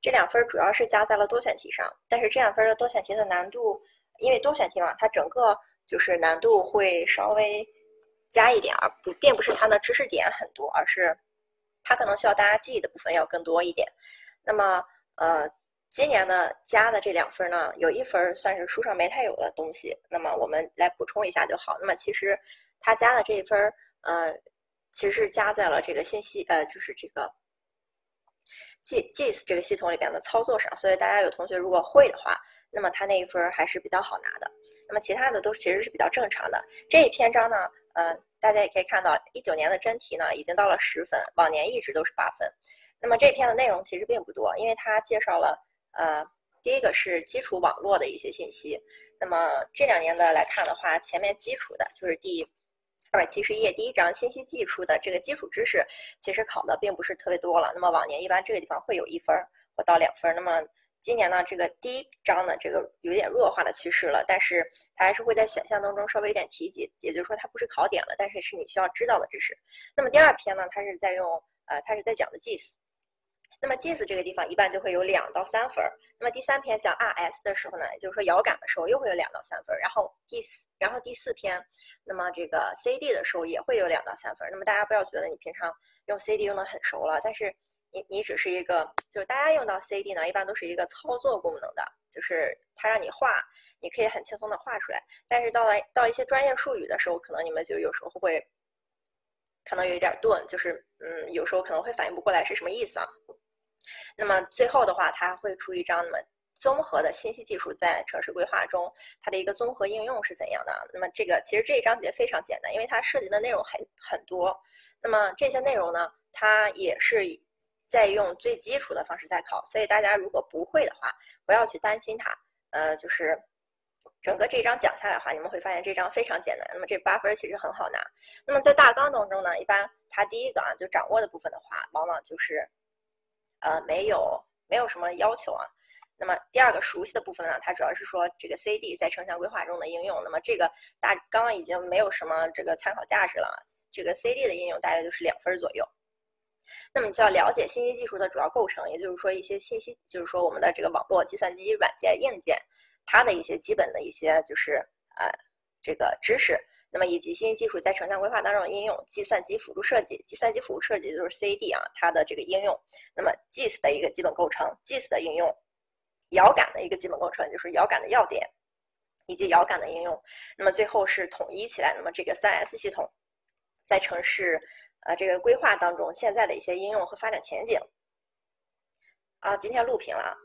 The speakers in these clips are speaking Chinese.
这两分主要是加在了多选题上，但是这两分的多选题的难度，因为多选题嘛，它整个就是难度会稍微加一点，而不并不是它的知识点很多，而是它可能需要大家记忆的部分要更多一点。那么，呃，今年呢加的这两分呢，有一分算是书上没太有的东西，那么我们来补充一下就好。那么其实它加的这一分，呃，其实是加在了这个信息，呃，就是这个。G GIS 这个系统里边的操作上，所以大家有同学如果会的话，那么他那一分还是比较好拿的。那么其他的都其实是比较正常的。这一篇章呢，呃，大家也可以看到，一九年的真题呢已经到了十分，往年一直都是八分。那么这篇的内容其实并不多，因为它介绍了，呃，第一个是基础网络的一些信息。那么这两年的来看的话，前面基础的就是第。二百七十页第一章信息技术的这个基础知识，其实考的并不是特别多了。那么往年一般这个地方会有一分或到两分。那么今年呢，这个第一章呢，这个有点弱化的趋势了，但是它还是会在选项当中稍微有点提及，也就是说它不是考点了，但是是你需要知道的知识。那么第二篇呢，它是在用呃，它是在讲的 GIS。那么 GIS 这个地方一般就会有两到三分儿。那么第三篇讲 RS 的时候呢，也就是说遥感的时候又会有两到三分儿。然后第四，然后第四篇，那么这个 CD 的时候也会有两到三分儿。那么大家不要觉得你平常用 CD 用的很熟了，但是你你只是一个，就是大家用到 CD 呢，一般都是一个操作功能的，就是它让你画，你可以很轻松的画出来。但是到了到一些专业术语的时候，可能你们就有时候会可能有一点钝，就是嗯，有时候可能会反应不过来是什么意思啊。那么最后的话，它会出一张那么综合的信息技术在城市规划中它的一个综合应用是怎样的？那么这个其实这一章节非常简单，因为它涉及的内容很很多。那么这些内容呢，它也是在用最基础的方式在考，所以大家如果不会的话，不要去担心它。呃，就是整个这章讲下来的话，你们会发现这章非常简单。那么这八分其实很好拿。那么在大纲当中呢，一般它第一个啊就掌握的部分的话，往往就是。呃，没有，没有什么要求啊。那么第二个熟悉的部分呢，它主要是说这个 CD 在城乡规划中的应用。那么这个大刚刚已经没有什么这个参考价值了。这个 CD 的应用大约就是两分左右。那么你就要了解信息技术的主要构成，也就是说一些信息，就是说我们的这个网络、计算机、软件、硬件，它的一些基本的一些就是呃这个知识。那么以及信息技术在城乡规划当中的应用，计算机辅助设计，计算机辅助设计就是 CAD 啊，它的这个应用。那么 GIS 的一个基本构成，GIS 的应用，遥感的一个基本构成就是遥感的要点，以及遥感的应用。那么最后是统一起来，那么这个 3S 系统在城市呃这个规划当中现在的一些应用和发展前景。啊，今天录屏了，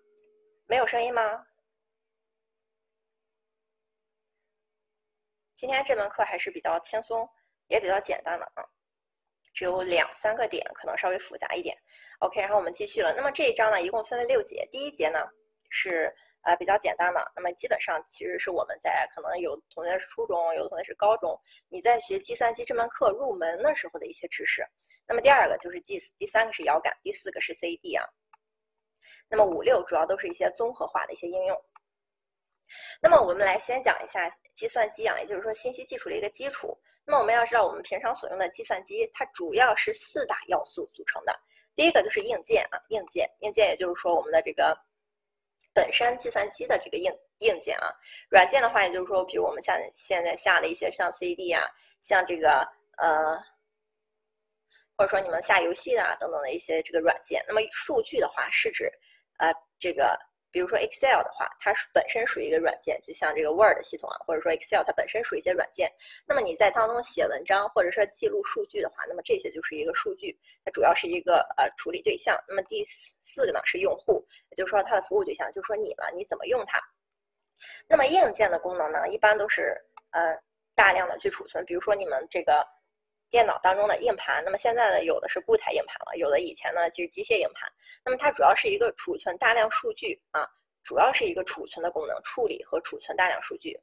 没有声音吗？今天这门课还是比较轻松，也比较简单的啊，只有两三个点可能稍微复杂一点。OK，然后我们继续了。那么这一章呢，一共分为六节。第一节呢是呃比较简单的，那么基本上其实是我们在可能有同学是初中，有的同学是高中，你在学计算机这门课入门的时候的一些知识。那么第二个就是 GIS，第三个是遥感，第四个是 CAD 啊。那么五六主要都是一些综合化的一些应用。那么我们来先讲一下计算机啊，也就是说信息技术的一个基础。那么我们要知道，我们平常所用的计算机，它主要是四大要素组成的。第一个就是硬件啊，硬件，硬件也就是说我们的这个本身计算机的这个硬硬件啊。软件的话，也就是说，比如我们像现在下的一些像 CD 啊，像这个呃，或者说你们下游戏啊等等的一些这个软件。那么数据的话，是指呃这个。比如说 Excel 的话，它本身属于一个软件，就像这个 Word 系统啊，或者说 Excel 它本身属于一些软件。那么你在当中写文章或者说记录数据的话，那么这些就是一个数据，它主要是一个呃处理对象。那么第四个呢是用户，也就是说它的服务对象就是说你了，你怎么用它？那么硬件的功能呢，一般都是呃大量的去储存，比如说你们这个。电脑当中的硬盘，那么现在呢，有的是固态硬盘了，有的以前呢就是机械硬盘。那么它主要是一个储存大量数据啊，主要是一个储存的功能，处理和储存大量数据。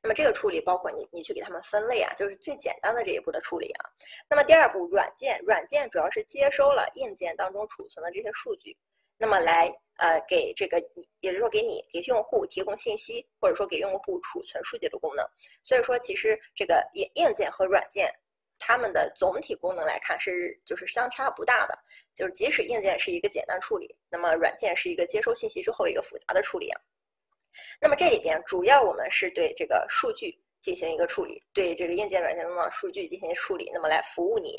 那么这个处理包括你你去给它们分类啊，就是最简单的这一步的处理啊。那么第二步，软件，软件主要是接收了硬件当中储存的这些数据，那么来呃给这个，也就是说给你给用户提供信息，或者说给用户储存数据的功能。所以说，其实这个硬硬件和软件。它们的总体功能来看是就是相差不大的，就是即使硬件是一个简单处理，那么软件是一个接收信息之后一个复杂的处理啊。那么这里边主要我们是对这个数据进行一个处理，对这个硬件、软件中的数据进行处理，那么来服务你。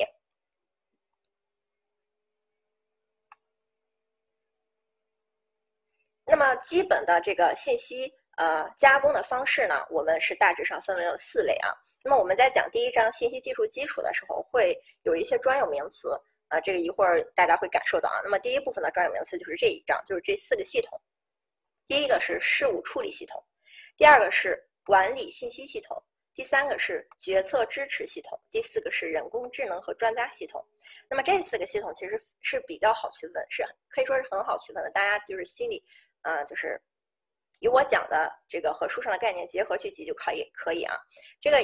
那么基本的这个信息呃加工的方式呢，我们是大致上分为了四类啊。那么我们在讲第一章信息技术基础的时候，会有一些专有名词啊，这个一会儿大家会感受到啊。那么第一部分的专有名词就是这一章，就是这四个系统。第一个是事务处理系统，第二个是管理信息系统，第三个是决策支持系统，第四个是人工智能和专家系统。那么这四个系统其实是比较好区分，是可以说是很好区分的。大家就是心里，呃，就是以我讲的这个和书上的概念结合去记就可以，可以啊。这个，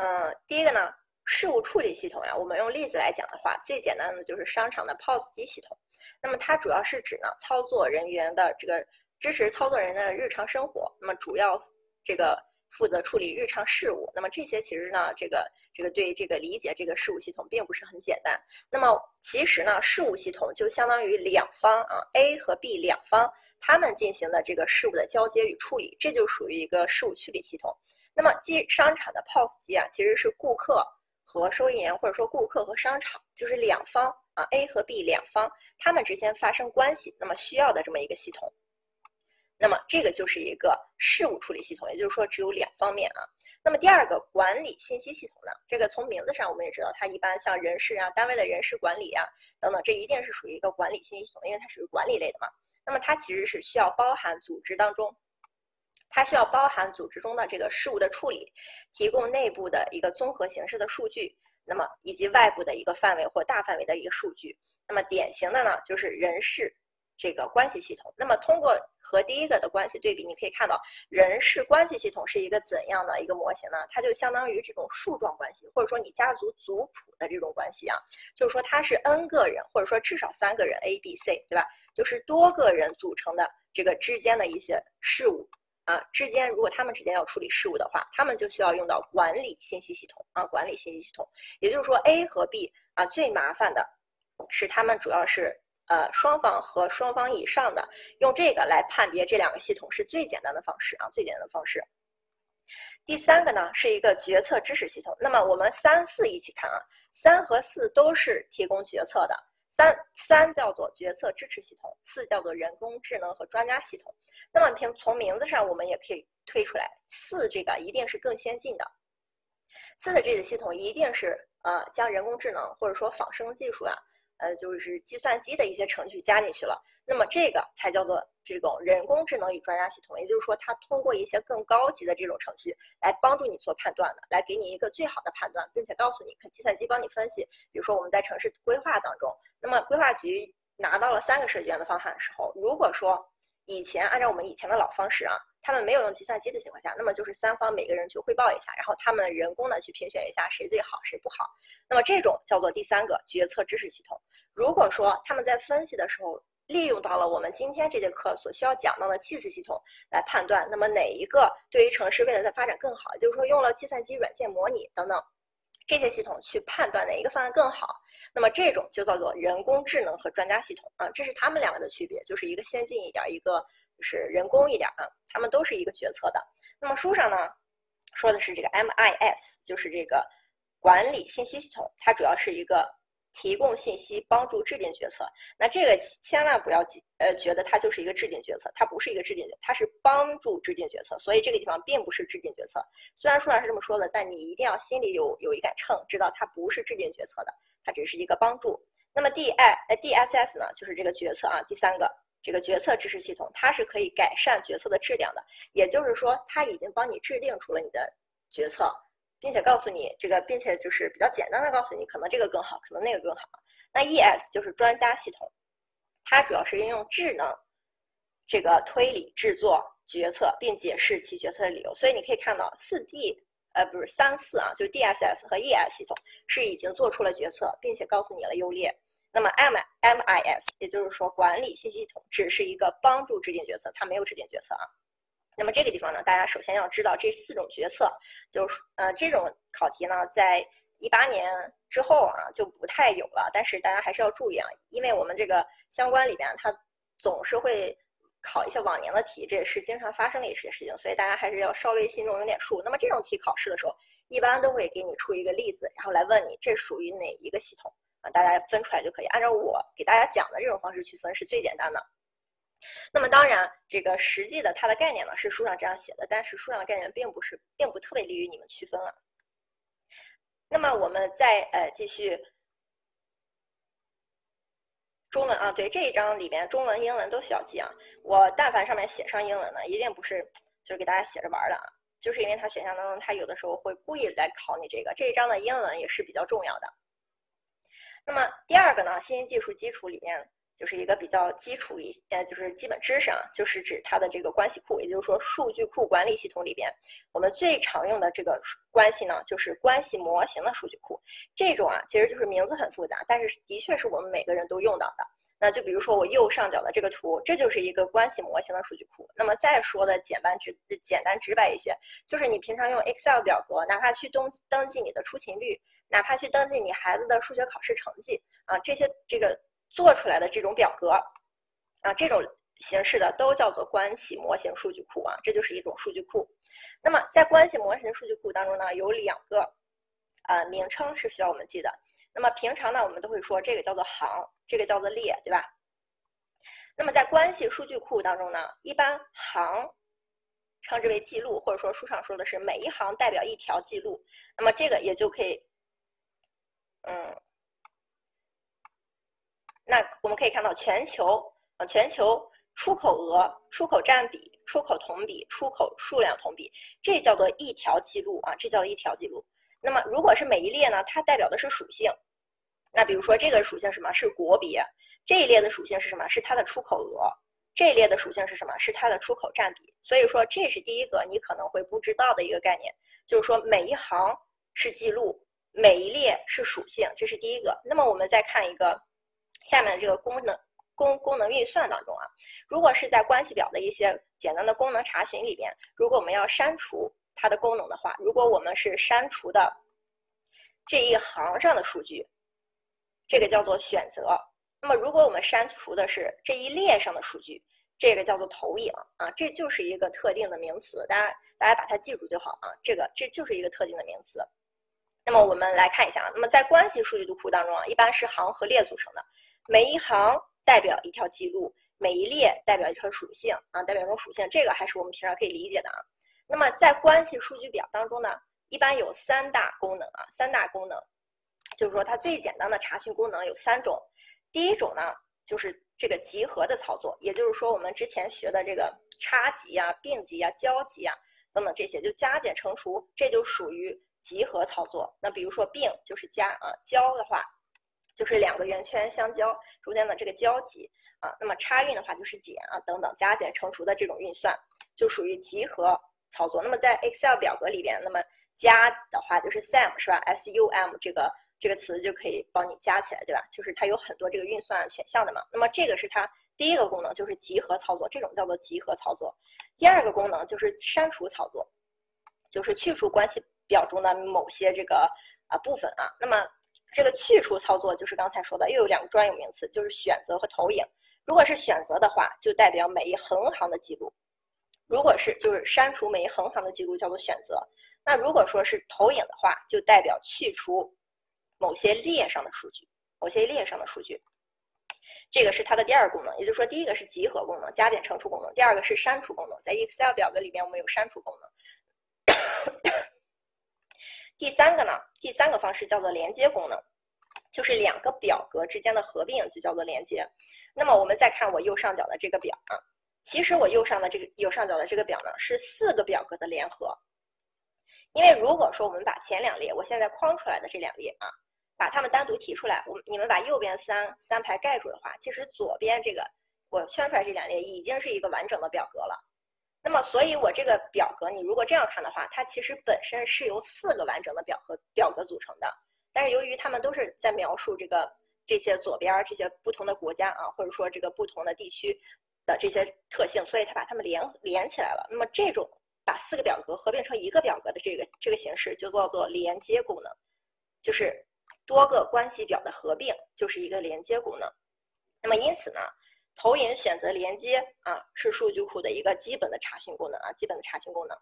呃，第一个呢，事务处理系统呀，我们用例子来讲的话，最简单的就是商场的 POS 机系统。那么它主要是指呢，操作人员的这个。支持操作人的日常生活，那么主要这个负责处理日常事务。那么这些其实呢，这个这个对这个理解这个事务系统并不是很简单。那么其实呢，事务系统就相当于两方啊，A 和 B 两方他们进行的这个事务的交接与处理，这就属于一个事务处理系统。那么机商场的 POS 机啊，其实是顾客和收银员，或者说顾客和商场，就是两方啊，A 和 B 两方他们之间发生关系，那么需要的这么一个系统。那么这个就是一个事务处理系统，也就是说只有两方面啊。那么第二个管理信息系统呢？这个从名字上我们也知道，它一般像人事啊、单位的人事管理啊等等，这一定是属于一个管理信息系统，因为它属于管理类的嘛。那么它其实是需要包含组织当中，它需要包含组织中的这个事务的处理，提供内部的一个综合形式的数据，那么以及外部的一个范围或大范围的一个数据。那么典型的呢，就是人事。这个关系系统，那么通过和第一个的关系对比，你可以看到人事关系系统是一个怎样的一个模型呢？它就相当于这种树状关系，或者说你家族族谱的这种关系啊，就是说它是 n 个人，或者说至少三个人 A、B、C，对吧？就是多个人组成的这个之间的一些事物啊，之间如果他们之间要处理事务的话，他们就需要用到管理信息系统啊，管理信息系统。也就是说 A 和 B 啊，最麻烦的是他们主要是。呃，双方和双方以上的用这个来判别这两个系统是最简单的方式啊，最简单的方式。第三个呢是一个决策支持系统。那么我们三四一起看啊，三和四都是提供决策的。三三叫做决策支持系统，四叫做人工智能和专家系统。那么凭从名字上我们也可以推出来，四这个一定是更先进的，四的这个系统一定是呃将人工智能或者说仿生技术啊。呃，就是计算机的一些程序加进去了，那么这个才叫做这种人工智能与专家系统，也就是说，它通过一些更高级的这种程序来帮助你做判断的，来给你一个最好的判断，并且告诉你，计算机帮你分析。比如说我们在城市规划当中，那么规划局拿到了三个设计院的方案的时候，如果说以前按照我们以前的老方式啊，他们没有用计算机的情况下，那么就是三方每个人去汇报一下，然后他们人工的去评选一下谁最好谁不好。那么这种叫做第三个决策支持系统。如果说他们在分析的时候利用到了我们今天这节课所需要讲到的计时系统来判断，那么哪一个对于城市未来的发展更好，就是说用了计算机软件模拟等等。这些系统去判断哪一个方案更好，那么这种就叫做人工智能和专家系统啊，这是他们两个的区别，就是一个先进一点，一个就是人工一点啊，他们都是一个决策的。那么书上呢说的是这个 MIS，就是这个管理信息系统，它主要是一个。提供信息帮助制定决策，那这个千万不要记，呃，觉得它就是一个制定决策，它不是一个制定，它是帮助制定决策，所以这个地方并不是制定决策。虽然书上是这么说的，但你一定要心里有有一杆秤，知道它不是制定决策的，它只是一个帮助。那么 D I 呃 D S S 呢，就是这个决策啊，第三个这个决策支持系统，它是可以改善决策的质量的，也就是说，它已经帮你制定出了你的决策。并且告诉你这个，并且就是比较简单的告诉你，可能这个更好，可能那个更好。那 ES 就是专家系统，它主要是应用智能这个推理制作决策，并解释其决策的理由。所以你可以看到四 D 呃不是三四啊，就是 DSS 和 ES 系统是已经做出了决策，并且告诉你了优劣。那么 M MIS 也就是说管理信息系统只是一个帮助制定决策，它没有制定决策啊。那么这个地方呢，大家首先要知道这四种决策，就是呃这种考题呢，在一八年之后啊就不太有了，但是大家还是要注意啊，因为我们这个相关里边它总是会考一些往年的题，这也是经常发生的一些事情，所以大家还是要稍微心中有点数。那么这种题考试的时候，一般都会给你出一个例子，然后来问你这属于哪一个系统啊？大家分出来就可以，按照我给大家讲的这种方式去分是最简单的。那么当然，这个实际的它的概念呢是书上这样写的，但是书上的概念并不是，并不特别利于你们区分了。那么我们再呃继续中文啊，对这一章里面中文、英文都需要记啊。我但凡上面写上英文呢，一定不是就是给大家写着玩的啊，就是因为它选项当中它有的时候会故意来考你这个。这一章的英文也是比较重要的。那么第二个呢，信息技术基础里面。就是一个比较基础一呃，就是基本知识啊，就是指它的这个关系库，也就是说数据库管理系统里边，我们最常用的这个关系呢，就是关系模型的数据库。这种啊，其实就是名字很复杂，但是的确是我们每个人都用到的。那就比如说我右上角的这个图，这就是一个关系模型的数据库。那么再说的简单直简单直白一些，就是你平常用 Excel 表格，哪怕去登登记你的出勤率，哪怕去登记你孩子的数学考试成绩啊，这些这个。做出来的这种表格，啊，这种形式的都叫做关系模型数据库啊，这就是一种数据库。那么在关系模型数据库当中呢，有两个呃名称是需要我们记的。那么平常呢，我们都会说这个叫做行，这个叫做列，对吧？那么在关系数据库当中呢，一般行称之为记录，或者说书上说的是每一行代表一条记录。那么这个也就可以，嗯。那我们可以看到全球啊，全球出口额、出口占比、出口同比、出口数量同比，这叫做一条记录啊，这叫一条记录。那么如果是每一列呢，它代表的是属性。那比如说这个属性什么是国别？这一列的属性是什么？是它的出口额。这一列的属性是什么？是它的出口占比。所以说这是第一个你可能会不知道的一个概念，就是说每一行是记录，每一列是属性，这是第一个。那么我们再看一个。下面的这个功能功功能运算当中啊，如果是在关系表的一些简单的功能查询里边，如果我们要删除它的功能的话，如果我们是删除的这一行上的数据，这个叫做选择；那么如果我们删除的是这一列上的数据，这个叫做投影啊，这就是一个特定的名词，大家大家把它记住就好啊，这个这就是一个特定的名词。那么我们来看一下啊，那么在关系数据库当中啊，一般是行和列组成的。每一行代表一条记录，每一列代表一条属性啊，代表一种属性，这个还是我们平常可以理解的啊。那么在关系数据表当中呢，一般有三大功能啊，三大功能，就是说它最简单的查询功能有三种。第一种呢，就是这个集合的操作，也就是说我们之前学的这个差集啊、并集啊、交集啊等等这些，就加减乘除，这就属于集合操作。那比如说并就是加啊，交的话。就是两个圆圈相交中间的这个交集啊，那么差运的话就是减啊等等加减乘除的这种运算就属于集合操作。那么在 Excel 表格里边，那么加的话就是 sum 是吧？sum 这个这个词就可以帮你加起来，对吧？就是它有很多这个运算选项的嘛。那么这个是它第一个功能，就是集合操作，这种叫做集合操作。第二个功能就是删除操作，就是去除关系表中的某些这个啊部分啊。那么这个去除操作就是刚才说的，又有两个专有名词，就是选择和投影。如果是选择的话，就代表每一横行的记录；如果是就是删除每一横行的记录，叫做选择。那如果说是投影的话，就代表去除某些列上的数据，某些列上的数据。这个是它的第二功能，也就是说，第一个是集合功能，加减乘除功能；第二个是删除功能，在 Excel 表格里面我们有删除功能。第三个呢，第三个方式叫做连接功能，就是两个表格之间的合并就叫做连接。那么我们再看我右上角的这个表啊，其实我右上的这个右上角的这个表呢是四个表格的联合。因为如果说我们把前两列，我现在框出来的这两列啊，把它们单独提出来，我你们把右边三三排盖住的话，其实左边这个我圈出来这两列已经是一个完整的表格了。那么，所以我这个表格，你如果这样看的话，它其实本身是由四个完整的表和表格组成的。但是由于它们都是在描述这个这些左边这些不同的国家啊，或者说这个不同的地区的这些特性，所以它把它们连连起来了。那么这种把四个表格合并成一个表格的这个这个形式，就叫做连接功能。就是多个关系表的合并，就是一个连接功能。那么因此呢，投影选择连接啊，是数据库的一个基本的查询功能啊，基本的查询功能。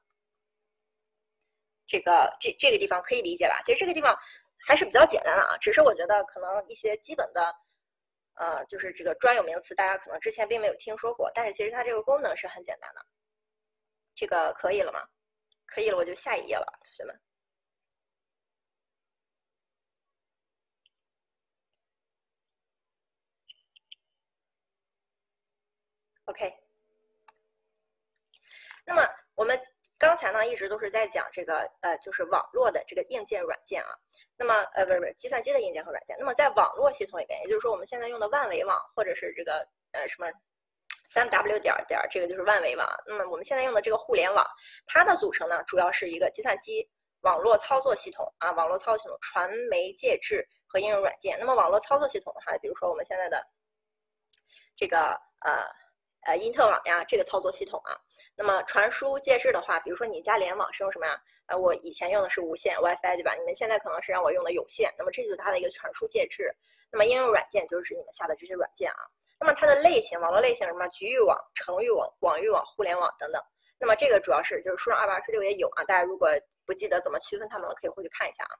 这个这这个地方可以理解吧？其实这个地方还是比较简单的啊，只是我觉得可能一些基本的，呃，就是这个专有名词，大家可能之前并没有听说过，但是其实它这个功能是很简单的。这个可以了吗？可以了，我就下一页了，同学们。OK，那么我们刚才呢一直都是在讲这个呃，就是网络的这个硬件、软件啊。那么呃，不是不是，计算机的硬件和软件。那么在网络系统里边，也就是说我们现在用的万维网或者是这个呃什么三 W 点点这个就是万维网。那么我们现在用的这个互联网，它的组成呢主要是一个计算机网络操作系统啊，网络操作系统、传媒介质和应用软件。那么网络操作系统的话，比如说我们现在的这个呃。呃，因特网呀，这个操作系统啊，那么传输介质的话，比如说你家联网是用什么呀？呃，我以前用的是无线 WiFi，对吧？你们现在可能是让我用的有线，那么这就是它的一个传输介质。那么应用软件就是指你们下的这些软件啊。那么它的类型，网络类型什么？局域网、城域网、广域网、互联网等等。那么这个主要是就是书上二百二十六也有啊，大家如果不记得怎么区分它们了，可以回去看一下啊。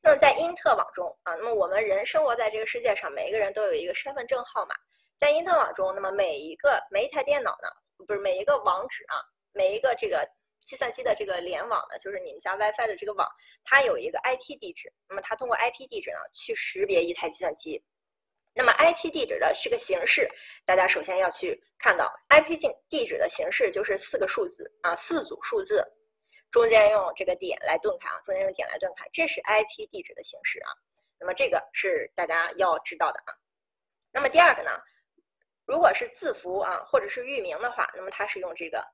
那么在因特网中啊，那么我们人生活在这个世界上，每一个人都有一个身份证号码。在因特网中，那么每一个每一台电脑呢，不是每一个网址啊，每一个这个计算机的这个联网呢，就是你们家 WiFi 的这个网，它有一个 IP 地址。那么它通过 IP 地址呢，去识别一台计算机。那么 IP 地址的这个形式，大家首先要去看到 IP 地地址的形式就是四个数字啊，四组数字，中间用这个点来盾开啊，中间用点来盾开，这是 IP 地址的形式啊。那么这个是大家要知道的啊。那么第二个呢？如果是字符啊，或者是域名的话，那么它是用这个，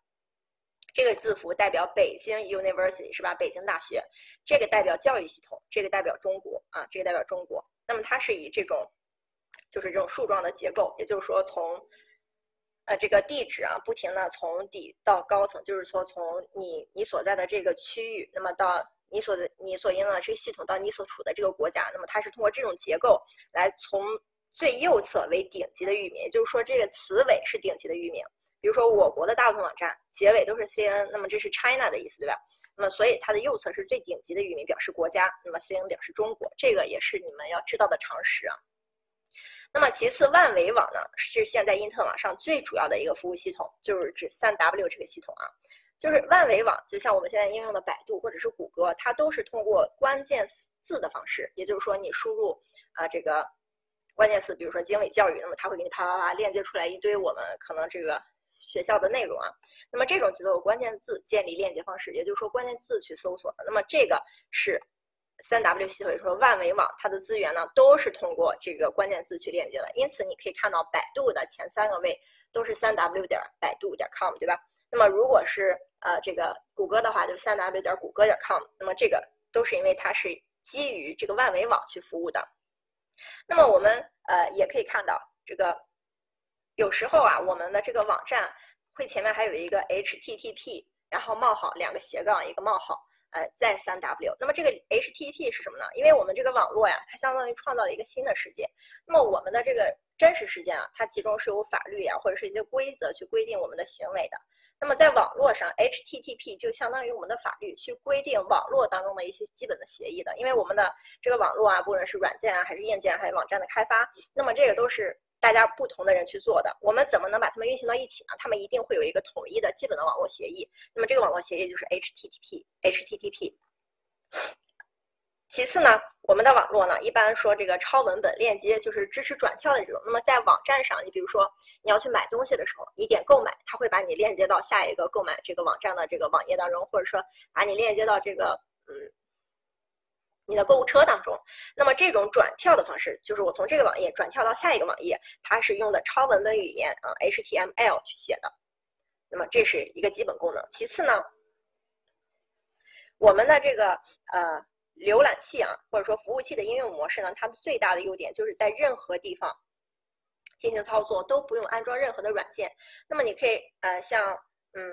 这个字符代表北京 University 是吧？北京大学，这个代表教育系统，这个代表中国啊，这个代表中国。那么它是以这种，就是这种树状的结构，也就是说从，呃，这个地址啊，不停的从底到高层，就是说从你你所在的这个区域，那么到你所的你所应用的这个系统到你所处的这个国家，那么它是通过这种结构来从。最右侧为顶级的域名，也就是说这个词尾是顶级的域名。比如说我国的大部分网站结尾都是 cn，那么这是 China 的意思，对吧？那么所以它的右侧是最顶级的域名，表示国家。那么 cn 表示中国，这个也是你们要知道的常识啊。那么其次，万维网呢是现在因特网上最主要的一个服务系统，就是指三 W 这个系统啊。就是万维网，就像我们现在应用的百度或者是谷歌，它都是通过关键字的方式，也就是说你输入啊这个。关键词，比如说经纬教育，那么它会给你啪啪啪链接出来一堆我们可能这个学校的内容啊。那么这种叫做关键字建立链接方式，也就是说关键字去搜索的。那么这个是三 W 系统，说万维网它的资源呢都是通过这个关键字去链接的。因此你可以看到百度的前三个位都是三 W 点百度点 com，对吧？那么如果是呃这个谷歌的话，就三 W 点谷歌点 com。那么这个都是因为它是基于这个万维网去服务的。那么我们呃也可以看到，这个有时候啊，我们的这个网站会前面还有一个 HTTP，然后冒号两个斜杠一个冒号，呃，在三 W。那么这个 HTTP 是什么呢？因为我们这个网络呀，它相当于创造了一个新的世界。那么我们的这个真实世界啊，它其中是有法律呀，或者是一些规则去规定我们的行为的。那么在网络上，HTTP 就相当于我们的法律，去规定网络当中的一些基本的协议的。因为我们的这个网络啊，不论是软件啊，还是硬件，还有网站的开发，那么这个都是大家不同的人去做的。我们怎么能把它们运行到一起呢？他们一定会有一个统一的基本的网络协议。那么这个网络协议就是 HTTP，HTTP。其次呢，我们的网络呢，一般说这个超文本链接就是支持转跳的这种。那么在网站上，你比如说你要去买东西的时候，你点购买，它会把你链接到下一个购买这个网站的这个网页当中，或者说把你链接到这个嗯你的购物车当中。那么这种转跳的方式，就是我从这个网页转跳到下一个网页，它是用的超文本语言啊 HTML 去写的。那么这是一个基本功能。其次呢，我们的这个呃。浏览器啊，或者说服务器的应用模式呢，它的最大的优点就是在任何地方进行操作都不用安装任何的软件。那么你可以呃像嗯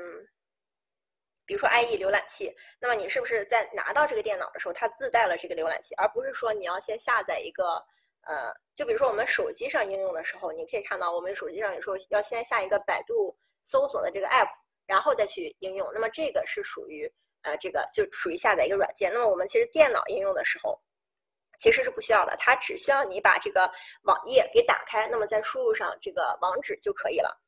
比如说 IE 浏览器，那么你是不是在拿到这个电脑的时候，它自带了这个浏览器，而不是说你要先下载一个，呃，就比如说我们手机上应用的时候，你可以看到我们手机上有时候要先下一个百度搜索的这个 app，然后再去应用。那么这个是属于，呃，这个就属于下载一个软件。那么我们其实电脑应用的时候，其实是不需要的，它只需要你把这个网页给打开，那么再输入上这个网址就可以了。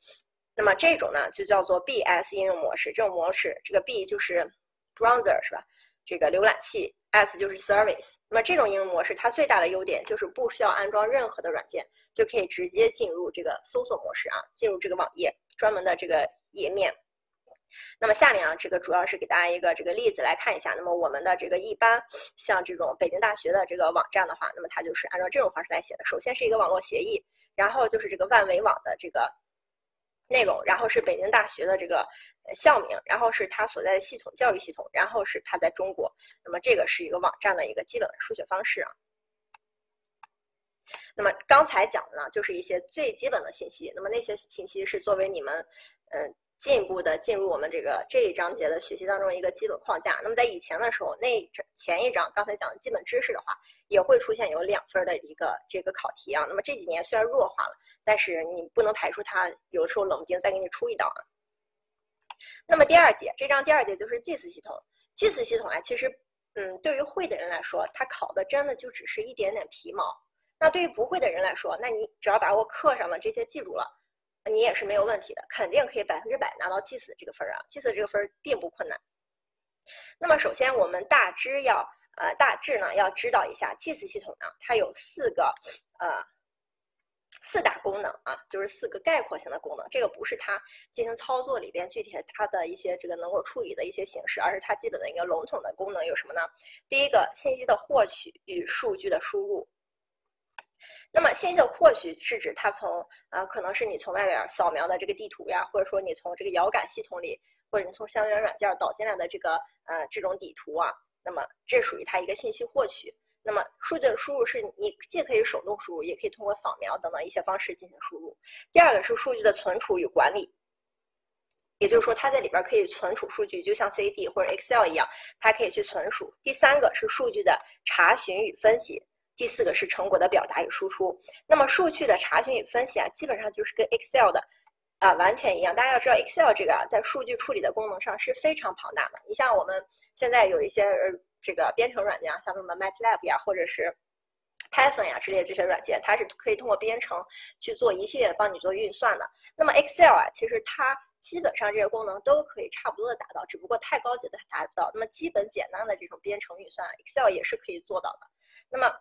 那么这种呢，就叫做 BS 应用模式。这种模式，这个 B 就是 browser 是吧？这个浏览器，S 就是 service。那么这种应用模式，它最大的优点就是不需要安装任何的软件，就可以直接进入这个搜索模式啊，进入这个网页专门的这个页面。那么下面啊，这个主要是给大家一个这个例子来看一下。那么我们的这个一般像这种北京大学的这个网站的话，那么它就是按照这种方式来写的。首先是一个网络协议，然后就是这个万维网的这个。内容，然后是北京大学的这个校名，然后是它所在的系统教育系统，然后是它在中国。那么这个是一个网站的一个基本的书写方式啊。那么刚才讲的呢，就是一些最基本的信息。那么那些信息是作为你们嗯。进一步的进入我们这个这一章节的学习当中一个基本框架。那么在以前的时候，那前一章刚才讲的基本知识的话，也会出现有两分的一个这个考题啊。那么这几年虽然弱化了，但是你不能排除它有时候冷不丁再给你出一道啊。那么第二节这章第二节就是祭祀系统。祭祀系统啊，其实嗯，对于会的人来说，它考的真的就只是一点点皮毛。那对于不会的人来说，那你只要把我课上的这些记住了。你也是没有问题的，肯定可以百分之百拿到祭祀这个分儿啊！祭祀这个分儿并不困难。那么首先我们大致要呃大致呢要知道一下祭祀系统呢，它有四个呃四大功能啊，就是四个概括性的功能。这个不是它进行操作里边具体它的一些这个能够处理的一些形式，而是它基本的一个笼统的功能有什么呢？第一个，信息的获取与数据的输入。那么信息的获取是指它从啊，可能是你从外边扫描的这个地图呀，或者说你从这个遥感系统里，或者你从相关软件导进来的这个呃这种底图啊，那么这属于它一个信息获取。那么数据的输入是你既可以手动输入，也可以通过扫描等等一些方式进行输入。第二个是数据的存储与管理，也就是说它在里边可以存储数据，就像 CAD 或者 Excel 一样，它可以去存储。第三个是数据的查询与分析。第四个是成果的表达与输出。那么数据的查询与分析啊，基本上就是跟 Excel 的啊完全一样。大家要知道，Excel 这个啊，在数据处理的功能上是非常庞大的。你像我们现在有一些呃这个编程软件啊，像什么 MATLAB 呀，或者是 Python 呀之类这些软件，它是可以通过编程去做一系列的帮你做运算的。那么 Excel 啊，其实它基本上这些功能都可以差不多的达到，只不过太高级的达不到。那么基本简单的这种编程运算，Excel 也是可以做到的。那么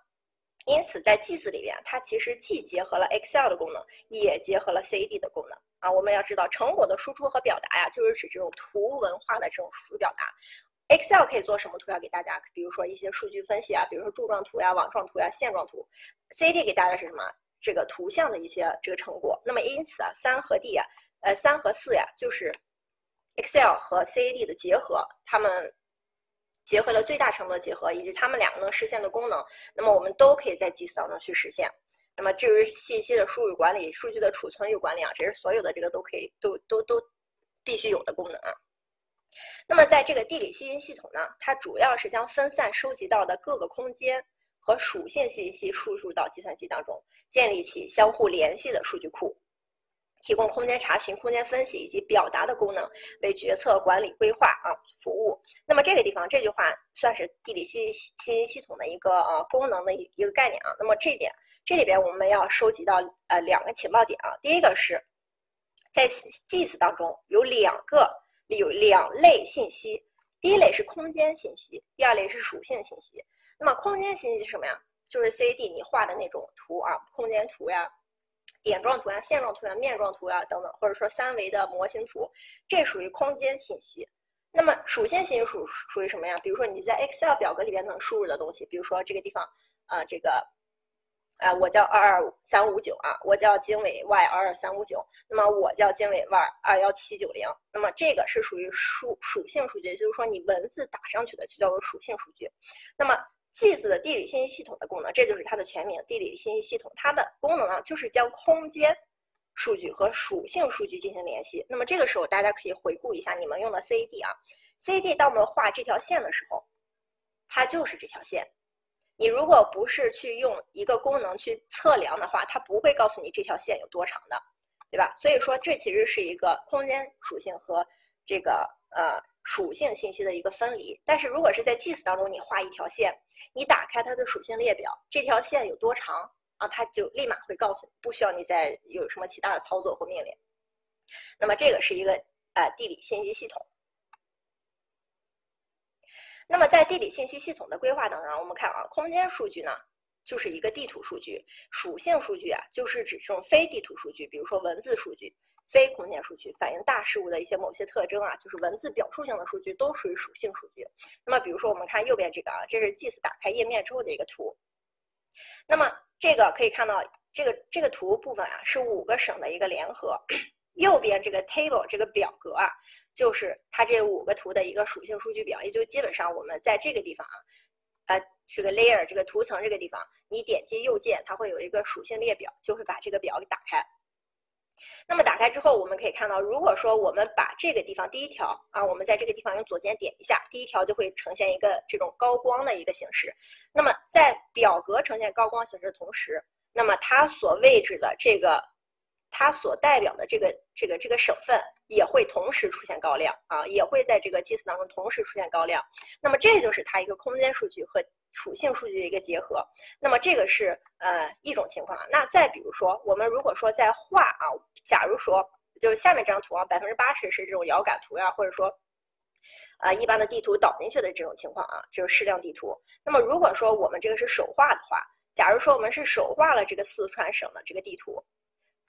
因此，在祭祀里边，它其实既结合了 Excel 的功能，也结合了 CAD 的功能啊。我们要知道，成果的输出和表达呀，就是指这种图文化的这种输出表达。Excel 可以做什么图表给大家？比如说一些数据分析啊，比如说柱状图呀、网状图呀、线状图。CAD 给大家是什么？这个图像的一些这个成果。那么因此啊，三和 D 啊，呃，三和四呀，就是 Excel 和 CAD 的结合，它们。结合了最大程度的结合，以及它们两个能实现的功能，那么我们都可以在祭祀当中去实现。那么至于信息的输入管理、数据的储存与管理啊，这是所有的这个都可以都都都必须有的功能啊。那么在这个地理信息系统呢，它主要是将分散收集到的各个空间和属性信息输入到计算机当中，建立起相互联系的数据库。提供空间查询、空间分析以及表达的功能，为决策管理规划啊服务。那么这个地方这句话算是地理信息信息系统的一个呃功能的一一个概念啊。那么这点这里边我们要收集到呃两个情报点啊。第一个是在 GIS 当中有两个有两类信息，第一类是空间信息，第二类是属性信息。那么空间信息是什么呀？就是 CAD 你画的那种图啊，空间图呀。点状图呀、线状图呀、面状图呀等等，或者说三维的模型图，这属于空间信息。那么属性信息属属于什么呀？比如说你在 Excel 表格里边能输入的东西，比如说这个地方，啊，这个，啊，我叫二二三五九啊，我叫经纬 Y 二二三五九，那么我叫经纬 Y 二幺七九零，那么这个是属于属属性数据，就是说你文字打上去的就叫做属性数据。那么 GIS 的地理信息系统的功能，这就是它的全名。地理信息系统，它的功能啊，就是将空间数据和属性数据进行联系。那么这个时候，大家可以回顾一下你们用的 CAD 啊，CAD 当我们画这条线的时候，它就是这条线。你如果不是去用一个功能去测量的话，它不会告诉你这条线有多长的，对吧？所以说这其实是一个空间属性和这个呃属性信息的一个分离。但是如果是在 GIS 当中你画一条线，你打开它的属性列表，这条线有多长啊，它就立马会告诉你，不需要你再有什么其他的操作或命令。那么这个是一个呃地理信息系统。那么在地理信息系统的规划当中，我们看啊，空间数据呢就是一个地图数据，属性数据啊就是指这种非地图数据，比如说文字数据、非空间数据，反映大事物的一些某些特征啊，就是文字表述性的数据都属于属性数据。那么比如说我们看右边这个啊，这是 GIS 打开页面之后的一个图。那么这个可以看到，这个这个图部分啊是五个省的一个联合。右边这个 table 这个表格啊，就是它这五个图的一个属性数据表，也就基本上我们在这个地方啊，呃，这个 layer 这个图层这个地方，你点击右键，它会有一个属性列表，就会把这个表给打开。那么打开之后，我们可以看到，如果说我们把这个地方第一条啊，我们在这个地方用左键点一下，第一条就会呈现一个这种高光的一个形式。那么在表格呈现高光形式的同时，那么它所位置的这个。它所代表的这个这个这个省份也会同时出现高亮啊，也会在这个 GIS 当中同时出现高亮。那么这就是它一个空间数据和属性数据的一个结合。那么这个是呃一种情况。那再比如说，我们如果说在画啊，假如说就是下面这张图啊，百分之八十是这种遥感图呀，或者说啊一般的地图导进去的这种情况啊，就是矢量地图。那么如果说我们这个是手画的话，假如说我们是手画了这个四川省的这个地图。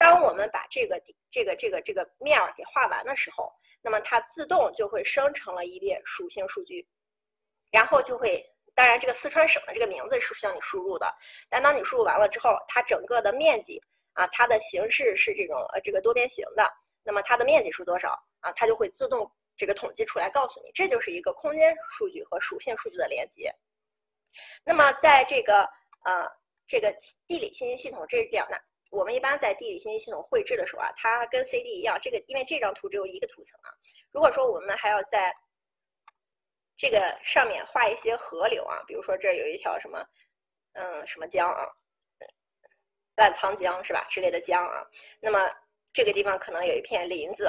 当我们把这个这个这个这个面儿给画完的时候，那么它自动就会生成了一列属性数据，然后就会，当然这个四川省的这个名字是需要你输入的，但当你输入完了之后，它整个的面积啊，它的形式是这种呃这个多边形的，那么它的面积是多少啊？它就会自动这个统计出来告诉你，这就是一个空间数据和属性数据的连接。那么在这个呃这个地理信息系统这两呢？我们一般在地理信息系统绘制的时候啊，它跟 CD 一样，这个因为这张图只有一个图层啊。如果说我们还要在这个上面画一些河流啊，比如说这有一条什么，嗯，什么江啊，澜沧江是吧之类的江啊，那么这个地方可能有一片林子，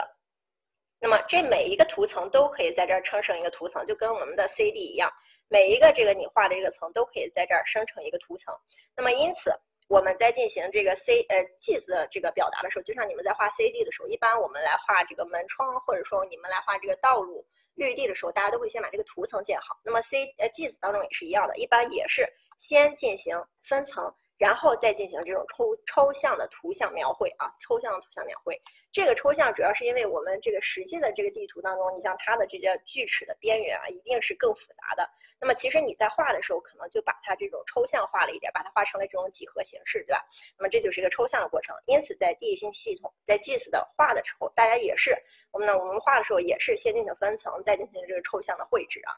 那么这每一个图层都可以在这儿生成一个图层，就跟我们的 CD 一样，每一个这个你画的这个层都可以在这儿生成一个图层。那么因此。我们在进行这个 C 呃 G 字这个表达的时候，就像你们在画 CD 的时候，一般我们来画这个门窗，或者说你们来画这个道路、绿地的时候，大家都会先把这个图层建好。那么 C 呃 G 字当中也是一样的，一般也是先进行分层。然后再进行这种抽抽象的图像描绘啊，抽象的图像描绘。这个抽象主要是因为我们这个实际的这个地图当中，你像它的这些锯齿的边缘啊，一定是更复杂的。那么其实你在画的时候，可能就把它这种抽象化了一点，把它画成了这种几何形式，对吧？那么这就是一个抽象的过程。因此，在地理信息系统在 GIS 的画的时候，大家也是我们呢，我们画的时候也是先进行分层，再进行这个抽象的绘制啊。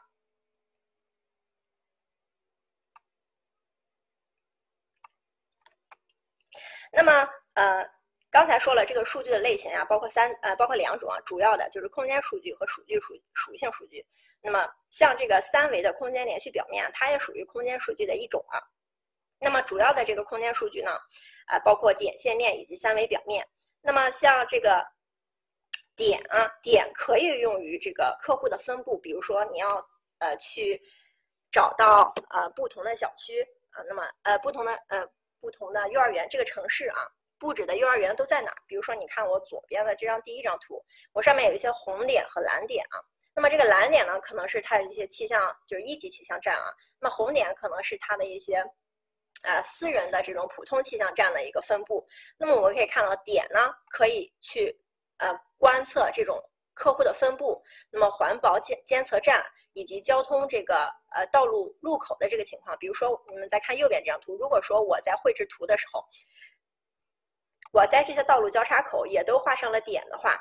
那么，呃，刚才说了这个数据的类型啊，包括三呃，包括两种啊，主要的就是空间数据和数据属属性数据。那么，像这个三维的空间连续表面，啊它也属于空间数据的一种啊。那么，主要的这个空间数据呢，啊，包括点、线、面以及三维表面。那么，像这个点啊，点可以用于这个客户的分布，比如说你要呃去找到呃不同的小区啊，那么呃不同的呃。不同的幼儿园，这个城市啊，布置的幼儿园都在哪儿？比如说，你看我左边的这张第一张图，我上面有一些红点和蓝点啊。那么这个蓝点呢，可能是它的一些气象，就是一级气象站啊。那红点可能是它的一些，呃，私人的这种普通气象站的一个分布。那么我们可以看到，点呢可以去呃观测这种。客户的分布，那么环保监监测站以及交通这个呃道路路口的这个情况，比如说你们再看右边这张图，如果说我在绘制图的时候，我在这些道路交叉口也都画上了点的话，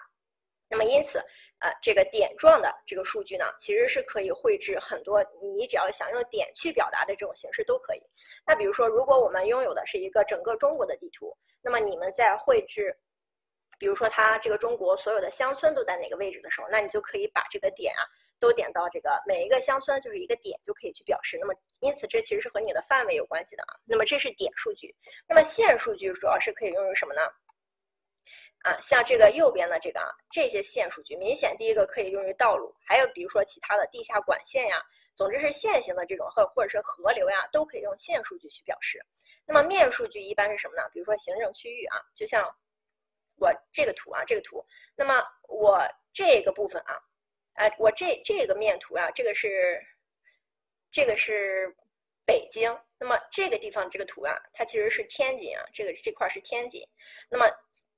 那么因此呃这个点状的这个数据呢，其实是可以绘制很多你只要想用点去表达的这种形式都可以。那比如说，如果我们拥有的是一个整个中国的地图，那么你们在绘制。比如说，它这个中国所有的乡村都在哪个位置的时候，那你就可以把这个点啊都点到这个每一个乡村就是一个点就可以去表示。那么因此这其实是和你的范围有关系的啊。那么这是点数据，那么线数据主要是可以用于什么呢？啊，像这个右边的这个啊，这些线数据，明显第一个可以用于道路，还有比如说其他的地下管线呀，总之是线形的这种或或者是河流呀，都可以用线数据去表示。那么面数据一般是什么呢？比如说行政区域啊，就像我这个图啊，这个图，那么我这个部分啊，哎，我这这个面图啊，这个是这个是北京，那么这个地方这个图啊，它其实是天津啊，这个这块是天津，那么。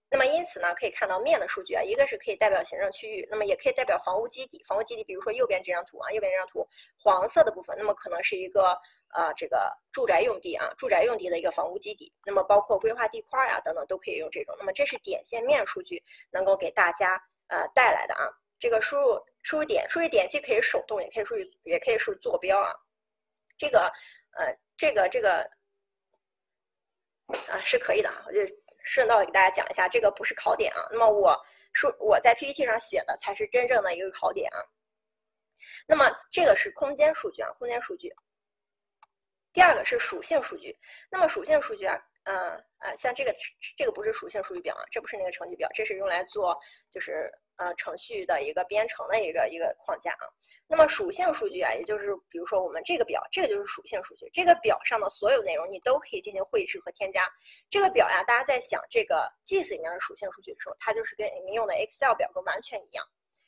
那么因此呢，可以看到面的数据啊，一个是可以代表行政区域，那么也可以代表房屋基底。房屋基底，比如说右边这张图啊，右边这张图黄色的部分，那么可能是一个啊这个住宅用地啊，住宅用地的一个房屋基底。那么包括规划地块呀等等都可以用这种。那么这是点线面数据能够给大家呃带来的啊，这个输入输入点输入点既可以手动，也可以输入也可以输入坐标啊。这个呃这个这个啊是可以的啊，我就。顺道给大家讲一下，这个不是考点啊。那么我说我在 PPT 上写的才是真正的一个考点啊。那么这个是空间数据啊，空间数据。第二个是属性数据。那么属性数据啊，嗯啊，像这个这个不是属性数据表啊，这不是那个成绩表，这是用来做就是。呃，程序的一个编程的一个一个框架啊。那么属性数据啊，也就是比如说我们这个表，这个就是属性数据。这个表上的所有内容你都可以进行绘制和添加。这个表呀，大家在想这个 GIS 里面的属性数据的时候，它就是跟你们用的 Excel 表格完全一样。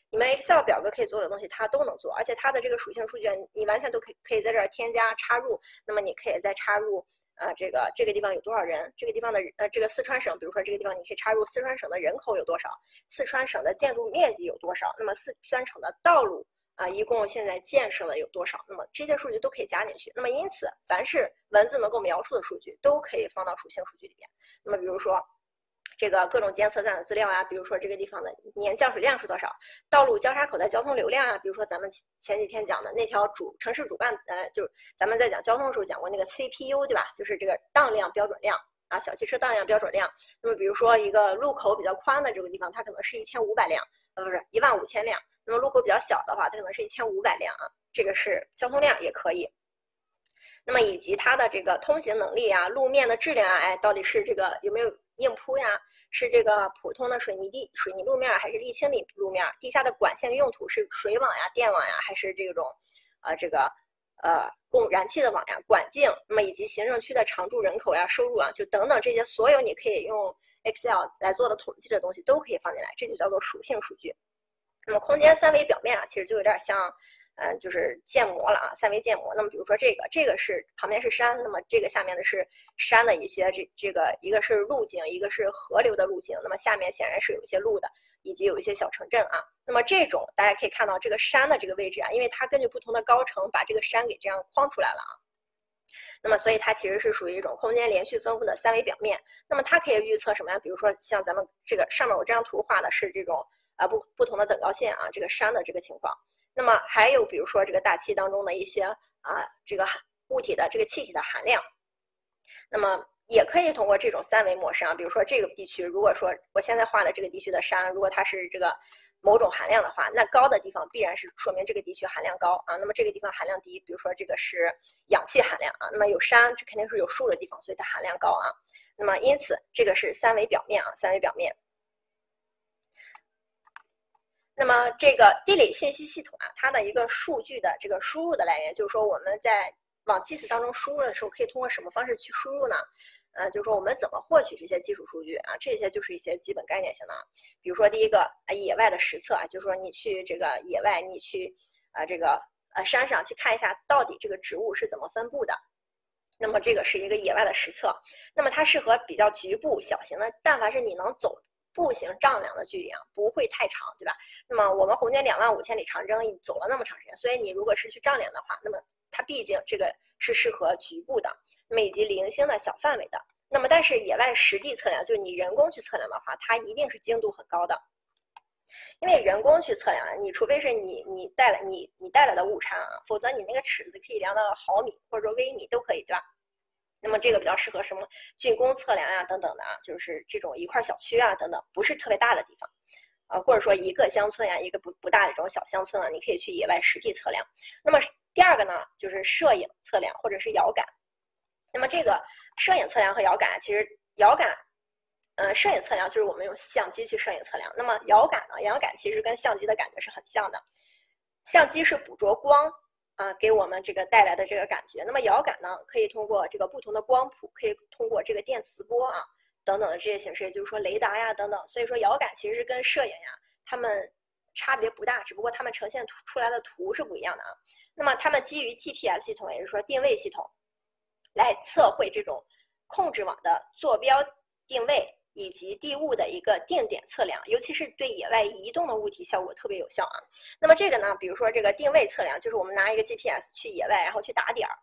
你们 Excel 表格可以做的东西，它都能做，而且它的这个属性数据你完全都可以可以在这儿添加插入。那么你可以再插入。啊，这个这个地方有多少人？这个地方的呃，这个四川省，比如说这个地方，你可以插入四川省的人口有多少，四川省的建筑面积有多少，那么四川省的道路啊，一共现在建设了有多少？那么这些数据都可以加进去。那么因此，凡是文字能够描述的数据，都可以放到属性数据里面。那么比如说。这个各种监测站的资料啊，比如说这个地方的年降水量是多少，道路交叉口的交通流量啊，比如说咱们前几天讲的那条主城市主干，呃，就是咱们在讲交通的时候讲过那个 CPU，对吧？就是这个当量标准量啊，小汽车当量标准量。那么比如说一个路口比较宽的这个地方，它可能是一千五百辆，呃，不是一万五千辆。那么路口比较小的话，它可能是一千五百辆啊，这个是交通量也可以。那么以及它的这个通行能力啊，路面的质量啊，哎，到底是这个有没有？硬铺呀，是这个普通的水泥地、水泥路面，还是沥青里路面？地下的管线用途是水网呀、电网呀，还是这种，呃，这个，呃，供燃气的网呀？管径，那么以及行政区的常住人口呀、收入啊，就等等这些所有你可以用 Excel 来做的统计的东西都可以放进来，这就叫做属性数据。那么空间三维表面啊，其实就有点像。嗯，就是建模了啊，三维建模。那么比如说这个，这个是旁边是山，那么这个下面的是山的一些这这个一个是路径，一个是河流的路径。那么下面显然是有一些路的，以及有一些小城镇啊。那么这种大家可以看到这个山的这个位置啊，因为它根据不同的高程把这个山给这样框出来了啊。那么所以它其实是属于一种空间连续分布的三维表面。那么它可以预测什么呀？比如说像咱们这个上面我这张图画的是这种啊不不同的等高线啊，这个山的这个情况。那么还有比如说这个大气当中的一些啊这个物体的这个气体的含量，那么也可以通过这种三维模式啊，比如说这个地区，如果说我现在画的这个地区的山，如果它是这个某种含量的话，那高的地方必然是说明这个地区含量高啊。那么这个地方含量低，比如说这个是氧气含量啊，那么有山，这肯定是有树的地方，所以它含量高啊。那么因此这个是三维表面啊，三维表面。那么这个地理信息系统啊，它的一个数据的这个输入的来源，就是说我们在往 GIS 当中输入的时候，可以通过什么方式去输入呢？呃，就是说我们怎么获取这些基础数据啊？这些就是一些基本概念性的，比如说第一个啊，野外的实测啊，就是说你去这个野外，你去啊这个呃山上去看一下，到底这个植物是怎么分布的。那么这个是一个野外的实测，那么它适合比较局部小型的，但凡是你能走。步行丈量的距离啊，不会太长，对吧？那么我们红军两万五千里长征走了那么长时间，所以你如果是去丈量的话，那么它毕竟这个是适合局部的，那么以及零星的小范围的。那么但是野外实地测量，就是你人工去测量的话，它一定是精度很高的，因为人工去测量，你除非是你你带来你你带来的误差啊，否则你那个尺子可以量到毫米或者说微米都可以，对吧？那么这个比较适合什么竣工测量呀等等的啊，就是这种一块小区啊等等，不是特别大的地方。啊，或者说一个乡村呀，一个不不大的这种小乡村啊，你可以去野外实地测量。那么第二个呢，就是摄影测量或者是遥感。那么这个摄影测量和遥感，其实遥感，呃，摄影测量就是我们用相机去摄影测量。那么遥感呢，遥感其实跟相机的感觉是很像的，相机是捕捉光啊，给我们这个带来的这个感觉。那么遥感呢，可以通过这个不同的光谱，可以通过这个电磁波啊。等等的这些形式，也就是说雷达呀等等，所以说遥感其实是跟摄影呀，它们差别不大，只不过它们呈现图出来的图是不一样的啊。那么它们基于 GPS 系统，也就是说定位系统，来测绘这种控制网的坐标定位以及地物的一个定点测量，尤其是对野外移动的物体效果特别有效啊。那么这个呢，比如说这个定位测量，就是我们拿一个 GPS 去野外，然后去打点儿，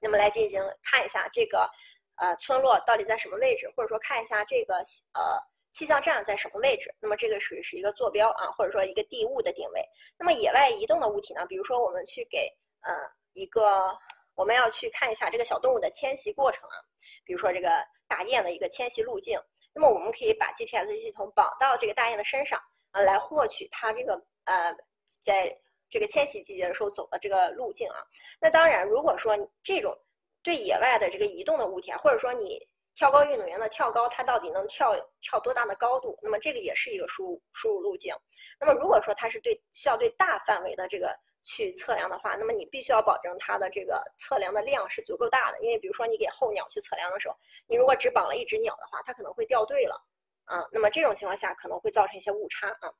那么来进行看一下这个。呃，村落到底在什么位置？或者说看一下这个呃气象站在什么位置？那么这个属于是一个坐标啊，或者说一个地物的定位。那么野外移动的物体呢？比如说我们去给呃一个我们要去看一下这个小动物的迁徙过程啊，比如说这个大雁的一个迁徙路径。那么我们可以把 GPS 系统绑到这个大雁的身上啊，来获取它这个呃在这个迁徙季节的时候走的这个路径啊。那当然，如果说这种对野外的这个移动的物体啊，或者说你跳高运动员的跳高，它到底能跳跳多大的高度？那么这个也是一个输入输入路径。那么如果说它是对需要对大范围的这个去测量的话，那么你必须要保证它的这个测量的量是足够大的。因为比如说你给候鸟去测量的时候，你如果只绑了一只鸟的话，它可能会掉队了啊。那么这种情况下可能会造成一些误差啊。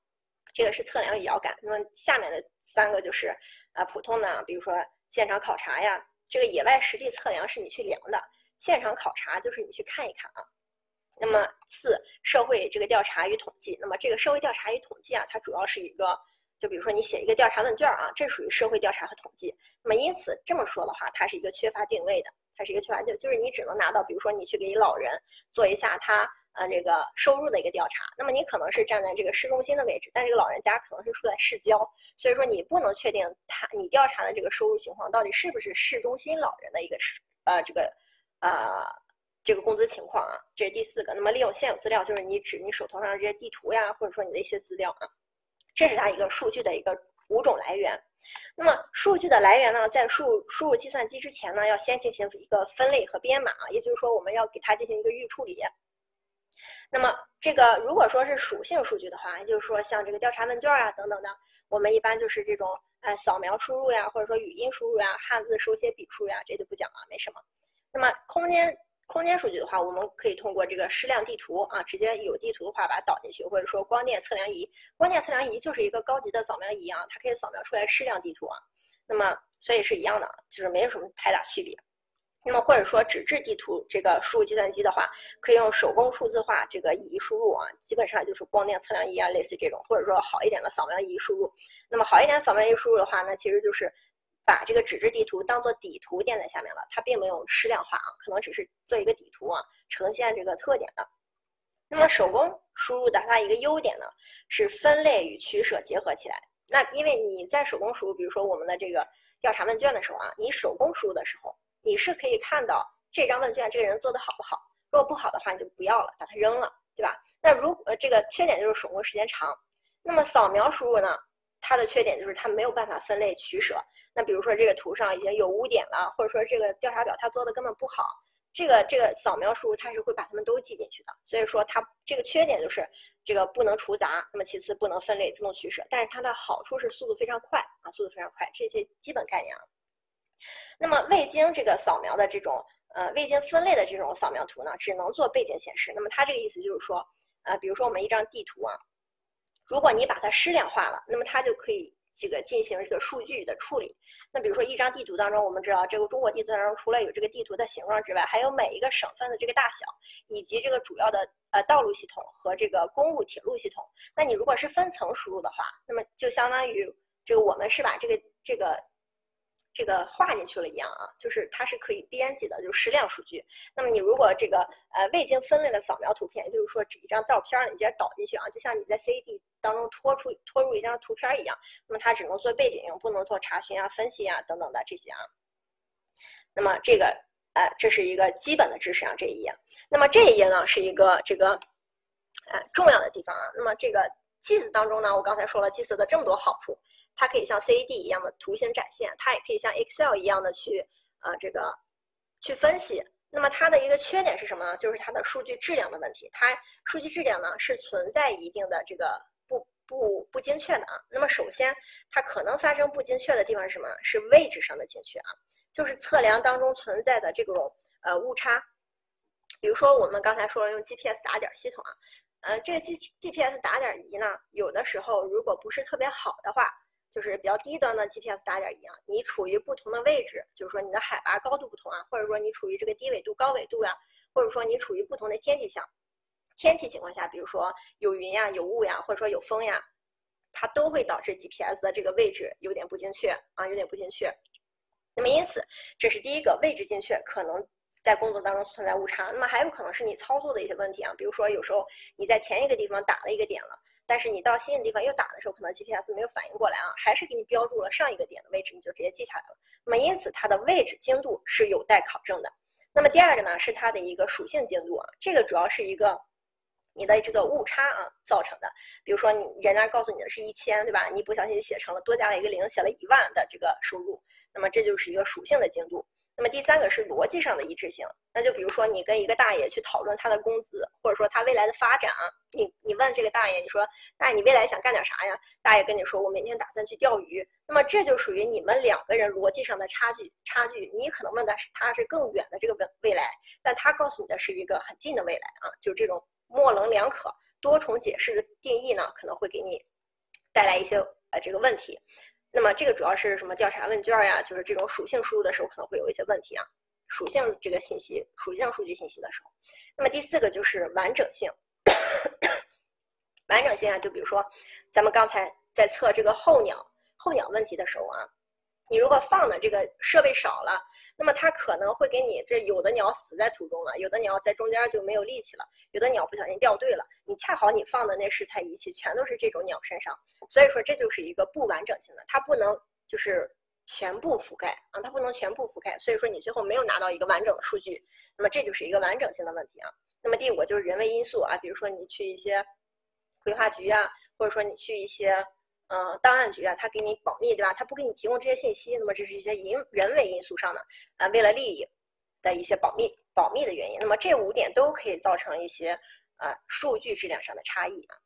这个是测量遥感。那么下面的三个就是啊普通的，比如说现场考察呀。这个野外实地测量是你去量的，现场考察就是你去看一看啊。那么四社会这个调查与统计，那么这个社会调查与统计啊，它主要是一个，就比如说你写一个调查问卷啊，这属于社会调查和统计。那么因此这么说的话，它是一个缺乏定位的，它是一个缺乏就就是你只能拿到，比如说你去给老人做一下他。呃，这个收入的一个调查，那么你可能是站在这个市中心的位置，但这个老人家可能是住在市郊，所以说你不能确定他你调查的这个收入情况到底是不是市中心老人的一个是呃这个呃这个工资情况啊，这是第四个。那么利用现有资料，就是你指你手头上这些地图呀，或者说你的一些资料啊，这是它一个数据的一个五种来源。那么数据的来源呢，在输入输入计算机之前呢，要先进行一个分类和编码，也就是说我们要给它进行一个预处理。那么这个如果说是属性数据的话，也就是说像这个调查问卷啊等等的，我们一般就是这种呃扫描输入呀，或者说语音输入呀，汉字手写笔触呀，这就不讲了，没什么。那么空间空间数据的话，我们可以通过这个矢量地图啊，直接有地图的话把它导进去，或者说光电测量仪，光电测量仪就是一个高级的扫描仪啊，它可以扫描出来矢量地图啊。那么所以是一样的，就是没有什么太大区别。那么或者说纸质地图这个输入计算机的话，可以用手工数字化这个仪输入啊，基本上就是光电测量仪啊，类似这种，或者说好一点的扫描仪输入。那么好一点扫描仪输入的话那，其实就是把这个纸质地图当做底图垫在下面了，它并没有矢量化啊，可能只是做一个底图啊，呈现这个特点的。那么手工输入的它一个优点呢，是分类与取舍结合起来。那因为你在手工输入，比如说我们的这个调查问卷的时候啊，你手工输入的时候。你是可以看到这张问卷这个人做的好不好，如果不好的话，你就不要了，把它扔了，对吧？那如呃这个缺点就是手工时间长。那么扫描输入呢，它的缺点就是它没有办法分类取舍。那比如说这个图上已经有污点了，或者说这个调查表它做的根本不好，这个这个扫描输入它是会把它们都记进去的。所以说它这个缺点就是这个不能除杂，那么其次不能分类自动取舍，但是它的好处是速度非常快啊，速度非常快，这些基本概念啊。那么未经这个扫描的这种呃未经分类的这种扫描图呢，只能做背景显示。那么它这个意思就是说，呃，比如说我们一张地图啊，如果你把它矢量化了，那么它就可以这个进行这个数据的处理。那比如说一张地图当中，我们知道这个中国地图当中，除了有这个地图的形状之外，还有每一个省份的这个大小，以及这个主要的呃道路系统和这个公路铁路系统。那你如果是分层输入的话，那么就相当于这个我们是把这个这个。这个画进去了一样啊，就是它是可以编辑的，就是矢量数据。那么你如果这个呃未经分类的扫描图片，就是说只一张照片儿，你直接导进去啊，就像你在 CAD 当中拖出拖入一张图片一样，那么它只能做背景用，不能做查询啊、分析啊等等的这些啊。那么这个呃这是一个基本的知识啊这一页。那么这一页呢是一个这个呃重要的地方啊。那么这个 GIS 当中呢，我刚才说了 GIS 的这么多好处，它可以像 CAD 一样的图形展现，它也可以像 Excel 一样的去呃这个去分析。那么它的一个缺点是什么呢？就是它的数据质量的问题。它数据质量呢是存在一定的这个不不精确的啊。那么首先它可能发生不精确的地方是什么？是位置上的精确啊，就是测量当中存在的这种呃误差。比如说我们刚才说了用 GPS 打点系统啊，呃这个 G GPS 打点仪呢，有的时候如果不是特别好的话。就是比较低端的 GPS 打点仪啊，你处于不同的位置，就是说你的海拔高度不同啊，或者说你处于这个低纬度、高纬度呀，或者说你处于不同的天气下，天气情况下，比如说有云呀、有雾呀，或者说有风呀，它都会导致 GPS 的这个位置有点不精确啊，有点不精确。那么因此，这是第一个位置精确可能在工作当中存在误差。那么还有可能是你操作的一些问题啊，比如说有时候你在前一个地方打了一个点了。但是你到新的地方又打的时候，可能 GPS 没有反应过来啊，还是给你标注了上一个点的位置，你就直接记下来了。那么因此它的位置精度是有待考证的。那么第二个呢，是它的一个属性精度啊，这个主要是一个你的这个误差啊造成的。比如说你人家告诉你的是一千，对吧？你不小心写成了多加了一个零，写了一万的这个收入，那么这就是一个属性的精度。那么第三个是逻辑上的一致性，那就比如说你跟一个大爷去讨论他的工资，或者说他未来的发展啊，你你问这个大爷，你说，那你未来想干点啥呀？大爷跟你说，我明天打算去钓鱼。那么这就属于你们两个人逻辑上的差距差距。你可能问的是他是更远的这个未未来，但他告诉你的是一个很近的未来啊，就这种模棱两可、多重解释的定义呢，可能会给你带来一些呃这个问题。那么这个主要是什么调查问卷呀？就是这种属性输入的时候可能会有一些问题啊，属性这个信息、属性数据信息的时候。那么第四个就是完整性，完整性啊，就比如说咱们刚才在测这个候鸟候鸟问题的时候啊。你如果放的这个设备少了，那么它可能会给你这有的鸟死在途中了，有的鸟在中间就没有力气了，有的鸟不小心掉队了。你恰好你放的那试态仪器全都是这种鸟身上，所以说这就是一个不完整性的，它不能就是全部覆盖啊，它不能全部覆盖，所以说你最后没有拿到一个完整的数据，那么这就是一个完整性的问题啊。那么第五就是人为因素啊，比如说你去一些规划局啊，或者说你去一些。嗯，档案局啊，他给你保密，对吧？他不给你提供这些信息，那么这是一些因人为因素上的啊，为了利益的一些保密保密的原因。那么这五点都可以造成一些啊数据质量上的差异啊。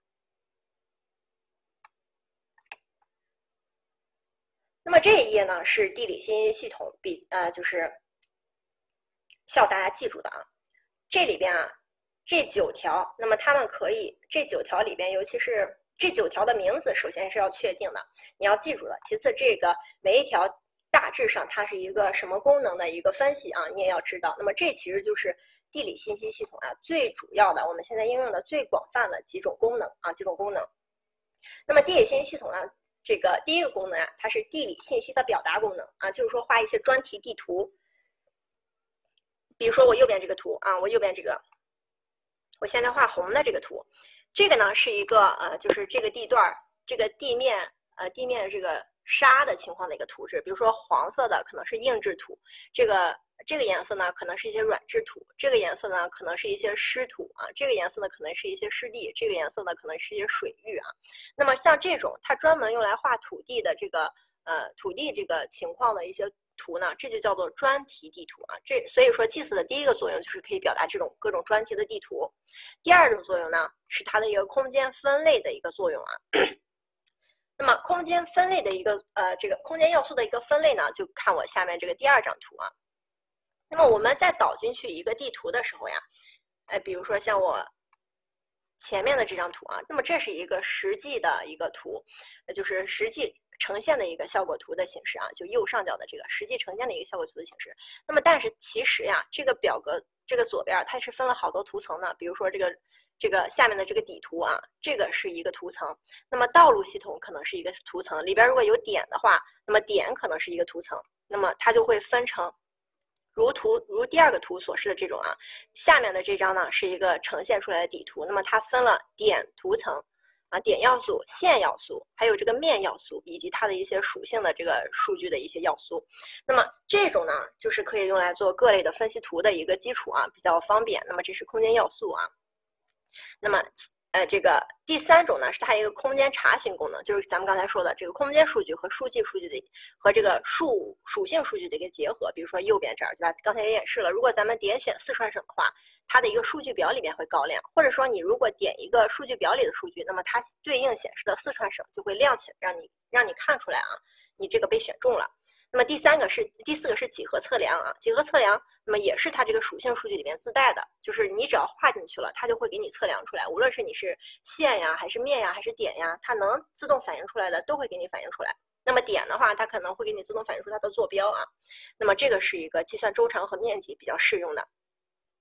那么这一页呢是地理信息系统比呃就是需要大家记住的啊。这里边啊这九条，那么他们可以这九条里边，尤其是。这九条的名字首先是要确定的，你要记住的。其次，这个每一条大致上它是一个什么功能的一个分析啊，你也要知道。那么这其实就是地理信息系统啊最主要的，我们现在应用的最广泛的几种功能啊几种功能。那么地理信息系统呢，这个第一个功能啊，它是地理信息的表达功能啊，就是说画一些专题地图。比如说我右边这个图啊，我右边这个，我现在画红的这个图。这个呢是一个呃，就是这个地段儿，这个地面呃地面的这个沙的情况的一个图纸。比如说黄色的可能是硬质土，这个这个颜色呢可能是一些软质土，这个颜色呢可能是一些湿土啊，这个颜色呢可能是一些湿地，这个颜色呢可能是一些水域啊。那么像这种它专门用来画土地的这个呃土地这个情况的一些。图呢，这就叫做专题地图啊。这所以说，GIS 的第一个作用就是可以表达这种各种专题的地图。第二种作用呢，是它的一个空间分类的一个作用啊。那么空间分类的一个呃，这个空间要素的一个分类呢，就看我下面这个第二张图啊。那么我们在导进去一个地图的时候呀，哎，比如说像我前面的这张图啊，那么这是一个实际的一个图，就是实际。呈现的一个效果图的形式啊，就右上角的这个实际呈现的一个效果图的形式。那么，但是其实呀，这个表格这个左边它是分了好多图层的。比如说这个这个下面的这个底图啊，这个是一个图层。那么道路系统可能是一个图层，里边如果有点的话，那么点可能是一个图层。那么它就会分成如图如第二个图所示的这种啊，下面的这张呢是一个呈现出来的底图。那么它分了点图层。啊，点要素、线要素，还有这个面要素，以及它的一些属性的这个数据的一些要素。那么这种呢，就是可以用来做各类的分析图的一个基础啊，比较方便。那么这是空间要素啊。那么呃，这个第三种呢，是它一个空间查询功能，就是咱们刚才说的这个空间数据和数据数据的和这个数属性数据的一个结合。比如说右边这儿，对吧？刚才也演示了，如果咱们点选四川省的话，它的一个数据表里面会高亮，或者说你如果点一个数据表里的数据，那么它对应显示的四川省就会亮起来，让你让你看出来啊，你这个被选中了。那么第三个是第四个是几何测量啊，几何测量，那么也是它这个属性数据里面自带的，就是你只要画进去了，它就会给你测量出来，无论是你是线呀，还是面呀，还是点呀，它能自动反映出来的都会给你反映出来。那么点的话，它可能会给你自动反映出它的坐标啊。那么这个是一个计算周长和面积比较适用的。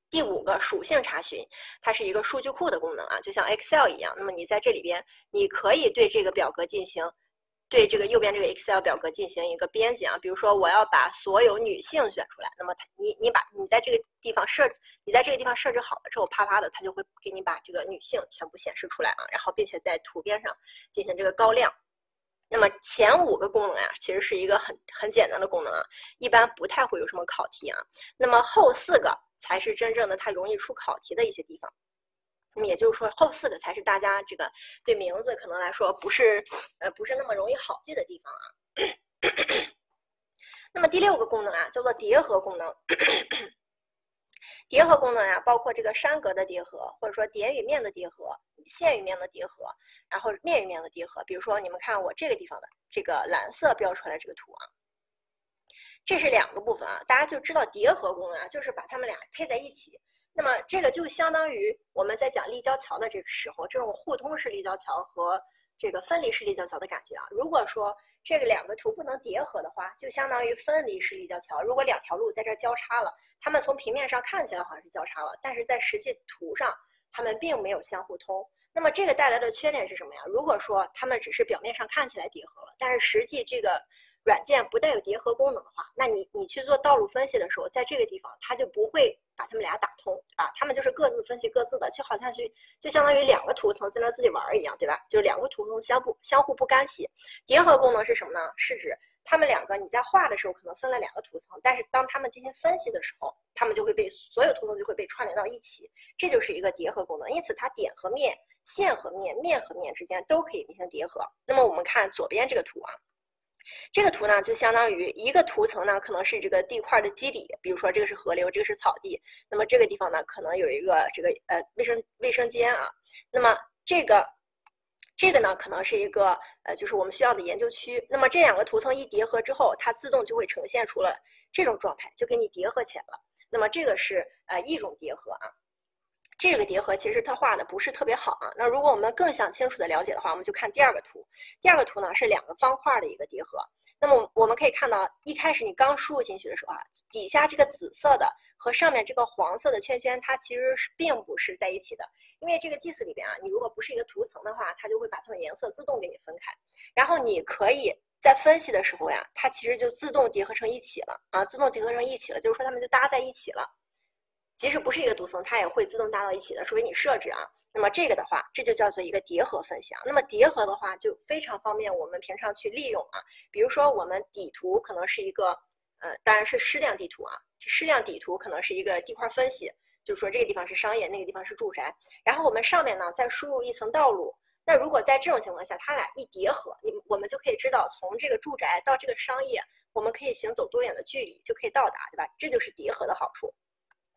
第五个属性查询，它是一个数据库的功能啊，就像 Excel 一样。那么你在这里边，你可以对这个表格进行。对这个右边这个 Excel 表格进行一个编辑啊，比如说我要把所有女性选出来，那么你你把你在这个地方设你在这个地方设置好了之后，啪啪的它就会给你把这个女性全部显示出来啊，然后并且在图片上进行这个高亮。那么前五个功能呀，其实是一个很很简单的功能啊，一般不太会有什么考题啊。那么后四个才是真正的它容易出考题的一些地方。那么也就是说，后四个才是大家这个对名字可能来说不是呃不是那么容易好记的地方啊。那么第六个功能啊，叫做叠合功能。叠合功能呀，包括这个山格的叠合，或者说点与面的叠合，线与面的叠合，然后面与面的叠合。比如说，你们看我这个地方的这个蓝色标出来这个图啊，这是两个部分啊，大家就知道叠合功能啊，就是把它们俩配在一起。那么这个就相当于我们在讲立交桥的这个时候，这种互通式立交桥和这个分离式立交桥的感觉啊。如果说这个两个图不能叠合的话，就相当于分离式立交桥。如果两条路在这交叉了，它们从平面上看起来好像是交叉了，但是在实际图上它们并没有相互通。那么这个带来的缺点是什么呀？如果说它们只是表面上看起来叠合了，但是实际这个。软件不带有叠合功能的话，那你你去做道路分析的时候，在这个地方它就不会把它们俩打通，对吧？它们就是各自分析各自的，就好像去就相当于两个图层在那自己玩儿一样，对吧？就是两个图层相不相互不干系。叠合功能是什么呢？是指它们两个你在画的时候可能分了两个图层，但是当它们进行分析的时候，它们就会被所有图层就会被串联到一起，这就是一个叠合功能。因此，它点和面、线和面、面和面之间都可以进行叠合。那么我们看左边这个图啊。这个图呢，就相当于一个图层呢，可能是这个地块的基底，比如说这个是河流，这个是草地，那么这个地方呢，可能有一个这个呃卫生卫生间啊，那么这个这个呢，可能是一个呃就是我们需要的研究区，那么这两个图层一叠合之后，它自动就会呈现出了这种状态，就给你叠合起来了，那么这个是呃一种叠合啊。这个叠合其实它画的不是特别好啊。那如果我们更想清楚的了解的话，我们就看第二个图。第二个图呢是两个方块的一个叠合。那么我们可以看到，一开始你刚输入进去的时候啊，底下这个紫色的和上面这个黄色的圈圈，它其实是并不是在一起的。因为这个 GIS 里边啊，你如果不是一个图层的话，它就会把它们颜色自动给你分开。然后你可以在分析的时候呀，它其实就自动叠合成一起了啊，自动叠合成一起了，就是说它们就搭在一起了。即使不是一个图层，它也会自动搭到一起的，除非你设置啊。那么这个的话，这就叫做一个叠合分析。那么叠合的话，就非常方便我们平常去利用啊。比如说我们底图可能是一个，呃，当然是矢量地图啊。矢量底图可能是一个地块分析，就是说这个地方是商业，那个地方是住宅。然后我们上面呢再输入一层道路。那如果在这种情况下，它俩一叠合，你我们就可以知道从这个住宅到这个商业，我们可以行走多远的距离就可以到达，对吧？这就是叠合的好处。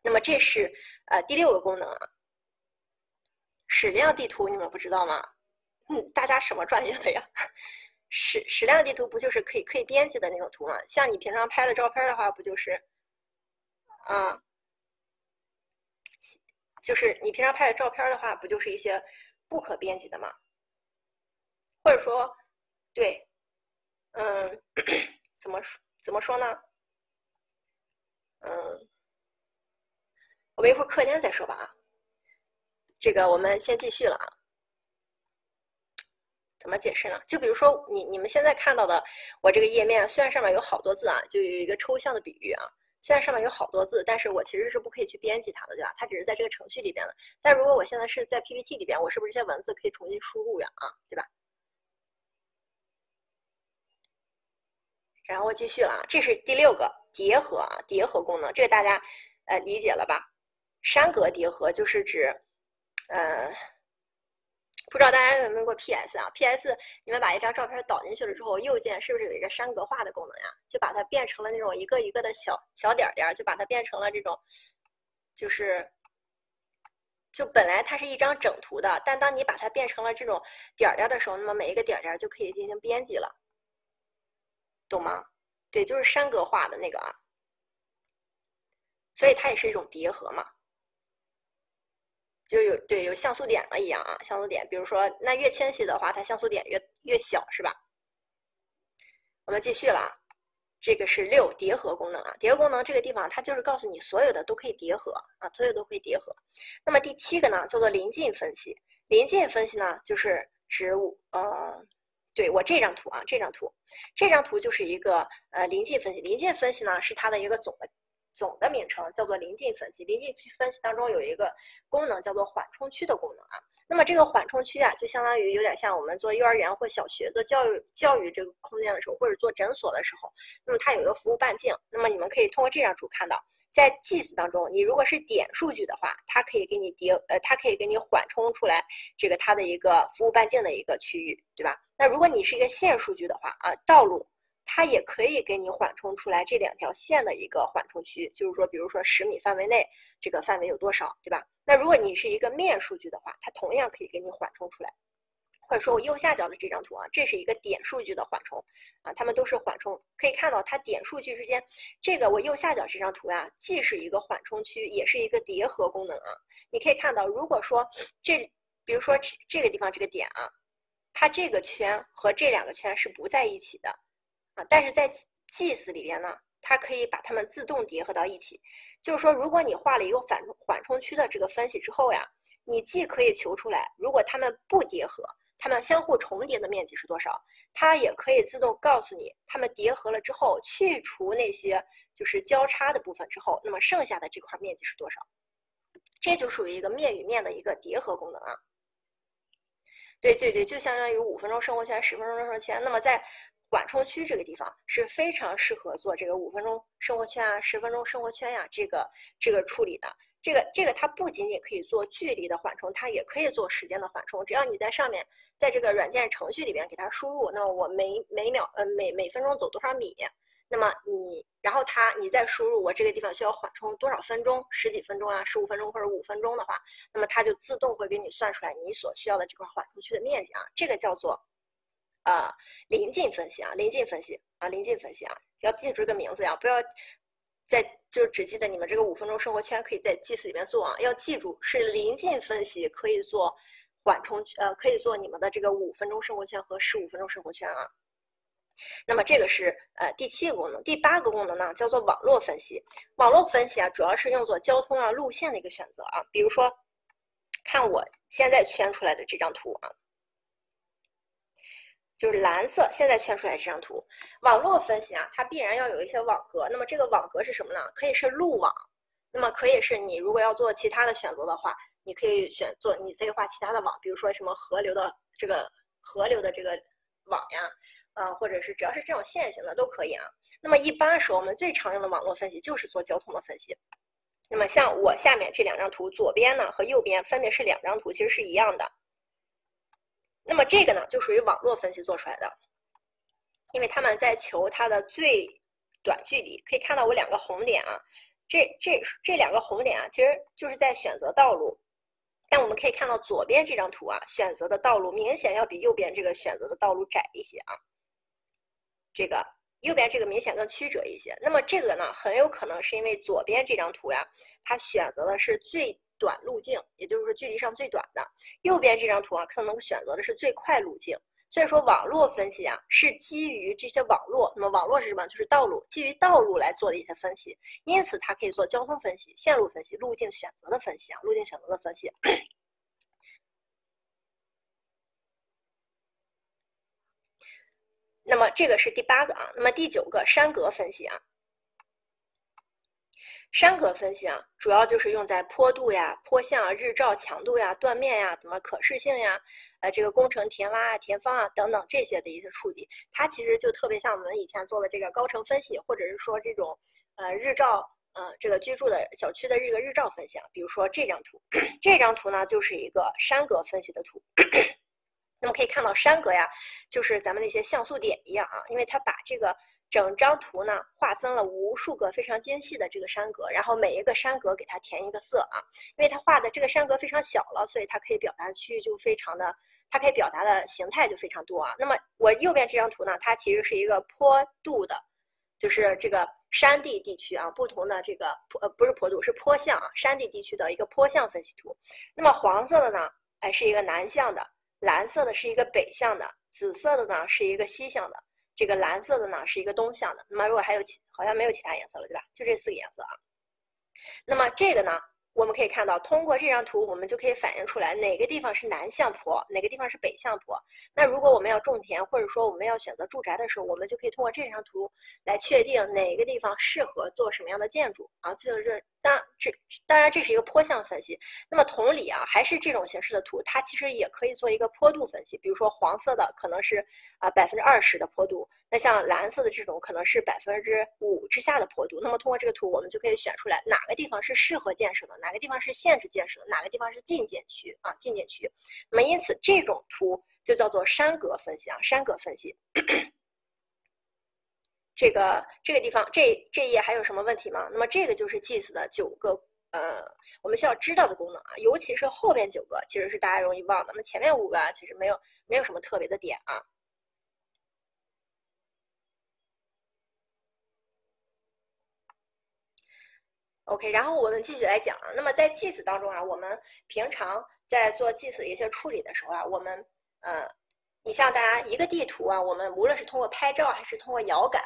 那么这是呃第六个功能啊，矢量地图你们不知道吗？嗯，大家什么专业的呀？矢矢量地图不就是可以可以编辑的那种图吗？像你平常拍的照片的话，不就是，啊，就是你平常拍的照片的话，不就是一些不可编辑的吗？或者说，对，嗯，怎么怎么说呢？嗯。我们一会儿课间再说吧啊，这个我们先继续了啊。怎么解释呢？就比如说你你们现在看到的我这个页面，虽然上面有好多字啊，就有一个抽象的比喻啊，虽然上面有好多字，但是我其实是不可以去编辑它的，对吧？它只是在这个程序里边的。但如果我现在是在 PPT 里边，我是不是这些文字可以重新输入呀？啊，对吧？然后继续了啊，这是第六个叠合啊，叠合功能，这个大家呃理解了吧？山格叠合就是指，呃，不知道大家有没有过 PS 啊？PS 你们把一张照片导进去了之后，右键是不是有一个山格化的功能呀？就把它变成了那种一个一个的小小点点，就把它变成了这种，就是，就本来它是一张整图的，但当你把它变成了这种点点的时候，那么每一个点点就可以进行编辑了，懂吗？对，就是山格化的那个啊，所以它也是一种叠合嘛。就有对有像素点了一样啊，像素点，比如说那越清晰的话，它像素点越越小，是吧？我们继续了啊，这个是六叠合功能啊，叠合功能这个地方它就是告诉你所有的都可以叠合啊，所有都可以叠合。那么第七个呢叫做临近分析，临近分析呢就是指我呃，对我这张图啊，这张图，这张图就是一个呃临近分析，临近分析呢是它的一个总的。总的名称叫做临近分析，临近分析当中有一个功能叫做缓冲区的功能啊。那么这个缓冲区啊，就相当于有点像我们做幼儿园或小学做教育教育这个空间的时候，或者做诊所的时候，那么它有一个服务半径。那么你们可以通过这张图看到，在 GIS 当中，你如果是点数据的话，它可以给你叠呃，它可以给你缓冲出来这个它的一个服务半径的一个区域，对吧？那如果你是一个线数据的话啊，道路。它也可以给你缓冲出来这两条线的一个缓冲区，就是说，比如说十米范围内这个范围有多少，对吧？那如果你是一个面数据的话，它同样可以给你缓冲出来。或者说我右下角的这张图啊，这是一个点数据的缓冲啊，它们都是缓冲。可以看到它点数据之间，这个我右下角这张图呀，既是一个缓冲区，也是一个叠合功能啊。你可以看到，如果说这，比如说这个地方这个点啊，它这个圈和这两个圈是不在一起的。但是在 GIS 里边呢，它可以把它们自动叠合到一起。就是说，如果你画了一个反缓冲区的这个分析之后呀，你既可以求出来，如果它们不叠合，它们相互重叠的面积是多少，它也可以自动告诉你，它们叠合了之后，去除那些就是交叉的部分之后，那么剩下的这块面积是多少？这就属于一个面与面的一个叠合功能啊。对对对，就相当于五分钟生活圈、十分钟生活圈。那么在缓冲区这个地方是非常适合做这个五分钟生活圈啊、十分钟生活圈呀，这个这个处理的。这个这个它不仅仅可以做距离的缓冲，它也可以做时间的缓冲。只要你在上面，在这个软件程序里边给它输入，那我每每秒呃每每分钟走多少米，那么你然后它你再输入我这个地方需要缓冲多少分钟，十几分钟啊、十五分钟或者五分钟的话，那么它就自动会给你算出来你所需要的这块缓冲区的面积啊，这个叫做。啊，临近分析啊，临近分析啊，临近分析啊，要记住这个名字呀，不要在就只记得你们这个五分钟生活圈可以在祭祀里面做啊，要记住是临近分析可以做缓冲呃，可以做你们的这个五分钟生活圈和十五分钟生活圈啊。那么这个是呃第七个功能，第八个功能呢叫做网络分析。网络分析啊，主要是用作交通啊路线的一个选择啊，比如说看我现在圈出来的这张图啊。就是蓝色，现在圈出来这张图，网络分析啊，它必然要有一些网格。那么这个网格是什么呢？可以是路网，那么可以是你如果要做其他的选择的话，你可以选做，你可以画其他的网，比如说什么河流的这个河流的这个网呀，呃，或者是只要是这种线型的都可以啊。那么一般时候我们最常用的网络分析就是做交通的分析。那么像我下面这两张图，左边呢和右边分别是两张图，其实是一样的。那么这个呢，就属于网络分析做出来的，因为他们在求它的最短距离。可以看到我两个红点啊，这这这两个红点啊，其实就是在选择道路。但我们可以看到左边这张图啊，选择的道路明显要比右边这个选择的道路窄一些啊。这个右边这个明显更曲折一些。那么这个呢，很有可能是因为左边这张图呀，它选择的是最。短路径，也就是说距离上最短的。右边这张图啊，可能选择的是最快路径。所以说，网络分析啊，是基于这些网络。那么网络是什么？就是道路，基于道路来做的一些分析。因此，它可以做交通分析、线路分析、路径选择的分析啊，路径选择的分析。那么这个是第八个啊。那么第九个山格分析啊。山格分析啊，主要就是用在坡度呀、坡向、日照强度呀、断面呀、怎么可视性呀、呃这个工程填挖啊、填方啊等等这些的一些处理。它其实就特别像我们以前做的这个高程分析，或者是说这种呃日照呃这个居住的小区的这个日照分析啊。比如说这张图，这张图呢就是一个山格分析的图。那么可以看到山格呀，就是咱们那些像素点一样啊，因为它把这个整张图呢划分了无数个非常精细的这个山格，然后每一个山格给它填一个色啊，因为它画的这个山格非常小了，所以它可以表达的区域就非常的，它可以表达的形态就非常多啊。那么我右边这张图呢，它其实是一个坡度的，就是这个山地地区啊，不同的这个坡呃不是坡度是坡向啊，山地地区的一个坡向分析图。那么黄色的呢，哎是一个南向的。蓝色的是一个北向的，紫色的呢是一个西向的，这个蓝色的呢是一个东向的。那么如果还有其好像没有其他颜色了，对吧？就这四个颜色啊。那么这个呢？我们可以看到，通过这张图，我们就可以反映出来哪个地方是南向坡，哪个地方是北向坡。那如果我们要种田，或者说我们要选择住宅的时候，我们就可以通过这张图来确定哪个地方适合做什么样的建筑啊。就是当然这当然这是一个坡向分析。那么同理啊，还是这种形式的图，它其实也可以做一个坡度分析。比如说黄色的可能是啊百分之二十的坡度，那像蓝色的这种可能是百分之五之下的坡度。那么通过这个图，我们就可以选出来哪个地方是适合建设的。哪个地方是限制建设的？哪个地方是禁建区啊？禁建区。那么因此这种图就叫做山格分析啊，山格分析。这个这个地方这这一页还有什么问题吗？那么这个就是 GIS 的九个呃我们需要知道的功能啊，尤其是后边九个其实是大家容易忘的，那么前面五个啊其实没有没有什么特别的点啊。OK，然后我们继续来讲啊。那么在 GIS 当中啊，我们平常在做 GIS 一些处理的时候啊，我们呃，你像大家一个地图啊，我们无论是通过拍照还是通过遥感，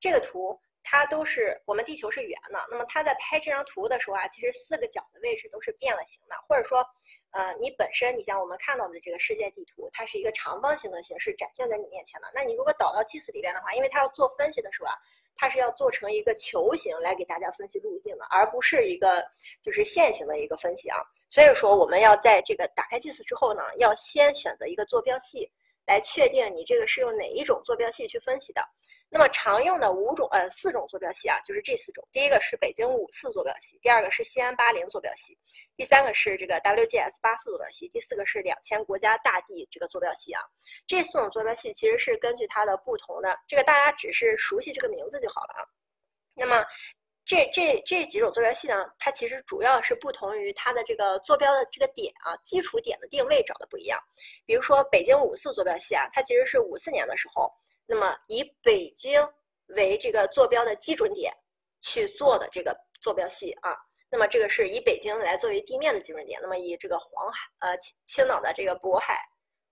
这个图它都是我们地球是圆的。那么它在拍这张图的时候啊，其实四个角的位置都是变了形的，或者说，呃，你本身你像我们看到的这个世界地图，它是一个长方形的形式展现在你面前的。那你如果导到 GIS 里边的话，因为它要做分析的时候啊。它是要做成一个球形来给大家分析路径的，而不是一个就是线形的一个分析啊。所以说，我们要在这个打开 GIS 之后呢，要先选择一个坐标系。来确定你这个是用哪一种坐标系去分析的。那么常用的五种呃四种坐标系啊，就是这四种。第一个是北京五四坐标系，第二个是西安八零坐标系，第三个是这个 WGS 八四坐标系，第四个是两千国家大地这个坐标系啊。这四种坐标系其实是根据它的不同的，这个大家只是熟悉这个名字就好了啊。那么。这这这几种坐标系呢，它其实主要是不同于它的这个坐标的这个点啊，基础点的定位找的不一样。比如说北京五四坐标系啊，它其实是五四年的时候，那么以北京为这个坐标的基准点去做的这个坐标系啊。那么这个是以北京来作为地面的基准点，那么以这个黄海呃青青岛的这个渤海。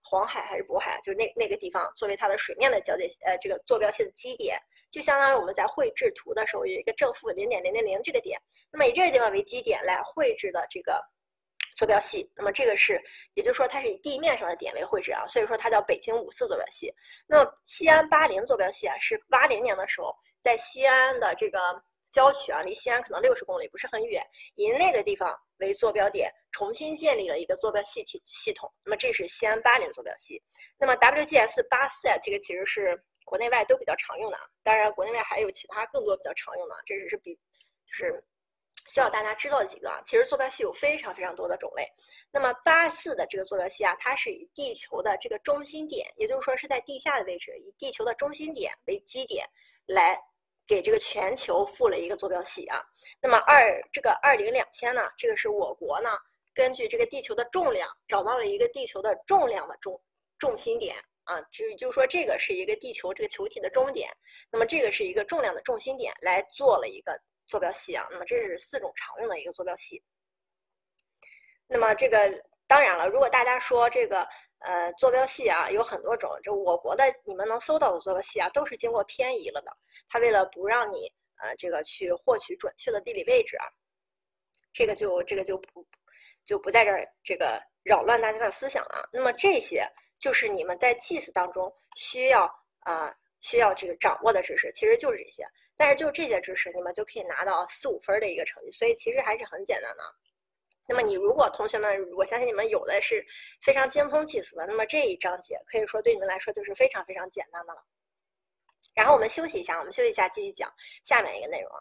黄海还是渤海，就是那那个地方作为它的水面的交界，呃，这个坐标系的基点，就相当于我们在绘制图的时候有一个正负零点零零零这个点，那么以这个地方为基点来绘制的这个坐标系，那么这个是，也就是说它是以地面上的点为绘制啊，所以说它叫北京五四坐标系。那么西安八零坐标系啊，是八零年的时候在西安的这个。郊区啊，离西安可能六十公里，不是很远。以那个地方为坐标点，重新建立了一个坐标系体系统。那么这是西安八零坐标系。那么 WGS 八四啊，这个其实是国内外都比较常用的啊。当然，国内外还有其他更多比较常用的，这只是比就是需要大家知道几个啊。其实坐标系有非常非常多的种类。那么八四的这个坐标系啊，它是以地球的这个中心点，也就是说是在地下的位置，以地球的中心点为基点来。给这个全球赋了一个坐标系啊，那么二这个二零两千呢，这个是我国呢根据这个地球的重量找到了一个地球的重量的重重心点啊，就就是说这个是一个地球这个球体的终点，那么这个是一个重量的重心点来做了一个坐标系啊，那么这是四种常用的一个坐标系，那么这个当然了，如果大家说这个。呃，坐标系啊有很多种，就我国的你们能搜到的坐标系啊，都是经过偏移了的。它为了不让你呃这个去获取准确的地理位置啊，这个就这个就不就不在这儿这个扰乱大家的思想了。那么这些就是你们在 GIS 当中需要啊需要这个掌握的知识，其实就是这些。但是就这些知识，你们就可以拿到四五分的一个成绩，所以其实还是很简单的。那么你如果同学们，我相信你们有的是非常精通计算的，那么这一章节可以说对你们来说就是非常非常简单的了。然后我们休息一下，我们休息一下，继续讲下面一个内容啊。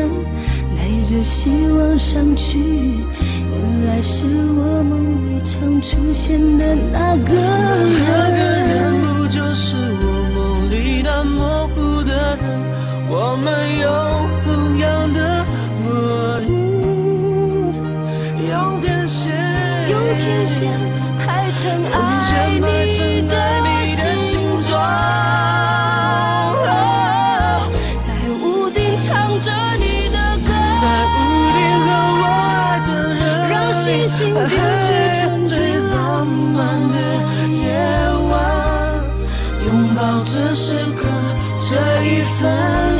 着希望上去，原来是我梦里常出现的那个人那个人人。不就是我梦里那模糊的人？我们有同样的魔力，用天线，用天线排成爱你星星点缀成最浪漫的夜晚，拥抱这时刻，这一分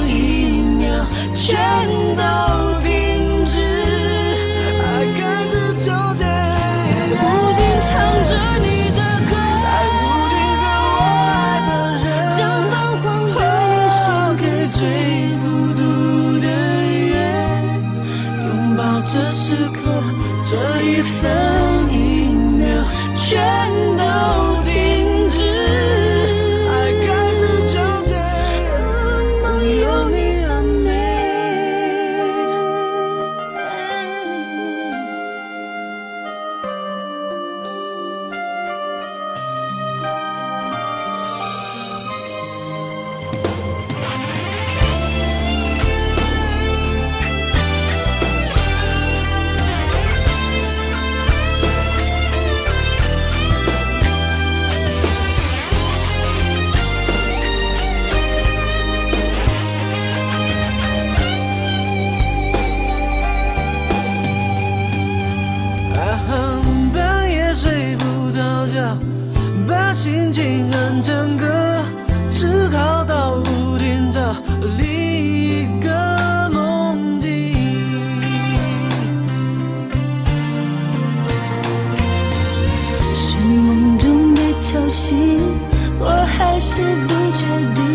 还是不确定，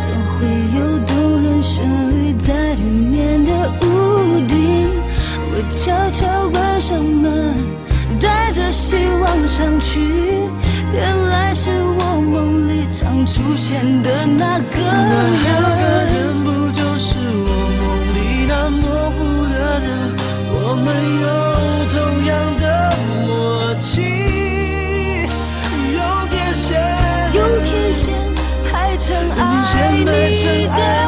怎会有动人旋律在对面的屋顶？我悄悄关上门，带着希望上去，原来是我梦里常出现的那个那个。人不就是我梦里那模糊的人？我们有同样的默契，用天爱线排成你爱。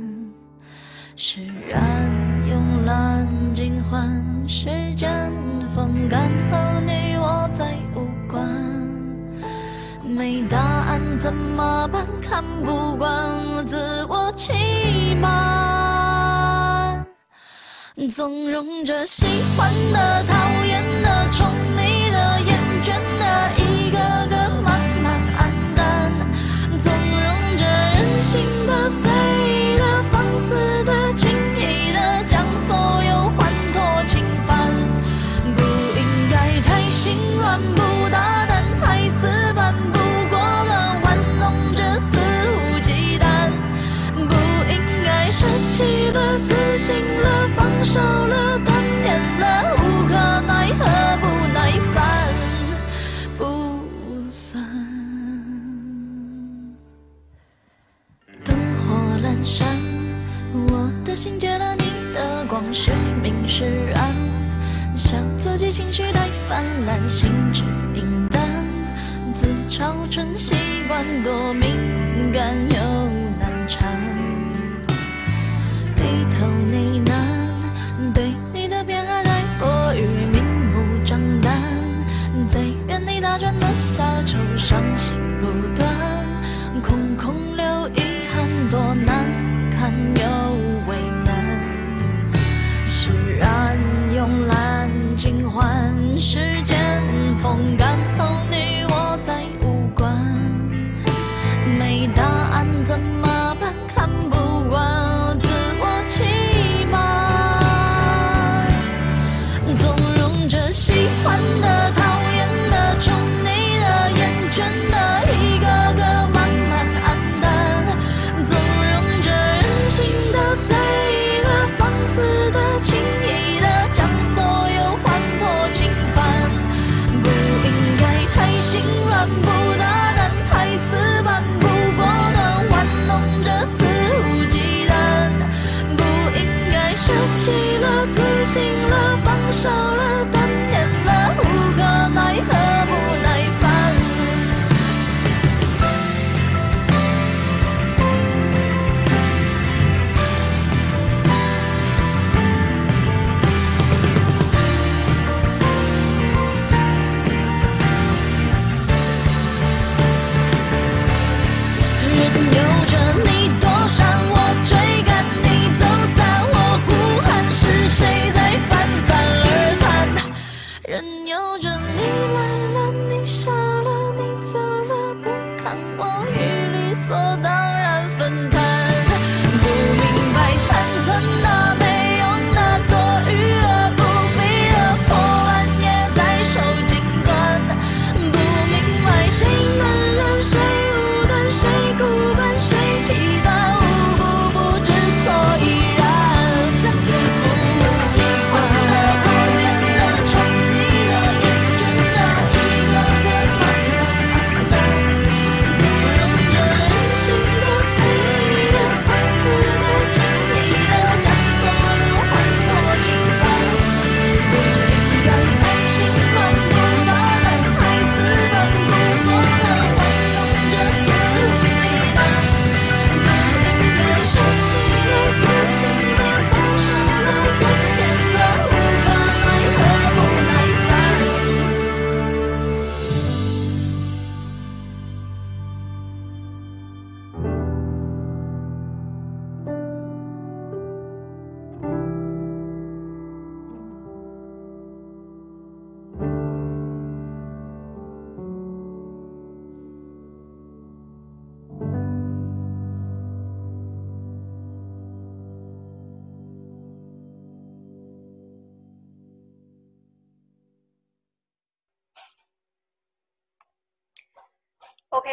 释然慵懒尽欢时间风干后你我再无关。没答案怎么办看不惯我自我欺瞒。纵容着喜欢的讨厌的宠累了，放手了，断念了，无可奈何，不耐烦，不算。灯火阑珊，我的心借了你的光，是明是暗，笑自己情绪太泛滥，心只影单，自嘲成习惯，多敏感。时间风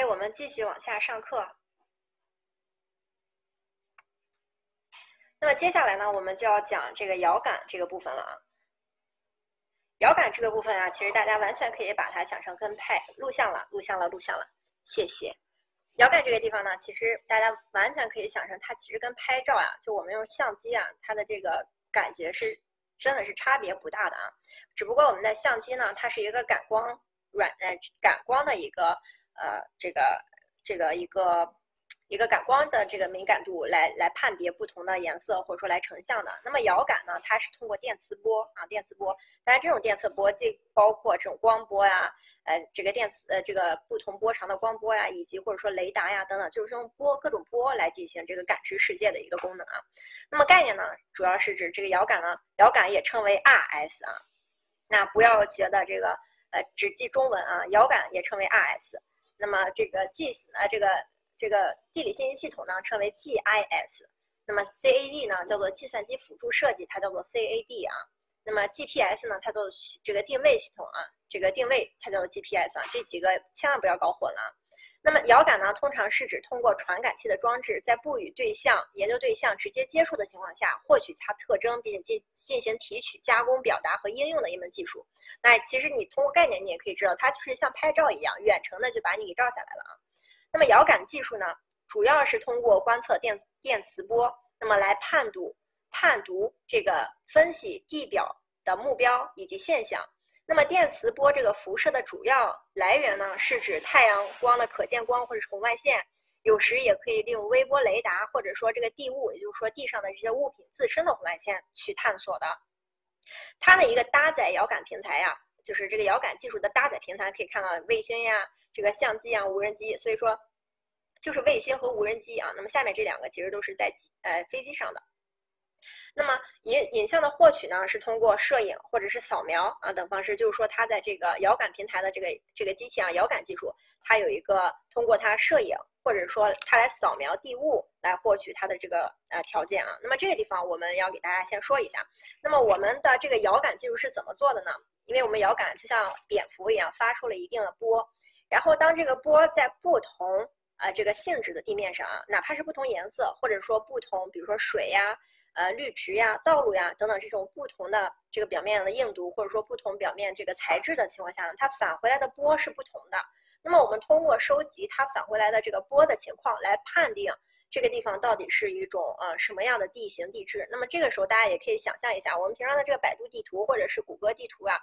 我们继续往下上课。那么接下来呢，我们就要讲这个遥感这个部分了啊。遥感这个部分啊，其实大家完全可以把它想成跟拍、录像了、录像了、录像了。谢谢。遥感这个地方呢，其实大家完全可以想成，它其实跟拍照啊，就我们用相机啊，它的这个感觉是真的是差别不大的啊。只不过我们的相机呢，它是一个感光软呃感光的一个。呃这个这个一个。一个感光的这个敏感度来来判别不同的颜色或者说来成像的。那么遥感呢，它是通过电磁波啊，电磁波。当然，这种电磁波既包括这种光波呀，呃，这个电磁呃这个不同波长的光波呀，以及或者说雷达呀等等，就是用波各种波来进行这个感知世界的一个功能啊。那么概念呢，主要是指这个遥感呢，遥感也称为 RS 啊。那不要觉得这个呃只记中文啊，遥感也称为 RS。那么这个 GIS 呢，这个。这个地理信息系统呢称为 GIS，那么 CAD 呢叫做计算机辅助设计，它叫做 CAD 啊。那么 GPS 呢，它做这个定位系统啊，这个定位它叫做 GPS 啊。这几个千万不要搞混了。那么遥感呢，通常是指通过传感器的装置，在不与对象研究对象直接接触的情况下，获取它特征，并且进进行提取、加工、表达和应用的一门技术。那其实你通过概念，你也可以知道，它就是像拍照一样，远程的就把你给照下来了啊。那么遥感技术呢，主要是通过观测电电磁波，那么来判读判读这个分析地表的目标以及现象。那么电磁波这个辐射的主要来源呢，是指太阳光的可见光或者是红外线，有时也可以利用微波雷达或者说这个地物，也就是说地上的这些物品自身的红外线去探索的。它的一个搭载遥感平台呀，就是这个遥感技术的搭载平台，可以看到卫星呀。这个相机啊，无人机，所以说就是卫星和无人机啊。那么下面这两个其实都是在呃飞机上的。那么影影像的获取呢，是通过摄影或者是扫描啊等方式，就是说它在这个遥感平台的这个这个机器啊，遥感技术，它有一个通过它摄影或者说它来扫描地物来获取它的这个呃条件啊。那么这个地方我们要给大家先说一下，那么我们的这个遥感技术是怎么做的呢？因为我们遥感就像蝙蝠一样，发出了一定的波。然后，当这个波在不同啊这个性质的地面上啊，哪怕是不同颜色，或者说不同，比如说水呀、呃绿植呀、道路呀等等这种不同的这个表面的硬度，或者说不同表面这个材质的情况下呢，它返回来的波是不同的。那么我们通过收集它返回来的这个波的情况来判定这个地方到底是一种呃什么样的地形地质。那么这个时候大家也可以想象一下，我们平常的这个百度地图或者是谷歌地图啊，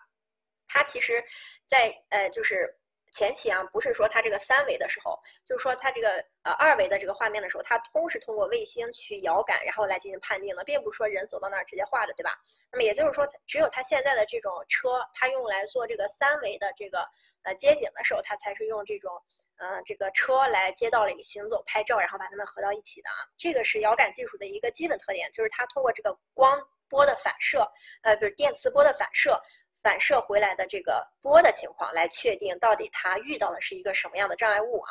它其实，在呃就是。前期啊，不是说它这个三维的时候，就是说它这个呃二维的这个画面的时候，它通是通过卫星去遥感，然后来进行判定的，并不是说人走到那儿直接画的，对吧？那么也就是说，只有它现在的这种车，它用来做这个三维的这个呃街景的时候，它才是用这种呃这个车来街道里行走拍照，然后把它们合到一起的啊。这个是遥感技术的一个基本特点，就是它通过这个光波的反射，呃，不是电磁波的反射。反射回来的这个波的情况，来确定到底它遇到的是一个什么样的障碍物啊？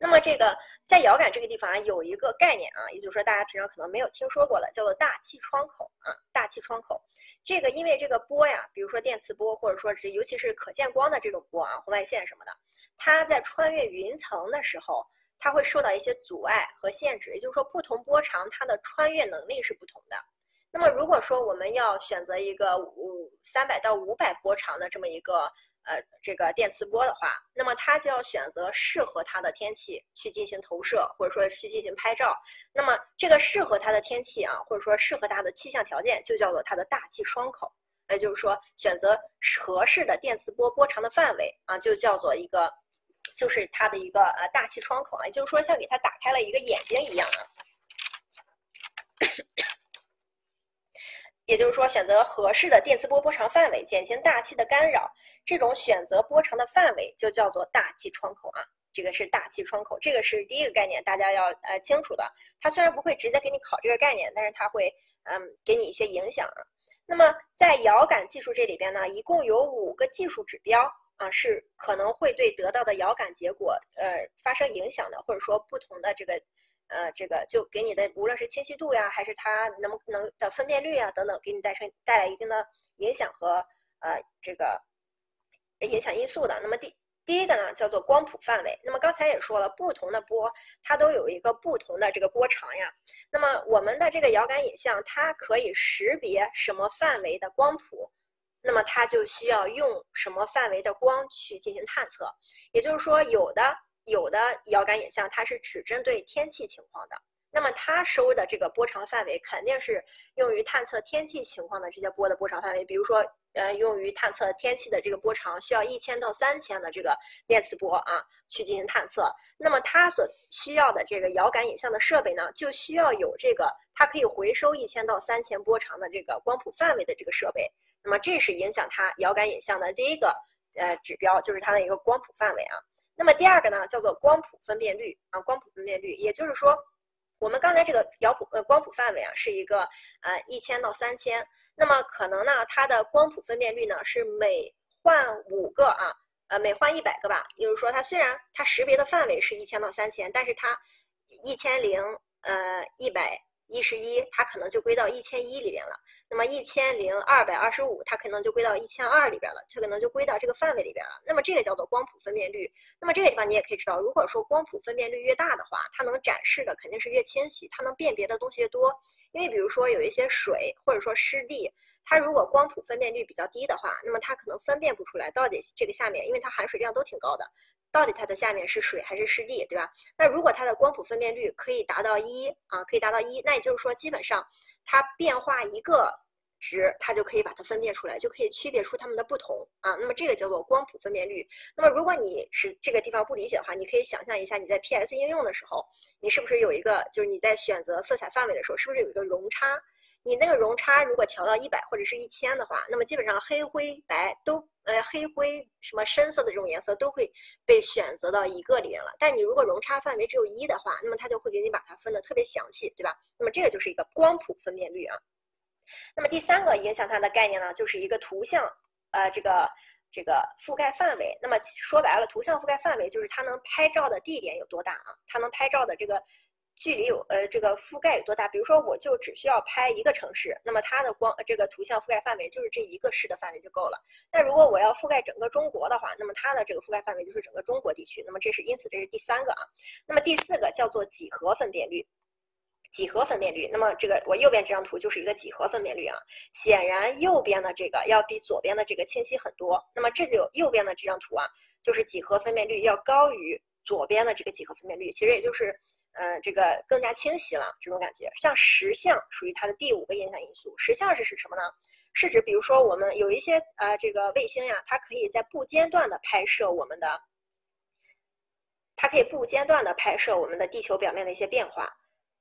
那么这个在遥感这个地方啊，有一个概念啊，也就是说大家平常可能没有听说过的，叫做大气窗口啊。大气窗口，这个因为这个波呀，比如说电磁波，或者说是尤其是可见光的这种波啊，红外线什么的，它在穿越云层的时候，它会受到一些阻碍和限制。也就是说，不同波长它的穿越能力是不同的。那么如果说我们要选择一个五三百到五百波长的这么一个呃这个电磁波的话，那么它就要选择适合它的天气去进行投射，或者说去进行拍照。那么这个适合它的天气啊，或者说适合它的气象条件，就叫做它的大气窗口。也就是说，选择合适的电磁波波长的范围啊，就叫做一个，就是它的一个呃大气窗口啊。也就是说，像给它打开了一个眼睛一样啊。也就是说，选择合适的电磁波波长范围，减轻大气的干扰。这种选择波长的范围就叫做大气窗口啊。这个是大气窗口，这个是第一个概念，大家要呃清楚的。它虽然不会直接给你考这个概念，但是它会嗯给你一些影响啊。那么在遥感技术这里边呢，一共有五个技术指标啊，是可能会对得到的遥感结果呃发生影响的，或者说不同的这个。呃，这个就给你的无论是清晰度呀，还是它能不能的分辨率呀等等，给你带成带来一定的影响和呃这个影响因素的。那么第第一个呢，叫做光谱范围。那么刚才也说了，不同的波它都有一个不同的这个波长呀。那么我们的这个遥感影像，它可以识别什么范围的光谱？那么它就需要用什么范围的光去进行探测。也就是说，有的有的遥感影像它是只针对天气情况的，那么它收的这个波长范围肯定是用于探测天气情况的这些波的波长范围，比如说。呃，用于探测天气的这个波长需要一千到三千的这个电磁波啊，去进行探测。那么它所需要的这个遥感影像的设备呢，就需要有这个它可以回收一千到三千波长的这个光谱范围的这个设备。那么这是影响它遥感影像的第一个呃指标，就是它的一个光谱范围啊。那么第二个呢，叫做光谱分辨率啊，光谱分辨率，也就是说，我们刚才这个遥谱呃光谱范围啊，是一个呃一千到三千。那么可能呢，它的光谱分辨率呢是每换五个啊，呃，每换一百个吧。也就是说，它虽然它识别的范围是一千到三千，但是它一千零呃一百。一十一，它可能就归到一千一里边了。那么一千零二百二十五，它可能就归到一千二里边了，它可能就归到这个范围里边了。那么这个叫做光谱分辨率。那么这个地方你也可以知道，如果说光谱分辨率越大的话，它能展示的肯定是越清晰，它能辨别的东西越多。因为比如说有一些水或者说湿地，它如果光谱分辨率比较低的话，那么它可能分辨不出来到底这个下面，因为它含水量都挺高的。到底它的下面是水还是湿地，对吧？那如果它的光谱分辨率可以达到一啊，可以达到一，那也就是说，基本上它变化一个值，它就可以把它分辨出来，就可以区别出它们的不同啊。那么这个叫做光谱分辨率。那么如果你是这个地方不理解的话，你可以想象一下，你在 PS 应用的时候，你是不是有一个，就是你在选择色彩范围的时候，是不是有一个容差？你那个容差如果调到一百或者是一千的话，那么基本上黑灰白都呃黑灰什么深色的这种颜色都会被选择到一个里面了。但你如果容差范围只有一的话，那么它就会给你把它分得特别详细，对吧？那么这个就是一个光谱分辨率啊。那么第三个影响它的概念呢，就是一个图像呃这个这个覆盖范围。那么说白了，图像覆盖范围就是它能拍照的地点有多大啊？它能拍照的这个。距离有呃这个覆盖有多大？比如说我就只需要拍一个城市，那么它的光这个图像覆盖范围就是这一个市的范围就够了。那如果我要覆盖整个中国的话，那么它的这个覆盖范围就是整个中国地区。那么这是因此这是第三个啊。那么第四个叫做几何分辨率，几何分辨率。那么这个我右边这张图就是一个几何分辨率啊。显然右边的这个要比左边的这个清晰很多。那么这就右边的这张图啊，就是几何分辨率要高于左边的这个几何分辨率，其实也就是。嗯，这个更加清晰了，这种感觉。像实像属于它的第五个影响因素。实像是指什么呢？是指比如说我们有一些呃这个卫星呀，它可以在不间断的拍摄我们的，它可以不间断的拍摄我们的地球表面的一些变化。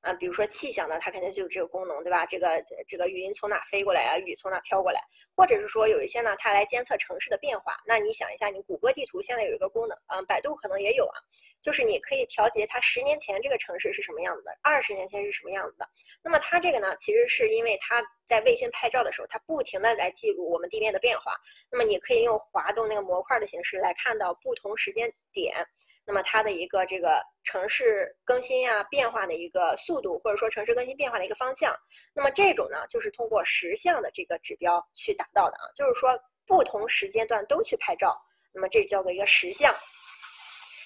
啊，比如说气象呢，它肯定就有这个功能，对吧？这个这个云从哪飞过来啊？雨从哪飘过来？或者是说有一些呢，它来监测城市的变化。那你想一下，你谷歌地图现在有一个功能，嗯，百度可能也有啊，就是你可以调节它十年前这个城市是什么样子的，二十年前是什么样子的。那么它这个呢，其实是因为它在卫星拍照的时候，它不停的来记录我们地面的变化。那么你可以用滑动那个模块的形式来看到不同时间点。那么它的一个这个城市更新呀变化的一个速度，或者说城市更新变化的一个方向，那么这种呢就是通过实像的这个指标去达到的啊，就是说不同时间段都去拍照，那么这叫做一个实像，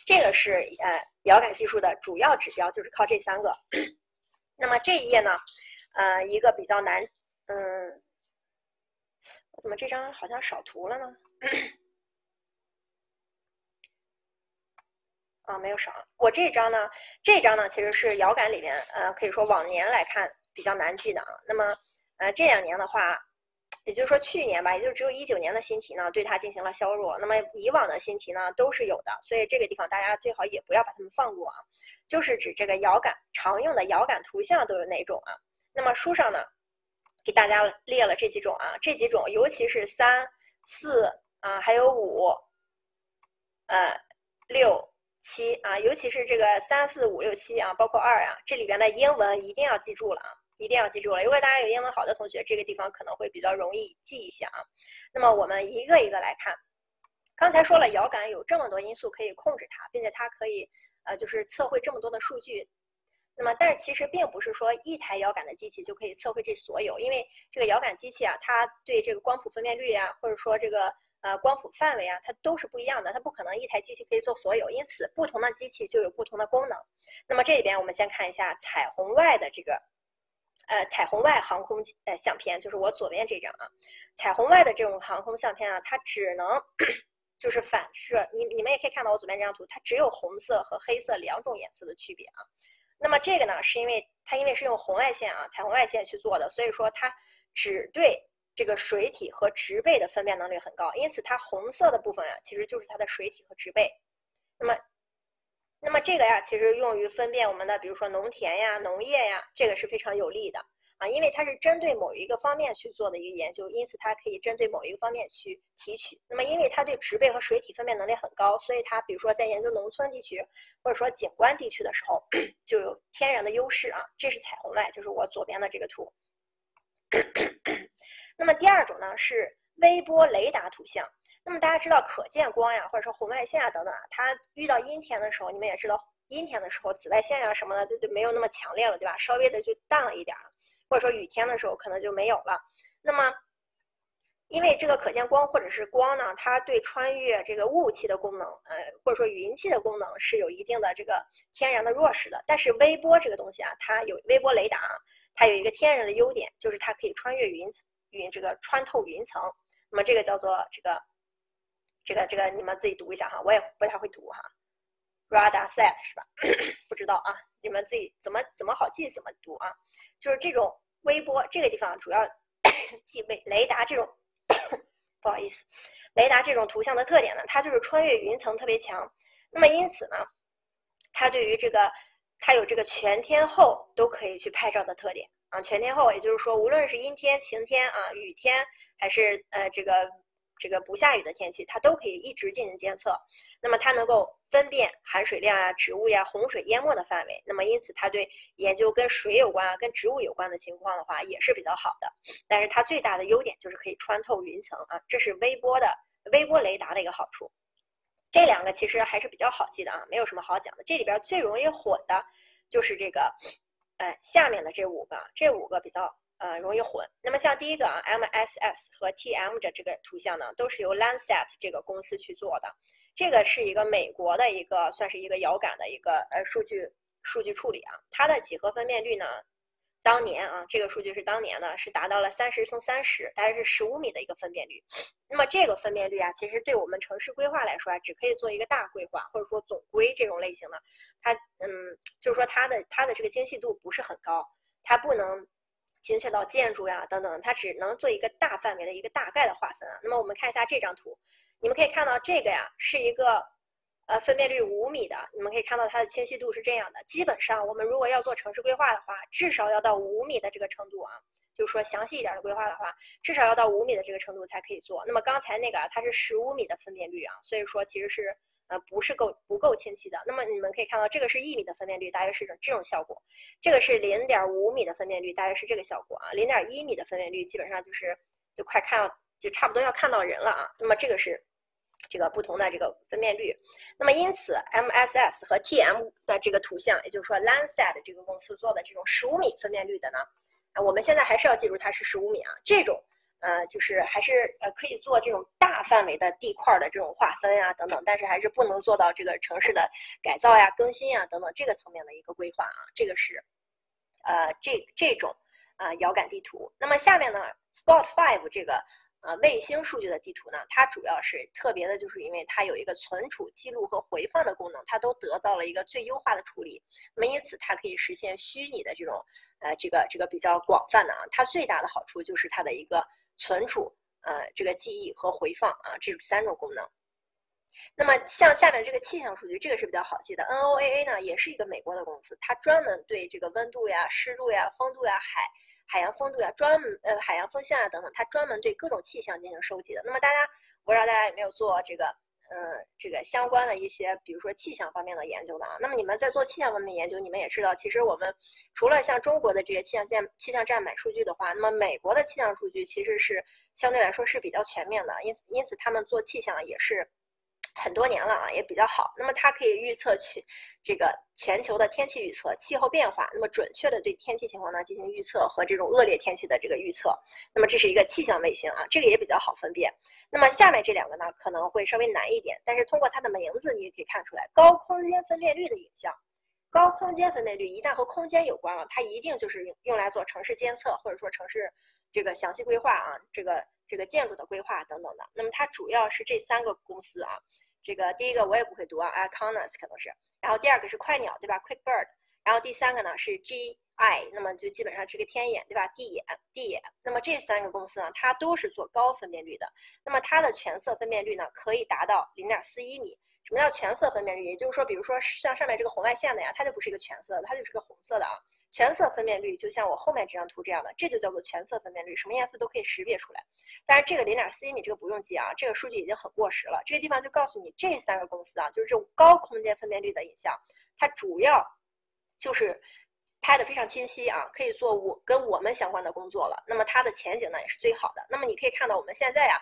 这个是呃遥感技术的主要指标，就是靠这三个。那么这一页呢，呃一个比较难，嗯，我怎么这张好像少图了呢？啊，没有少。我这张呢，这张呢其实是遥感里面，呃，可以说往年来看比较难记的啊。那么，呃，这两年的话，也就是说去年吧，也就只有一九年的新题呢，对它进行了削弱。那么以往的新题呢都是有的，所以这个地方大家最好也不要把它们放过啊。就是指这个遥感常用的遥感图像都有哪种啊？那么书上呢给大家列了这几种啊，这几种尤其是三、四啊，还有五、呃、六。七啊，尤其是这个三四五六七啊，包括二啊，这里边的英文一定要记住了啊，一定要记住了。如果大家有英文好的同学，这个地方可能会比较容易记一下啊。那么我们一个一个来看，刚才说了，遥感有这么多因素可以控制它，并且它可以呃，就是测绘这么多的数据。那么，但是其实并不是说一台遥感的机器就可以测绘这所有，因为这个遥感机器啊，它对这个光谱分辨率啊，或者说这个。呃，光谱范围啊，它都是不一样的，它不可能一台机器可以做所有，因此不同的机器就有不同的功能。那么这里边我们先看一下彩虹外的这个呃彩虹外航空呃相片，就是我左边这张啊，彩虹外的这种航空相片啊，它只能就是反射，你你们也可以看到我左边这张图，它只有红色和黑色两种颜色的区别啊。那么这个呢，是因为它因为是用红外线啊，彩虹外线去做的，所以说它只对这个水体和植被的分辨能力很高，因此它红色的部分呀，其实就是它的水体和植被。那么，那么这个呀，其实用于分辨我们的，比如说农田呀、农业呀，这个是非常有利的啊，因为它是针对某一个方面去做的一个研究，因此它可以针对某一个方面去提取。那么，因为它对植被和水体分辨能力很高，所以它比如说在研究农村地区或者说景观地区的时候，就有天然的优势啊。这是彩虹外，就是我左边的这个图。那么第二种呢是微波雷达图像。那么大家知道可见光呀，或者说红外线啊等等啊，它遇到阴天的时候，你们也知道阴天的时候紫外线呀什么的就就没有那么强烈了，对吧？稍微的就淡了一点儿，或者说雨天的时候可能就没有了。那么，因为这个可见光或者是光呢，它对穿越这个雾气的功能，呃，或者说云气的功能是有一定的这个天然的弱势的。但是微波这个东西啊，它有微波雷达，它有一个天然的优点，就是它可以穿越云层云这个穿透云层。那么这个叫做这个。这个这个你们自己读一下哈，我也不太会读哈，radar set 是吧？不知道啊，你们自己怎么怎么好记怎么读啊？就是这种微波这个地方主要 记微雷达这种，不好意思，雷达这种图像的特点呢，它就是穿越云层特别强。那么因此呢，它对于这个它有这个全天候都可以去拍照的特点啊。全天候也就是说，无论是阴天、晴天啊、雨天，还是呃这个。这个不下雨的天气，它都可以一直进行监测。那么它能够分辨含水量啊、植物呀、洪水淹没的范围。那么因此，它对研究跟水有关啊、跟植物有关的情况的话，也是比较好的。但是它最大的优点就是可以穿透云层啊，这是微波的微波雷达的一个好处。这两个其实还是比较好记的啊，没有什么好讲的。这里边最容易混的，就是这个，呃，下面的这五个，这五个比较。呃，容易混。那么像第一个啊，MSS 和 TM 的这个图像呢，都是由 Landsat 这个公司去做的。这个是一个美国的一个，算是一个遥感的一个呃数据数据处理啊。它的几何分辨率呢，当年啊，这个数据是当年的，是达到了三十乘三十，大概是十五米的一个分辨率。那么这个分辨率啊，其实对我们城市规划来说啊，只可以做一个大规划或者说总规这种类型的。它嗯，就是说它的它的这个精细度不是很高，它不能。精确到建筑呀等等，它只能做一个大范围的一个大概的划分啊。那么我们看一下这张图，你们可以看到这个呀是一个呃分辨率五米的，你们可以看到它的清晰度是这样的。基本上我们如果要做城市规划的话，至少要到五米的这个程度啊，就是说详细一点的规划的话，至少要到五米的这个程度才可以做。那么刚才那个它是十五米的分辨率啊，所以说其实是。呃，不是够不够清晰的。那么你们可以看到，这个是一米的分辨率，大约是种这种效果；这个是零点五米的分辨率，大约是这个效果啊。零点一米的分辨率，基本上就是就快看，就差不多要看到人了啊。那么这个是这个不同的这个分辨率。那么因此，MSS 和 TM 的这个图像，也就是说 Landsat 这个公司做的这种十五米分辨率的呢，啊，我们现在还是要记住它是十五米啊。这种。呃，就是还是呃可以做这种大范围的地块的这种划分呀，等等，但是还是不能做到这个城市的改造呀、更新呀等等这个层面的一个规划啊。这个是，呃，这这种呃遥感地图。那么下面呢，Spot Five 这个呃卫星数据的地图呢，它主要是特别的，就是因为它有一个存储、记录和回放的功能，它都得到了一个最优化的处理。那么因此它可以实现虚拟的这种呃这个这个比较广泛的啊。它最大的好处就是它的一个。存储，呃，这个记忆和回放啊，这三种功能。那么像下面这个气象数据，这个是比较好记的。NOAA 呢，也是一个美国的公司，它专门对这个温度呀、湿度呀、风度呀、海海洋风度呀，专门呃海洋风向啊等等，它专门对各种气象进行收集的。那么大家，我不知道大家有没有做这个？呃，这个相关的一些，比如说气象方面的研究的啊。那么你们在做气象方面研究，你们也知道，其实我们除了像中国的这些气象站、气象站买数据的话，那么美国的气象数据其实是相对来说是比较全面的，因此因此他们做气象也是。很多年了啊，也比较好。那么它可以预测去这个全球的天气预测、气候变化，那么准确的对天气情况呢进行预测和这种恶劣天气的这个预测。那么这是一个气象卫星啊，这个也比较好分辨。那么下面这两个呢可能会稍微难一点，但是通过它的名字你也可以看出来，高空间分辨率的影像。高空间分辨率一旦和空间有关了，它一定就是用用来做城市监测或者说城市这个详细规划啊，这个这个建筑的规划等等的。那么它主要是这三个公司啊，这个第一个我也不会读啊 i c o n u s 可能是，然后第二个是快鸟对吧？Quick Bird，然后第三个呢是 GI，那么就基本上是个天眼对吧？地眼地眼，那么这三个公司呢，它都是做高分辨率的，那么它的全色分辨率呢可以达到零点四一米。什么叫全色分辨率？也就是说，比如说像上面这个红外线的呀，它就不是一个全色的，它就是个红色的啊。全色分辨率就像我后面这张图这样的，这就叫做全色分辨率，什么颜色都可以识别出来。但是这个零点四一米这个不用记啊，这个数据已经很过时了。这个地方就告诉你，这三个公司啊，就是这种高空间分辨率的影像，它主要就是拍的非常清晰啊，可以做我跟我们相关的工作了。那么它的前景呢也是最好的。那么你可以看到我们现在呀，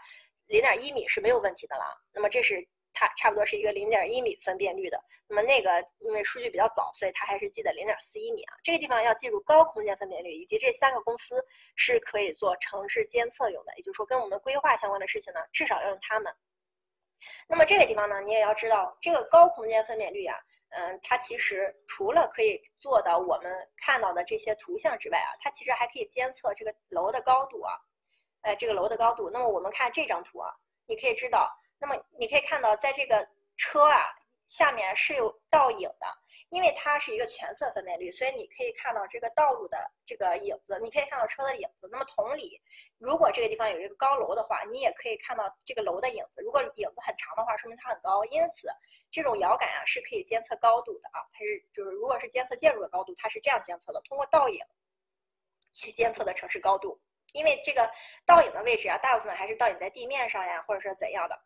零点一米是没有问题的了。那么这是。它差不多是一个零点一米分辨率的，那么那个因为数据比较早，所以它还是记得零点四一米啊。这个地方要记住高空间分辨率，以及这三个公司是可以做城市监测用的，也就是说跟我们规划相关的事情呢，至少要用它们。那么这个地方呢，你也要知道，这个高空间分辨率啊，嗯，它其实除了可以做到我们看到的这些图像之外啊，它其实还可以监测这个楼的高度啊，哎，这个楼的高度。那么我们看这张图啊，你可以知道。那么你可以看到，在这个车啊下面是有倒影的，因为它是一个全色分辨率，所以你可以看到这个道路的这个影子，你可以看到车的影子。那么同理，如果这个地方有一个高楼的话，你也可以看到这个楼的影子。如果影子很长的话，说明它很高。因此，这种遥感啊是可以监测高度的啊，它是就是如果是监测建筑的高度，它是这样监测的，通过倒影去监测的城市高度。因为这个倒影的位置啊，大部分还是倒影在地面上呀，或者说怎样的。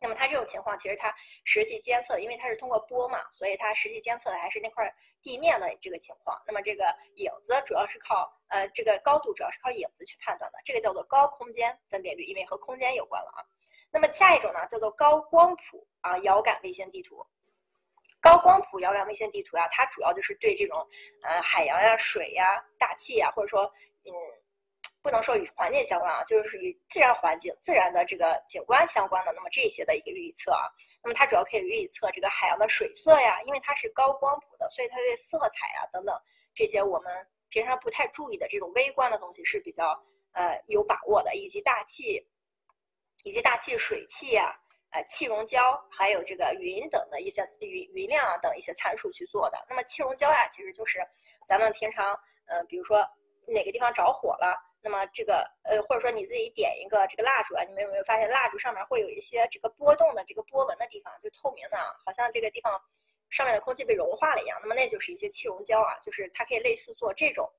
那么它这种情况，其实它实际监测，因为它是通过波嘛，所以它实际监测的还是那块地面的这个情况。那么这个影子主要是靠呃这个高度主要是靠影子去判断的，这个叫做高空间分辨率，因为和空间有关了啊。那么下一种呢叫做高光谱啊遥感卫星地图。高光谱遥感卫星地图啊，它主要就是对这种呃海洋呀、水呀、大气呀，或者说嗯。不能说与环境相关啊，就是与自然环境、自然的这个景观相关的。那么这些的一个预测啊，那么它主要可以预测这个海洋的水色呀，因为它是高光谱的，所以它对色彩啊等等这些我们平常不太注意的这种微观的东西是比较呃有把握的，以及大气，以及大气水汽呀、呃气溶胶，还有这个云等的一些云云量啊等一些参数去做的。那么气溶胶呀，其实就是咱们平常呃比如说哪个地方着火了。那么这个呃，或者说你自己点一个这个蜡烛啊，你们有没有发现蜡烛上面会有一些这个波动的这个波纹的地方，就透明的，好像这个地方上面的空气被融化了一样。那么那就是一些气溶胶啊，就是它可以类似做这种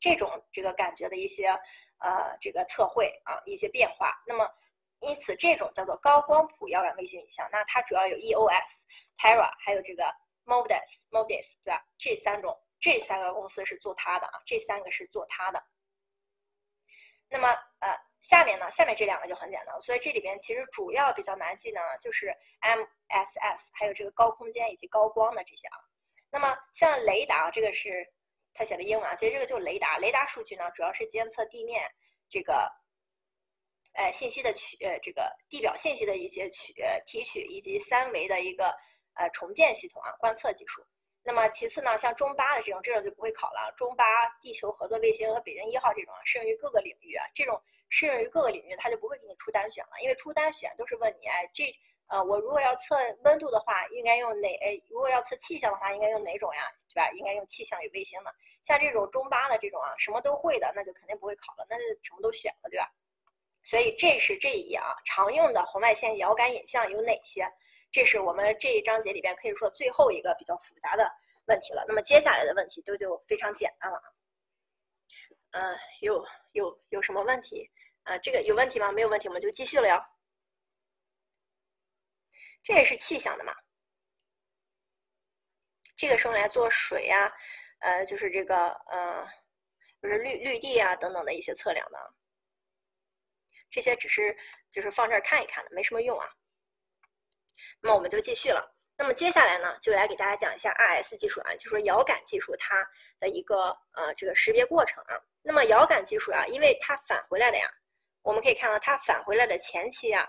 这种这个感觉的一些呃这个测绘啊一些变化。那么因此这种叫做高光谱遥感卫星影像，那它主要有 EOS、Terra 还有这个 Modus Modus 对吧？这三种这三个公司是做它的啊，这三个是做它的。那么，呃，下面呢，下面这两个就很简单，所以这里边其实主要比较难记呢，就是 MSS，还有这个高空间以及高光的这些啊。那么像雷达，这个是他写的英文啊，其实这个就是雷达。雷达数据呢，主要是监测地面这个，呃，信息的取，呃，这个地表信息的一些取，提取以及三维的一个，呃，重建系统啊，观测技术。那么其次呢，像中巴的这种，这种就不会考了。中巴地球合作卫星和北京一号这种，适用于各个领域啊。这种适用于各个领域，它就不会给你出单选了，因为出单选都是问你，哎，这呃，我如果要测温度的话，应该用哪？哎，如果要测气象的话，应该用哪种呀？对吧？应该用气象与卫星的。像这种中巴的这种啊，什么都会的，那就肯定不会考了，那就什么都选了，对吧？所以这是这一页啊，常用的红外线遥感影像有哪些？这是我们这一章节里边可以说最后一个比较复杂的问题了。那么接下来的问题都就非常简单了啊。嗯，有有有什么问题？啊，这个有问题吗？没有问题，我们就继续了哟。这也是气象的嘛。这个是用来做水呀，呃，就是这个呃，就是绿绿地啊等等的一些测量的。这些只是就是放这儿看一看的，没什么用啊。那么我们就继续了。那么接下来呢，就来给大家讲一下 RS 技术啊，就说遥感技术它的一个呃这个识别过程啊。那么遥感技术啊，因为它返回来的呀，我们可以看到它返回来的前期啊，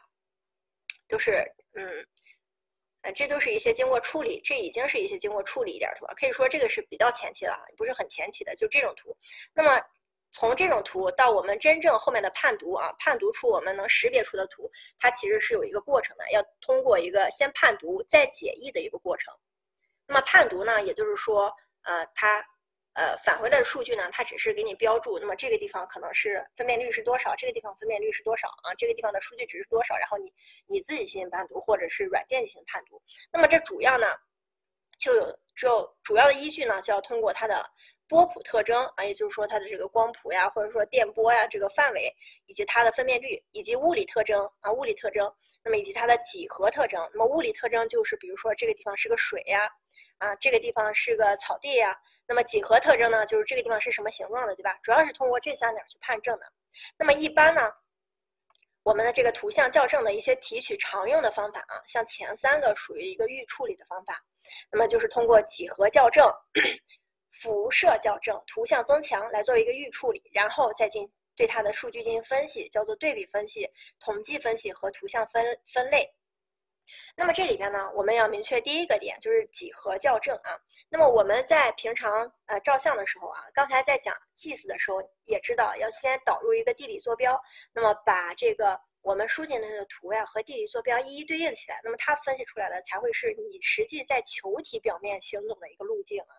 都是嗯呃，这都是一些经过处理，这已经是一些经过处理一点儿图了，可以说这个是比较前期了，不是很前期的，就这种图。那么从这种图到我们真正后面的判读啊，判读出我们能识别出的图，它其实是有一个过程的，要通过一个先判读再解译的一个过程。那么判读呢，也就是说，呃，它呃返回来的数据呢，它只是给你标注，那么这个地方可能是分辨率是多少，这个地方分辨率是多少啊，这个地方的数据值是多少，然后你你自己进行判读，或者是软件进行判读。那么这主要呢，就有只有主要的依据呢，就要通过它的波谱特征啊，也就是说它的这个光谱呀，或者说电波呀这个范围，以及它的分辨率，以及物理特征啊物理特征，那么以及它的几何特征。那么物理特征就是比如说这个地方是个水呀，啊这个地方是个草地呀。那么几何特征呢，就是这个地方是什么形状的，对吧？主要是通过这三点去判证的。那么一般呢，我们的这个图像校正的一些提取常用的方法啊，像前三个属于一个预处理的方法，那么就是通过几何校正、辐射校正、图像增强来作为一个预处理，然后再进对它的数据进行分析，叫做对比分析、统计分析和图像分分类。那么这里边呢，我们要明确第一个点，就是几何校正啊。那么我们在平常呃照相的时候啊，刚才在讲 GIS 的时候，也知道要先导入一个地理坐标，那么把这个我们输进的这个图呀和地理坐标一一对应起来，那么它分析出来的才会是你实际在球体表面行走的一个路径啊。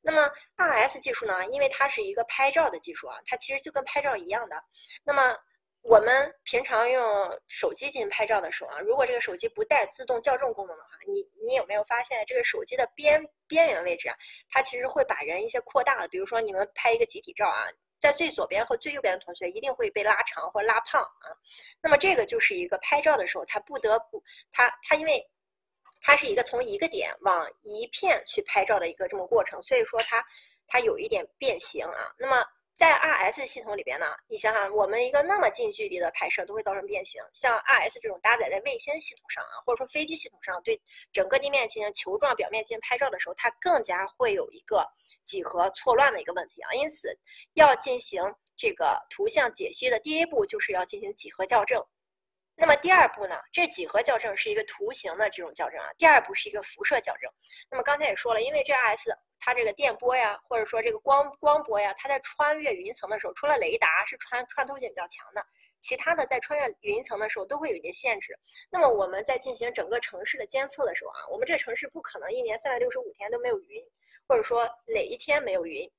那么 RS 技术呢，因为它是一个拍照的技术啊，它其实就跟拍照一样的。那么我们平常用手机进行拍照的时候啊，如果这个手机不带自动校正功能的话，你你有没有发现这个手机的边边缘位置啊，它其实会把人一些扩大的，比如说你们拍一个集体照啊，在最左边和最右边的同学一定会被拉长或拉胖啊。那么这个就是一个拍照的时候，它不得不它它因为它是一个从一个点往一片去拍照的一个这么过程，所以说它它有一点变形啊。那么在 RS 系统里边呢，你想想，我们一个那么近距离的拍摄都会造成变形，像 RS 这种搭载在卫星系统上啊，或者说飞机系统上，对整个地面进行球状表面进行拍照的时候，它更加会有一个几何错乱的一个问题啊。因此，要进行这个图像解析的第一步，就是要进行几何校正。那么第二步呢，这几何校正是一个图形的这种校正啊，第二步是一个辐射校正。那么刚才也说了，因为这 RS。它这个电波呀，或者说这个光光波呀，它在穿越云层的时候，除了雷达是穿穿透性比较强的，其他的在穿越云层的时候都会有一些限制。那么我们在进行整个城市的监测的时候啊，我们这城市不可能一年三百六十五天都没有云，或者说哪一天没有云。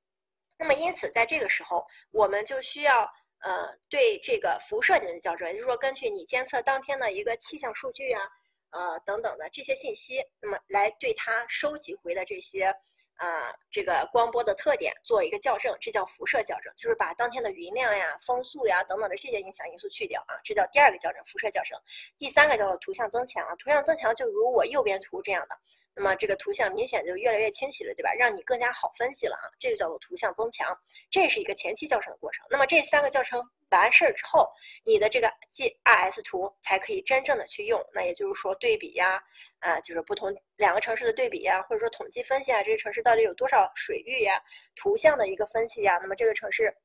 那么因此在这个时候，我们就需要呃对这个辐射进行校正，也就是说根据你监测当天的一个气象数据啊，呃等等的这些信息，那么来对它收集回的这些。啊，这个光波的特点做一个校正，这叫辐射校正，就是把当天的云量呀、风速呀等等的这些影响因素去掉啊，这叫第二个校正，辐射校正。第三个叫做图像增强，图像增强就如我右边图这样的，那么这个图像明显就越来越清晰了，对吧？让你更加好分析了啊，这就叫做图像增强，这是一个前期教程的过程。那么这三个教程完事儿之后，你的这个 GIS 图才可以真正的去用。那也就是说对比呀，啊，就是不同两个城市的对比呀，或者说统计分析啊，这个城市到底有多少水域呀？图像的一个分析呀，那么这个城市，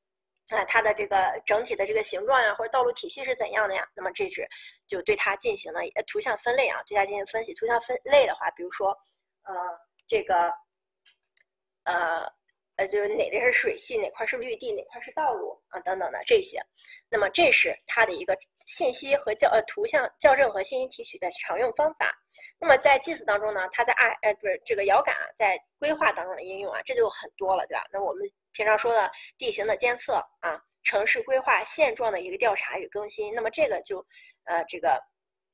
啊，它的这个整体的这个形状呀，或者道路体系是怎样的呀？那么这是就对它进行了图像分类啊，对它进行分析。图像分类的话，比如说，呃，这个，呃。呃，就是哪边是水系，哪块是绿地，哪块是道路啊，等等的这些。那么这是它的一个信息和校呃图像校正和信息提取的常用方法。那么在 GIS 当中呢，它在二呃不是这个遥感啊，在规划当中的应用啊，这就很多了，对吧？那我们平常说的地形的监测啊，城市规划现状的一个调查与更新，那么这个就呃这个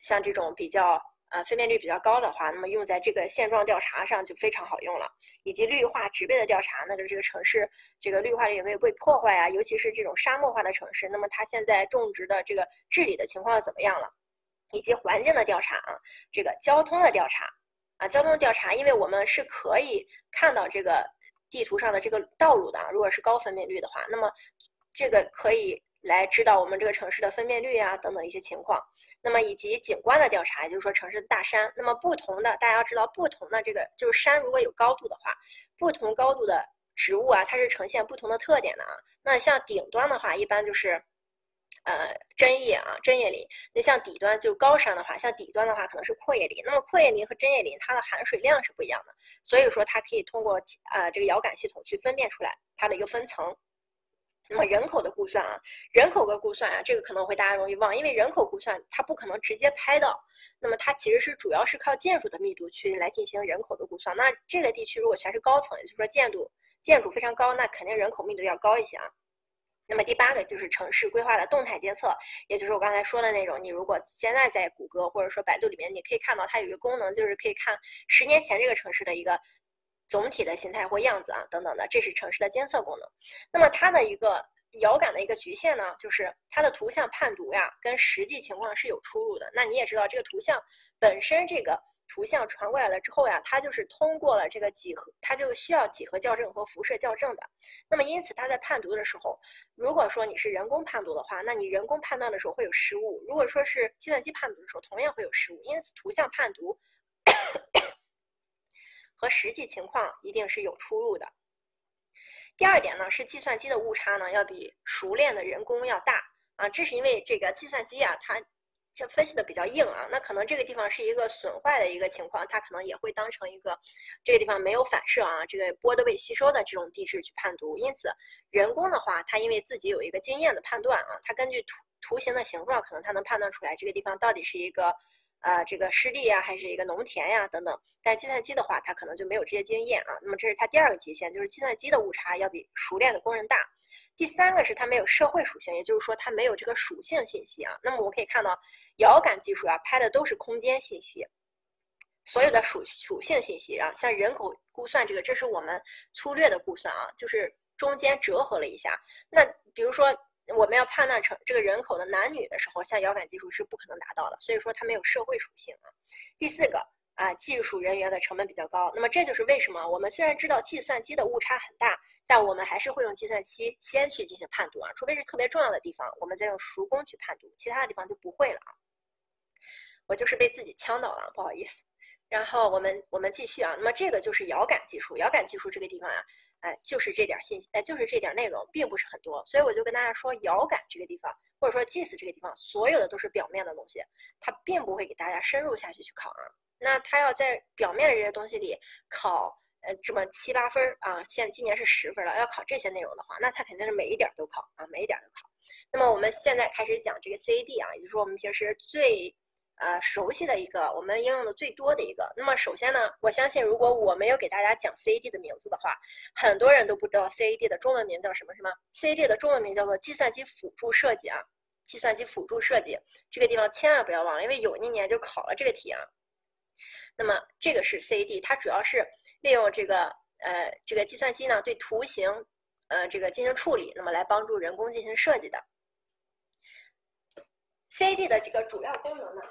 像这种比较。呃，分辨率比较高的话，那么用在这个现状调查上就非常好用了。以及绿化植被的调查，那个这个城市这个绿化率有没有被破坏啊？尤其是这种沙漠化的城市，那么它现在种植的这个治理的情况怎么样了？以及环境的调查啊，这个交通的调查啊，交通调查，因为我们是可以看到这个地图上的这个道路的，如果是高分辨率的话，那么这个可以。来知道我们这个城市的分辨率啊等等一些情况，那么以及景观的调查，也就是说城市的大山，那么不同的大家要知道不同的这个就是山如果有高度的话，不同高度的植物啊它是呈现不同的特点的啊。那像顶端的话，一般就是，呃针叶啊针叶林。那像底端就高山的话，像底端的话可能是阔叶林。那么阔叶林和针叶林它的含水量是不一样的，所以说它可以通过呃这个遥感系统去分辨出来它的一个分层。那么人口的估算啊，人口的估算啊，这个可能会大家容易忘，因为人口估算它不可能直接拍到，那么它其实是主要是靠建筑的密度去来进行人口的估算。那这个地区如果全是高层，也就是说建筑建筑非常高，那肯定人口密度要高一些啊。那么第八个就是城市规划的动态监测，也就是我刚才说的那种，你如果现在在谷歌或者说百度里面，你可以看到它有一个功能，就是可以看十年前这个城市的一个。总体的形态或样子啊，等等的，这是城市的监测功能。那么它的一个遥感的一个局限呢，就是它的图像判读呀，跟实际情况是有出入的。那你也知道，这个图像本身，这个图像传过来了之后呀，它就是通过了这个几何，它就需要几何校正和辐射校正的。那么因此，它在判读的时候，如果说你是人工判读的话，那你人工判断的时候会有失误；如果说是计算机判读的时候，同样会有失误。因此，图像判读。和实际情况一定是有出入的。第二点呢，是计算机的误差呢要比熟练的人工要大啊，这是因为这个计算机啊，它这分析的比较硬啊，那可能这个地方是一个损坏的一个情况，它可能也会当成一个这个地方没有反射啊，这个波都被吸收的这种地质去判读。因此，人工的话，它因为自己有一个经验的判断啊，它根据图图形的形状，可能它能判断出来这个地方到底是一个。呃，这个湿地呀，还是一个农田呀，等等。但计算机的话，它可能就没有这些经验啊。那么这是它第二个极限，就是计算机的误差要比熟练的工人大。第三个是它没有社会属性，也就是说它没有这个属性信息啊。那么我可以看到，遥感技术啊，拍的都是空间信息，所有的属属性信息啊，像人口估算这个，这是我们粗略的估算啊，就是中间折合了一下。那比如说。我们要判断成这个人口的男女的时候，像遥感技术是不可能达到的，所以说它没有社会属性啊。第四个啊，技术人员的成本比较高，那么这就是为什么我们虽然知道计算机的误差很大，但我们还是会用计算机先去进行判读啊，除非是特别重要的地方，我们再用熟工去判读，其他的地方就不会了啊。我就是被自己呛到了，不好意思。然后我们我们继续啊，那么这个就是遥感技术，遥感技术这个地方呀。哎，就是这点信息，哎，就是这点内容，并不是很多，所以我就跟大家说，遥感这个地方，或者说 GIS 这个地方，所有的都是表面的东西，它并不会给大家深入下去去考啊。那他要在表面的这些东西里考，呃，这么七八分啊，现今年是十分了，要考这些内容的话，那他肯定是每一点都考啊，每一点都考。那么我们现在开始讲这个 CAD 啊，也就是说我们平时最。呃，熟悉的一个，我们应用的最多的一个。那么首先呢，我相信如果我没有给大家讲 CAD 的名字的话，很多人都不知道 CAD 的中文名叫什么，什么 CAD 的中文名叫做计算机辅助设计啊，计算机辅助设计这个地方千万不要忘了，因为有一年就考了这个题啊。那么这个是 CAD，它主要是利用这个呃这个计算机呢对图形呃这个进行处理，那么来帮助人工进行设计的。CAD 的这个主要功能呢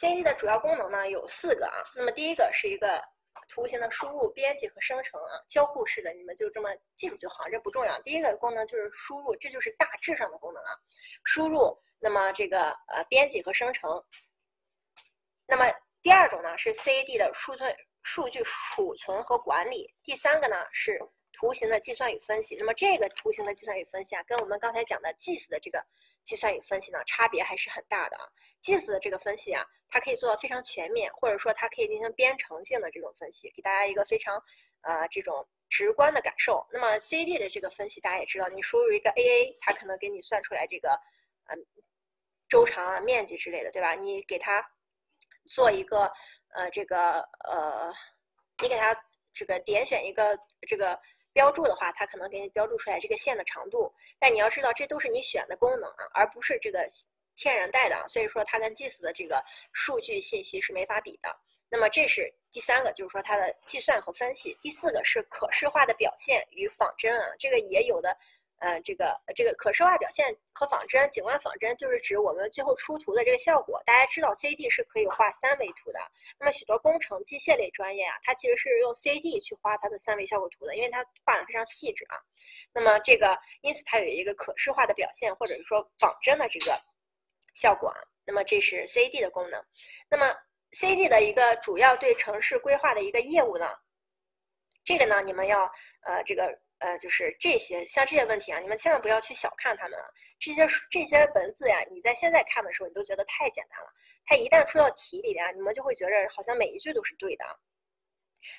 ？CAD 的主要功能呢有四个啊，那么第一个是一个图形的输入、编辑和生成啊，交互式的，你们就这么记住就好，这不重要。第一个功能就是输入，这就是大致上的功能啊，输入，那么这个呃编辑和生成。那么第二种呢是 CAD 的数据数据储存和管理，第三个呢是图形的计算与分析。那么这个图形的计算与分析啊，跟我们刚才讲的 GIS 的这个计算与分析呢，差别还是很大的啊。GIS 的这个分析啊。它可以做到非常全面，或者说它可以进行编程性的这种分析，给大家一个非常呃这种直观的感受。那么 CAD 的这个分析，大家也知道，你输入一个 AA，它可能给你算出来这个嗯周长啊、面积之类的，对吧？你给它做一个呃这个呃，你给它这个点选一个这个标注的话，它可能给你标注出来这个线的长度。但你要知道，这都是你选的功能啊，而不是这个。天然带的啊，所以说它跟 GIS 的这个数据信息是没法比的。那么这是第三个，就是说它的计算和分析。第四个是可视化的表现与仿真啊，这个也有的，呃，这个这个可视化表现和仿真，景观仿真就是指我们最后出图的这个效果。大家知道 CAD 是可以画三维图的，那么许多工程机械类专业啊，它其实是用 CAD 去画它的三维效果图的，因为它画的非常细致啊。那么这个因此它有一个可视化的表现，或者是说仿真的这个。效果啊，那么这是 CAD 的功能。那么 CAD 的一个主要对城市规划的一个业务呢，这个呢你们要呃这个呃，就是这些像这些问题啊，你们千万不要去小看它们啊。这些这些文字呀，你在现在看的时候，你都觉得太简单了。它一旦出到题里边，你们就会觉得好像每一句都是对的。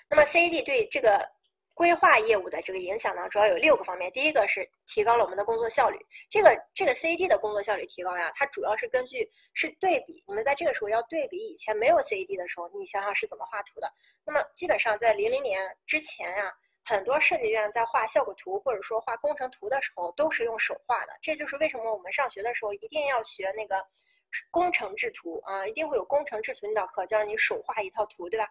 那么 CAD 对这个规划业务的这个影响呢，主要有六个方面。第一个是提高了我们的工作效率。这个这个 CAD 的工作效率提高呀，它主要是根据是对比。你们在这个时候要对比以前没有 CAD 的时候，你想想是怎么画图的。那么基本上在零零年之前呀。很多设计院在画效果图或者说画工程图的时候，都是用手画的。这就是为什么我们上学的时候一定要学那个工程制图啊，一定会有工程制图那道课，教你手画一套图，对吧？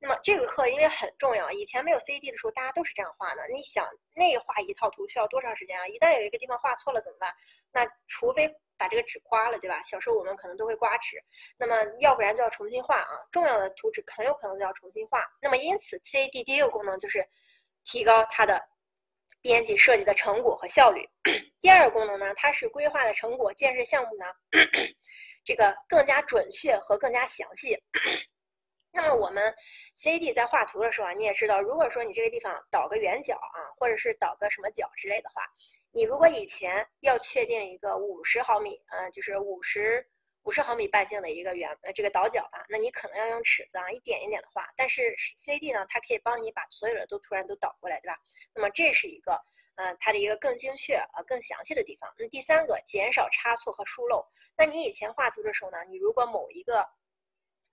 那么这个课因为很重要，以前没有 CAD 的时候，大家都是这样画的。你想内画一套图需要多长时间啊？一旦有一个地方画错了怎么办？那除非把这个纸刮了，对吧？小时候我们可能都会刮纸，那么要不然就要重新画啊。重要的图纸很有可能就要重新画。那么因此 CAD 第一个功能就是。提高它的编辑设计的成果和效率。第二个功能呢，它是规划的成果建设项目呢，这个更加准确和更加详细。那么我们 CAD 在画图的时候啊，你也知道，如果说你这个地方导个圆角啊，或者是导个什么角之类的话，你如果以前要确定一个五十毫米，嗯，就是五十。五十毫米半径的一个圆呃这个倒角吧，那你可能要用尺子啊一点一点的画，但是 C D 呢，它可以帮你把所有的都突然都倒过来，对吧？那么这是一个嗯它的一个更精确呃更详细的地方。那第三个，减少差错和疏漏。那你以前画图的时候呢，你如果某一个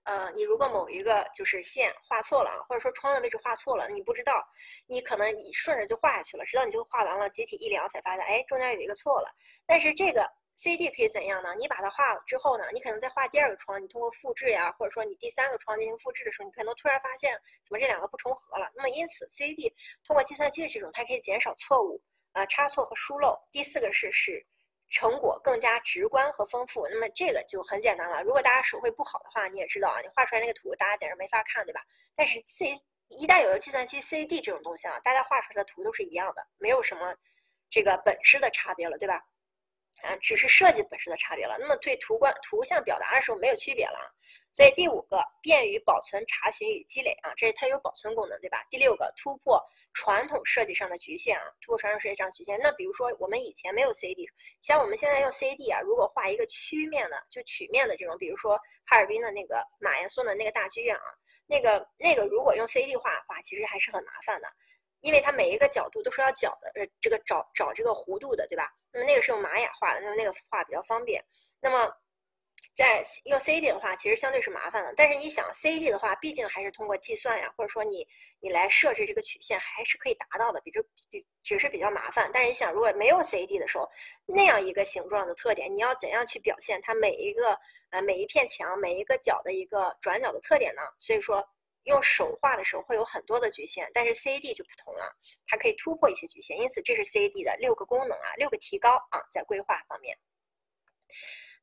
呃你如果某一个就是线画错了啊，或者说窗的位置画错了，你不知道，你可能你顺着就画下去了，直到你就画完了，集体一量才发现，哎，中间有一个错了。但是这个。C D 可以怎样呢？你把它画了之后呢，你可能在画第二个窗，你通过复制呀，或者说你第三个窗进行复制的时候，你可能突然发现怎么这两个不重合了。那么因此，C D 通过计算机的这种，它可以减少错误、呃差错和疏漏。第四个是使成果更加直观和丰富。那么这个就很简单了。如果大家手绘不好的话，你也知道啊，你画出来那个图大家简直没法看，对吧？但是 C 一旦有了计算机 C D 这种东西啊，大家画出来的图都是一样的，没有什么这个本质的差别了，对吧？啊，只是设计本身的差别了。那么对图观图像表达的时候没有区别了啊。所以第五个，便于保存、查询与积累啊，这是它有保存功能，对吧？第六个，突破传统设计上的局限啊，突破传统设计上局限。那比如说我们以前没有 CAD，像我们现在用 CAD 啊，如果画一个曲面的，就曲面的这种，比如说哈尔滨的那个马岩松的那个大剧院啊，那个那个如果用 CAD 画的话，其实还是很麻烦的。因为它每一个角度都是要角的，呃，这个找找这个弧度的，对吧？那么那个是用玛雅画的，那么那个画比较方便。那么在用 CAD 的话，其实相对是麻烦的。但是你想，CAD 的话，毕竟还是通过计算呀，或者说你你来设置这个曲线，还是可以达到的，比这比只是比较麻烦。但是你想，如果没有 CAD 的时候，那样一个形状的特点，你要怎样去表现它每一个呃每一片墙每一个角的一个转角的特点呢？所以说。用手画的时候会有很多的局限，但是 CAD 就不同了，它可以突破一些局限，因此这是 CAD 的六个功能啊，六个提高啊，在规划方面。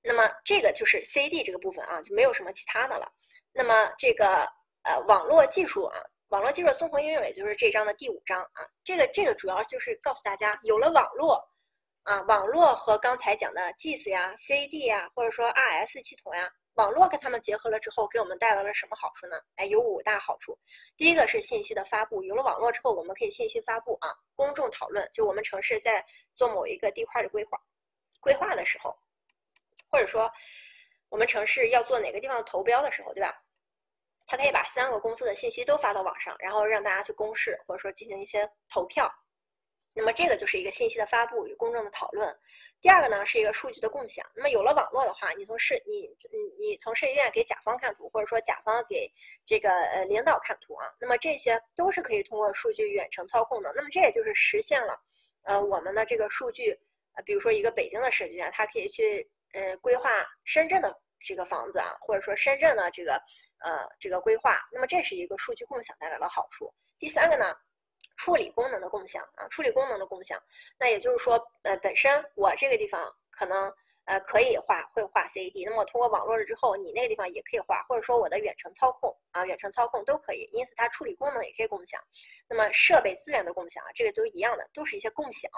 那么这个就是 CAD 这个部分啊，就没有什么其他的了。那么这个呃网络技术啊，网络技术综合应用，也就是这章的第五章啊，这个这个主要就是告诉大家，有了网络啊，网络和刚才讲的 GIS 呀、CAD 呀，或者说 RS 系统呀。网络跟他们结合了之后，给我们带来了什么好处呢？哎，有五大好处。第一个是信息的发布，有了网络之后，我们可以信息发布啊，公众讨论。就我们城市在做某一个地块的规划，规划的时候，或者说我们城市要做哪个地方的投标的时候，对吧？它可以把三个公司的信息都发到网上，然后让大家去公示，或者说进行一些投票。那么这个就是一个信息的发布与公众的讨论。第二个呢是一个数据的共享。那么有了网络的话，你从设你你你从设计院给甲方看图，或者说甲方给这个呃领导看图啊，那么这些都是可以通过数据远程操控的。那么这也就是实现了呃我们的这个数据呃，比如说一个北京的设计院，它可以去呃规划深圳的这个房子啊，或者说深圳的这个呃这个规划。那么这是一个数据共享带来的好处。第三个呢？处理功能的共享啊，处理功能的共享，那也就是说，呃，本身我这个地方可能呃可以画会画 CAD，那么通过网络了之后，你那个地方也可以画，或者说我的远程操控啊，远程操控都可以，因此它处理功能也可以共享。那么设备资源的共享啊，这个都一样的，都是一些共享。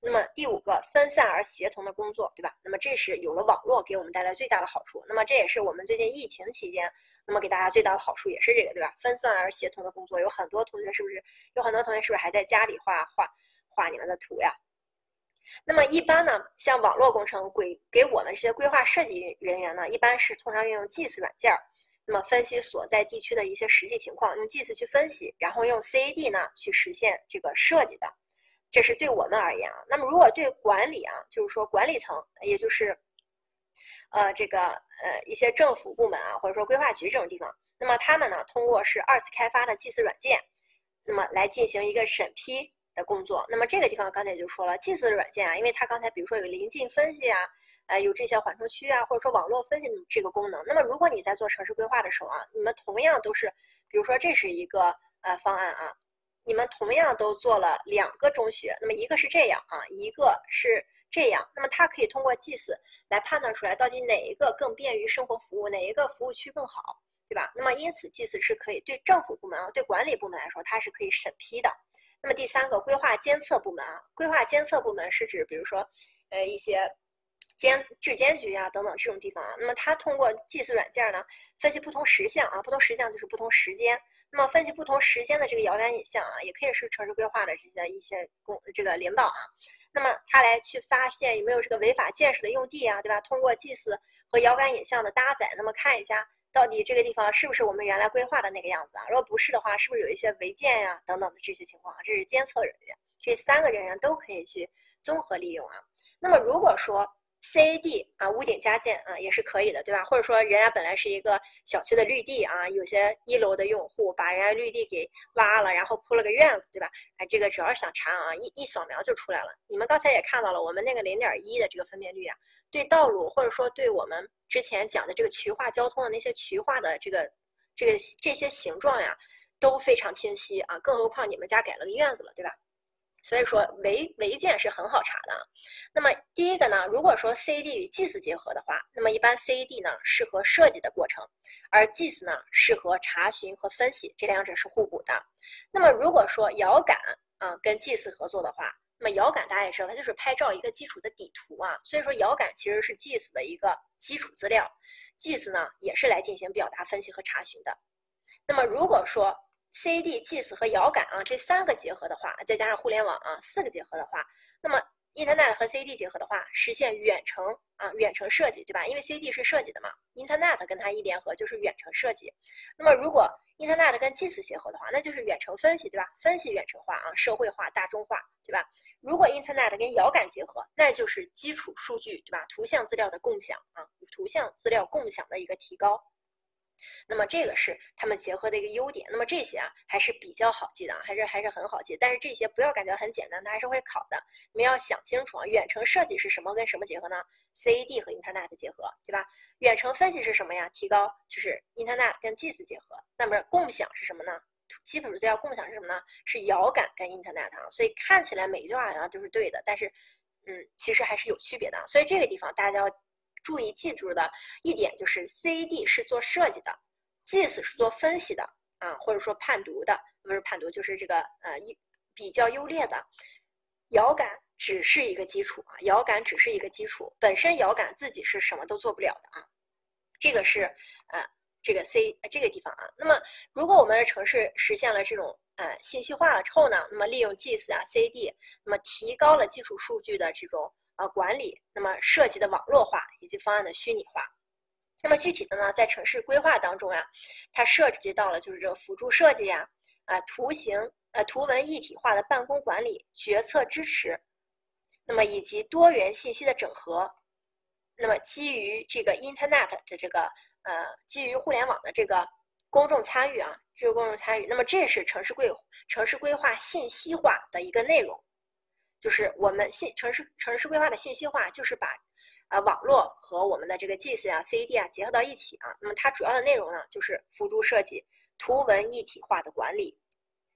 那么第五个，分散而协同的工作，对吧？那么这是有了网络给我们带来最大的好处。那么这也是我们最近疫情期间。那么给大家最大的好处也是这个，对吧？分散而协同的工作，有很多同学是不是？有很多同学是不是还在家里画画画你们的图呀。那么一般呢，像网络工程规给我们这些规划设计人员呢，一般是通常运用 GIS 软件儿，那么分析所在地区的一些实际情况，用 GIS 去分析，然后用 CAD 呢去实现这个设计的。这是对我们而言啊。那么如果对管理啊，就是说管理层，也就是呃这个呃一些政府部门啊，或者说规划局这种地方，那么他们呢通过是二次开发的 GIS 软件，那么来进行一个审批的工作。那么这个地方刚才就说了，GIS 的软件啊，因为它刚才比如说有临近分析啊，呃有这些缓冲区啊，或者说网络分析这个功能。那么如果你在做城市规划的时候啊，你们同样都是，比如说这是一个呃方案啊。你们同样都做了两个中学，那么一个是这样啊，一个是这样，那么它可以通过 GIS 来判断出来到底哪一个更便于生活服务，哪一个服务区更好，对吧？那么因此 GIS 是可以对政府部门啊，对管理部门来说，它是可以审批的。那么第三个规划监测部门啊，规划监测部门是指比如说呃一些监质监局啊等等这种地方啊，那么它通过 GIS 软件呢，分析不同时项啊，不同时项就是不同时间。那么分析不同时间的这个遥感影像啊，也可以是城市规划的这些一些工这个领导啊，那么他来去发现有没有这个违法建设的用地啊，对吧？通过 GIS 和遥感影像的搭载，那么看一下到底这个地方是不是我们原来规划的那个样子啊？如果不是的话，是不是有一些违建呀等等的这些情况啊？这是监测人员，这三个人员都可以去综合利用啊。那么如果说，CAD 啊，屋顶加建啊也是可以的，对吧？或者说人家本来是一个小区的绿地啊，有些一楼的用户把人家绿地给挖了，然后铺了个院子，对吧？哎，这个只要是想查啊，一一扫描就出来了。你们刚才也看到了，我们那个零点一的这个分辨率啊，对道路或者说对我们之前讲的这个渠化交通的那些渠化的这个这个这些形状呀，都非常清晰啊，更何况你们家改了个院子了，对吧？所以说违违建是很好查的。那么第一个呢，如果说 CAD 与 GIS 结合的话，那么一般 CAD 呢适合设计的过程，而 GIS 呢适合查询和分析，这两者是互补的。那么如果说遥感啊跟 GIS 合作的话，那么遥感大家也知道，它就是拍照一个基础的底图啊，所以说遥感其实是 GIS 的一个基础资料，GIS 呢也是来进行表达分析和查询的。那么如果说 CAD、GIS 和遥感啊，这三个结合的话，再加上互联网啊，四个结合的话，那么 Internet 和 CAD 结合的话，实现远程啊，远程设计，对吧？因为 CAD 是设计的嘛，Internet 跟它一联合就是远程设计。那么如果 Internet 跟 GIS 结合的话，那就是远程分析，对吧？分析远程化啊，社会化、大众化，对吧？如果 Internet 跟遥感结合，那就是基础数据，对吧？图像资料的共享啊，图像资料共享的一个提高。那么这个是他们结合的一个优点。那么这些啊还是比较好记的啊，还是还是很好记。但是这些不要感觉很简单，它还是会考的。你们要想清楚啊，远程设计是什么跟什么结合呢？CAD 和 Internet 结合，对吧？远程分析是什么呀？提高就是 Internet 跟 GIS 结合。那么共享是什么呢？基础资料共享是什么呢？是遥感跟 Internet 啊。所以看起来每一句话好像都是对的，但是嗯，其实还是有区别的。所以这个地方大家要。注意记住的一点就是，CAD 是做设计的，GIS 是做分析的啊，或者说判读的，不是判读，就是这个呃比较优劣的。遥感只是一个基础啊，遥感只是一个基础，本身遥感自己是什么都做不了的啊。这个是呃这个 C 这个地方啊。那么如果我们的城市实现了这种呃信息化了之后呢，那么利用 GIS 啊 CAD，那么提高了基础数据的这种。呃，管理，那么设计的网络化以及方案的虚拟化，那么具体的呢，在城市规划当中呀，它涉及到了就是这个辅助设计呀，啊，图形呃图文一体化的办公管理、决策支持，那么以及多元信息的整合，那么基于这个 Internet 的这个呃基于互联网的这个公众参与啊，这个公众参与，那么这是城市规城市规划信息化的一个内容。就是我们信城市城市规划的信息化，就是把，呃，网络和我们的这个 GIS 啊、CAD 啊结合到一起啊。那么它主要的内容呢，就是辅助设计、图文一体化的管理，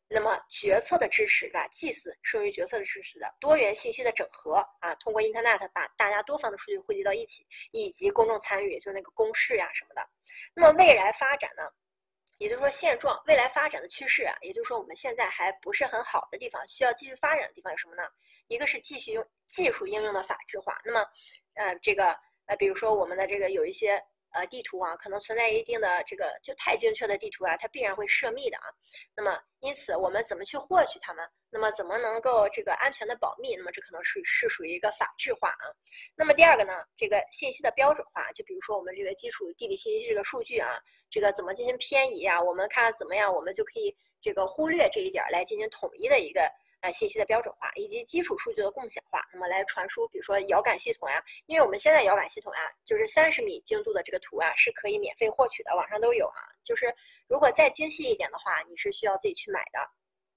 那么决策的支持，对吧？GIS 是用于决策的支持的，多元信息的整合啊，通过 Internet 把大家多方的数据汇集到一起，以及公众参与，就是那个公示呀什么的。那么未来发展呢？也就是说，现状未来发展的趋势啊，也就是说我们现在还不是很好的地方，需要继续发展的地方有什么呢？一个是继续用技术应用的法制化，那么，呃，这个呃，比如说我们的这个有一些呃地图啊，可能存在一定的这个就太精确的地图啊，它必然会涉密的啊。那么因此我们怎么去获取它们？那么怎么能够这个安全的保密？那么这可能是是属于一个法制化啊。那么第二个呢，这个信息的标准化，就比如说我们这个基础地理信息这个数据啊，这个怎么进行偏移啊？我们看怎么样，我们就可以这个忽略这一点来进行统一的一个。啊，信息的标准化以及基础数据的共享化，那么来传输，比如说遥感系统呀，因为我们现在遥感系统呀，就是三十米精度的这个图啊，是可以免费获取的，网上都有啊。就是如果再精细一点的话，你是需要自己去买的，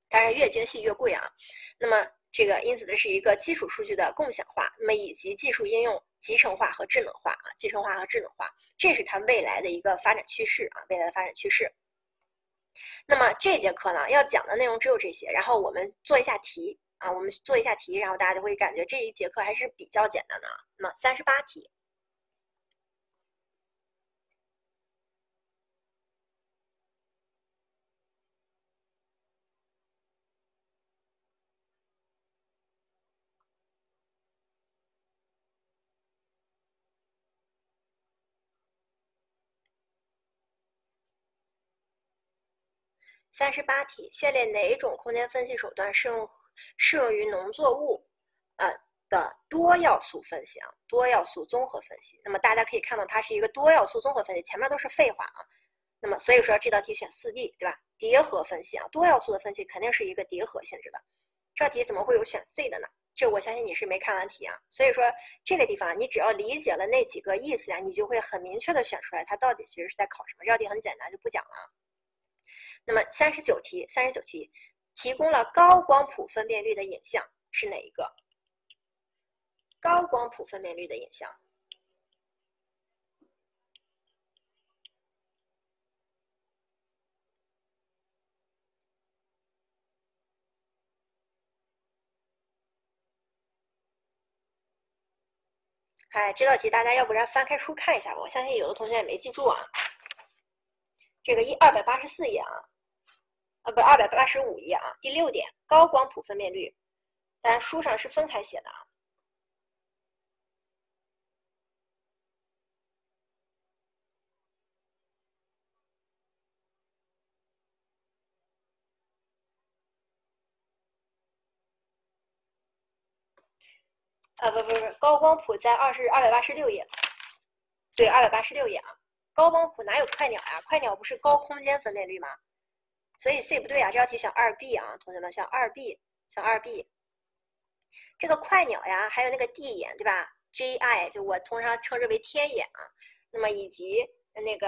当然越精细越贵啊。那么这个因此这是一个基础数据的共享化，那么以及技术应用集成化和智能化啊，集成化和智能化，这是它未来的一个发展趋势啊，未来的发展趋势。那么这节课呢，要讲的内容只有这些，然后我们做一下题啊，我们做一下题，然后大家就会感觉这一节课还是比较简单的。那么三十八题，三十八题，下列哪种空间分析手段适用适用于农作物呃的多要素分析啊？多要素综合分析。那么大家可以看到，它是一个多要素综合分析，前面都是废话啊。那么所以说这道题选四 D 对吧？叠合分析啊，多要素的分析肯定是一个叠合性质的。这道题怎么会有选 C 的呢？这我相信你是没看完题啊。所以说这个地方你只要理解了那几个意思呀，你就会很明确的选出来它到底其实是在考什么。这道题很简单，就不讲了。那么三十九题，三十九题提供了高光谱分辨率的影像是哪一个？高光谱分辨率的影像。哎，这道题大家要不然翻开书看一下吧，我相信有的同学也没记住啊。这个一二百八十四页啊。啊，不，二百八十五页啊，第六点，高光谱分辨率，当然书上是分开写的啊。啊，不不不，高光谱在二十二百八十六页，对，二百八十六页啊。高光谱哪有快鸟呀？快鸟不是高空间分辨率吗？所以 C 不对啊，这道题选二 B 啊，同学们选二 B，选二 B。这个快鸟呀，还有那个地眼，对吧？GI 就我通常称之为天眼啊。那么以及那个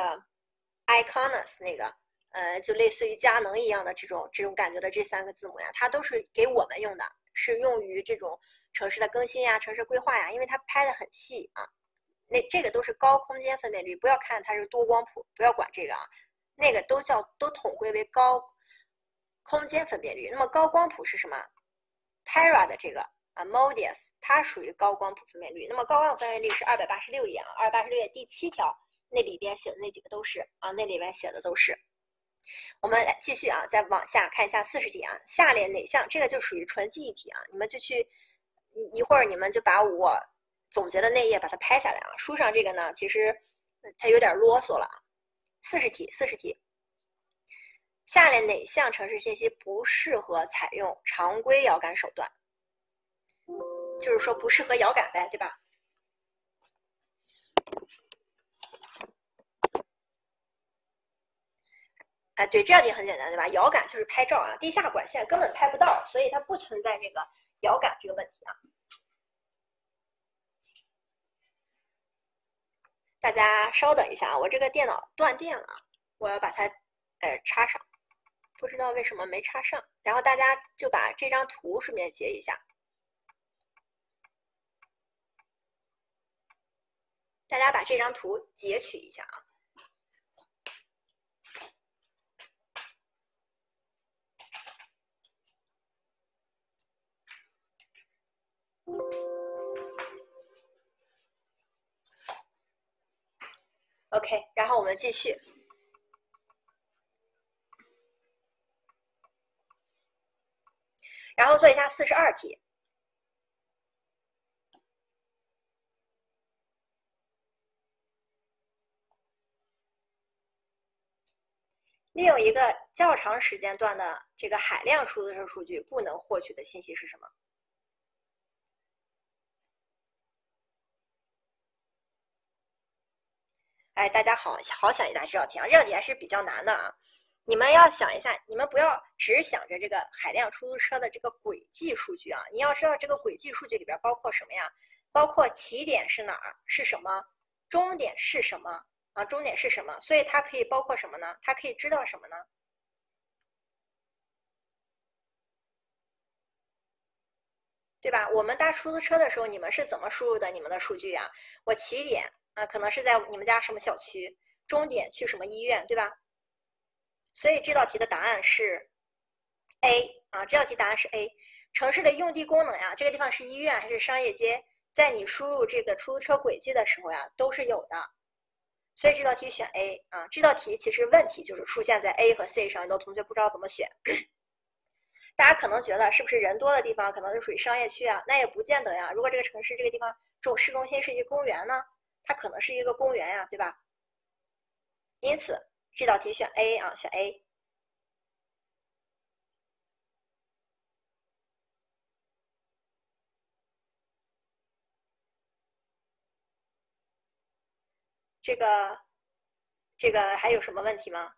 Iconus 那个，呃，就类似于佳能一样的这种这种感觉的这三个字母呀，它都是给我们用的，是用于这种城市的更新呀、城市规划呀，因为它拍的很细啊。那这个都是高空间分辨率，不要看它是多光谱，不要管这个啊。那个都叫都统归为高空间分辨率。那么高光谱是什么？Tera 的这个啊，Modius，它属于高光谱分辨率。那么高光分辨率是二百八十六页啊，二百八十六页第七条那里边写的那几个都是啊，那里边写的都是。我们来继续啊，再往下看一下四十题啊，下列哪项这个就属于纯记忆题啊？你们就去一会儿你们就把我总结的那页把它拍下来啊。书上这个呢，其实它有点啰嗦了啊。四十题，四十题。下列哪项城市信息不适合采用常规遥感手段？就是说不适合遥感呗，对吧？哎，对，这道题很简单，对吧？遥感就是拍照啊，地下管线根本拍不到，所以它不存在这个遥感这个问题啊。大家稍等一下啊，我这个电脑断电了，我要把它呃插上，不知道为什么没插上。然后大家就把这张图顺便截一下，大家把这张图截取一下啊。ok 然后我们继续。然后做一下四十二题。利用一个较长时间段的这个海量出租车数据不能获取的信息是什么？哎，大家好好想一下这道题啊！这道题还是比较难的啊。你们要想一下，你们不要只想着这个海量出租车的这个轨迹数据啊，你要知道这个轨迹数据里边包括什么呀？包括起点是哪儿，是什么，终点是什么啊？终点是什么？所以它可以包括什么呢？它可以知道什么呢？对吧？我们搭出租车的时候，你们是怎么输入的你们的数据呀？我起点啊，可能是在你们家什么小区，终点去什么医院，对吧？所以这道题的答案是 A 啊，这道题答案是 A。城市的用地功能呀，这个地方是医院还是商业街，在你输入这个出租车轨迹的时候呀，都是有的。所以这道题选 A 啊。这道题其实问题就是出现在 A 和 C 上，很多同学不知道怎么选。大家可能觉得是不是人多的地方可能就属于商业区啊？那也不见得呀。如果这个城市这个地方中市中心是一个公园呢，它可能是一个公园呀，对吧？因此。这道题选 A 啊，选 A。这个，这个还有什么问题吗？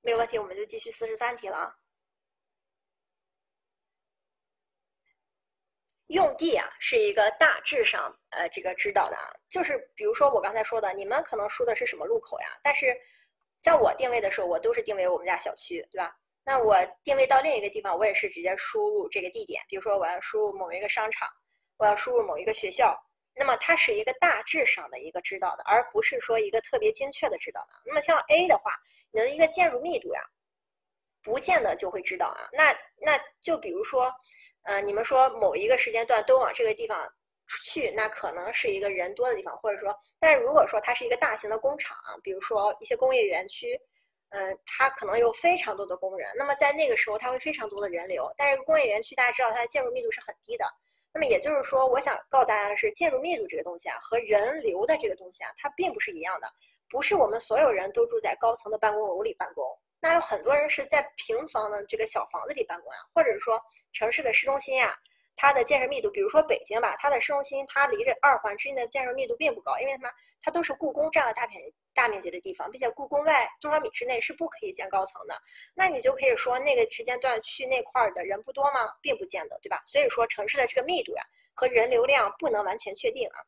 没有问题，我们就继续四十三题了啊。用地啊，是一个大致上呃这个知道的啊，就是比如说我刚才说的，你们可能输的是什么路口呀？但是像我定位的时候，我都是定位我们家小区，对吧？那我定位到另一个地方，我也是直接输入这个地点。比如说我要输入某一个商场，我要输入某一个学校，那么它是一个大致上的一个知道的，而不是说一个特别精确的知道的。那么像 A 的话，你的一个建筑密度呀，不见得就会知道啊。那那就比如说。嗯，你们说某一个时间段都往这个地方去，那可能是一个人多的地方，或者说，但是如果说它是一个大型的工厂，比如说一些工业园区，嗯，它可能有非常多的工人，那么在那个时候它会非常多的人流。但是工业园区大家知道它的建筑密度是很低的，那么也就是说，我想告诉大家的是，建筑密度这个东西啊，和人流的这个东西啊，它并不是一样的，不是我们所有人都住在高层的办公楼里办公。那有很多人是在平房的这个小房子里办公啊，或者说城市的市中心呀，它的建设密度，比如说北京吧，它的市中心它离着二环之间的建设密度并不高，因为什么？它都是故宫占了大片大面积的地方，并且故宫外多少米之内是不可以建高层的。那你就可以说那个时间段去那块儿的人不多吗？并不见得，对吧？所以说城市的这个密度呀和人流量不能完全确定啊。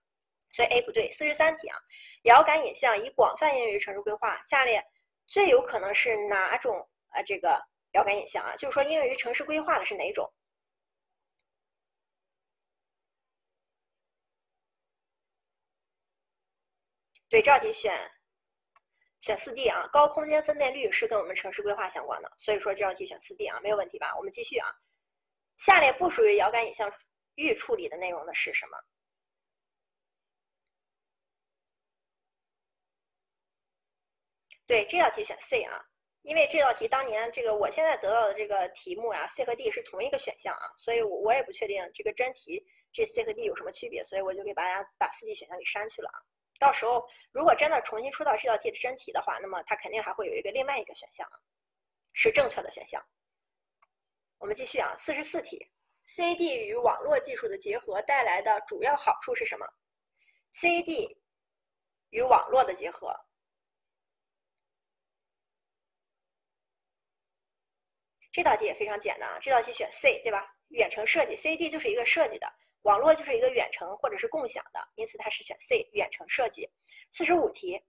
所以 A 不对。四十三题啊，遥感影像已广泛应用于城市规划，下列。最有可能是哪种啊？这个遥感影像啊，就是说应用于城市规划的是哪种？对，这道题选选四 D 啊，高空间分辨率是跟我们城市规划相关的，所以说这道题选四 D 啊，没有问题吧？我们继续啊，下列不属于遥感影像预处理的内容的是什么？对这道题选 C 啊，因为这道题当年这个我现在得到的这个题目啊，C 和 D 是同一个选项啊，所以我我也不确定这个真题这 C 和 D 有什么区别，所以我就给大家把四 D 选项给删去了啊。到时候如果真的重新出到这道题的真题的话，那么它肯定还会有一个另外一个选项啊，是正确的选项。我们继续啊，四十四题，CD 与网络技术的结合带来的主要好处是什么？CD 与网络的结合。这道题也非常简单啊，这道题选 C 对吧？远程设计，C、D 就是一个设计的，网络就是一个远程或者是共享的，因此它是选 C 远程设计。四十五题，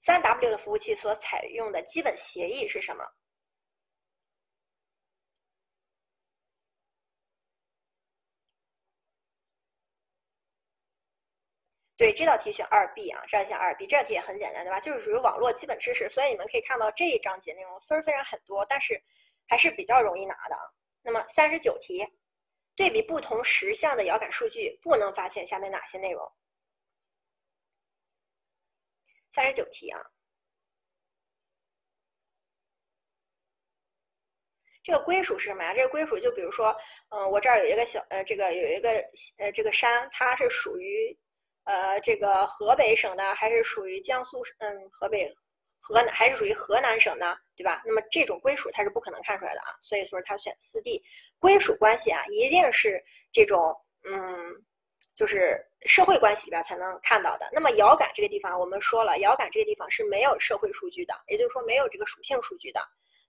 三 W 的服务器所采用的基本协议是什么？对，这道题选二 B 啊，这道题选二 B，这道题也很简单对吧？就是属于网络基本知识，所以你们可以看到这一章节内容分非常很多，但是。还是比较容易拿的啊。那么三十九题，对比不同时相的遥感数据，不能发现下面哪些内容？三十九题啊，这个归属是什么呀？这个归属就比如说，嗯，我这儿有一个小呃，这个有一个呃，这个山，它是属于呃这个河北省的，还是属于江苏？嗯，河北。河南还是属于河南省呢，对吧？那么这种归属它是不可能看出来的啊，所以说它选四 D，归属关系啊，一定是这种嗯，就是社会关系里边才能看到的。那么遥感这个地方，我们说了，遥感这个地方是没有社会数据的，也就是说没有这个属性数据的。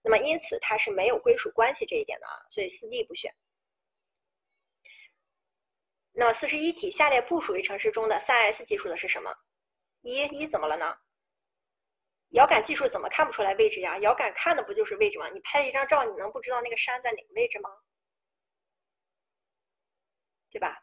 那么因此它是没有归属关系这一点的啊，所以四 D 不选。那么四十一题，下列不属于城市中的三 S 技术的是什么？一一怎么了呢？遥感技术怎么看不出来位置呀？遥感看的不就是位置吗？你拍了一张照，你能不知道那个山在哪个位置吗？对吧？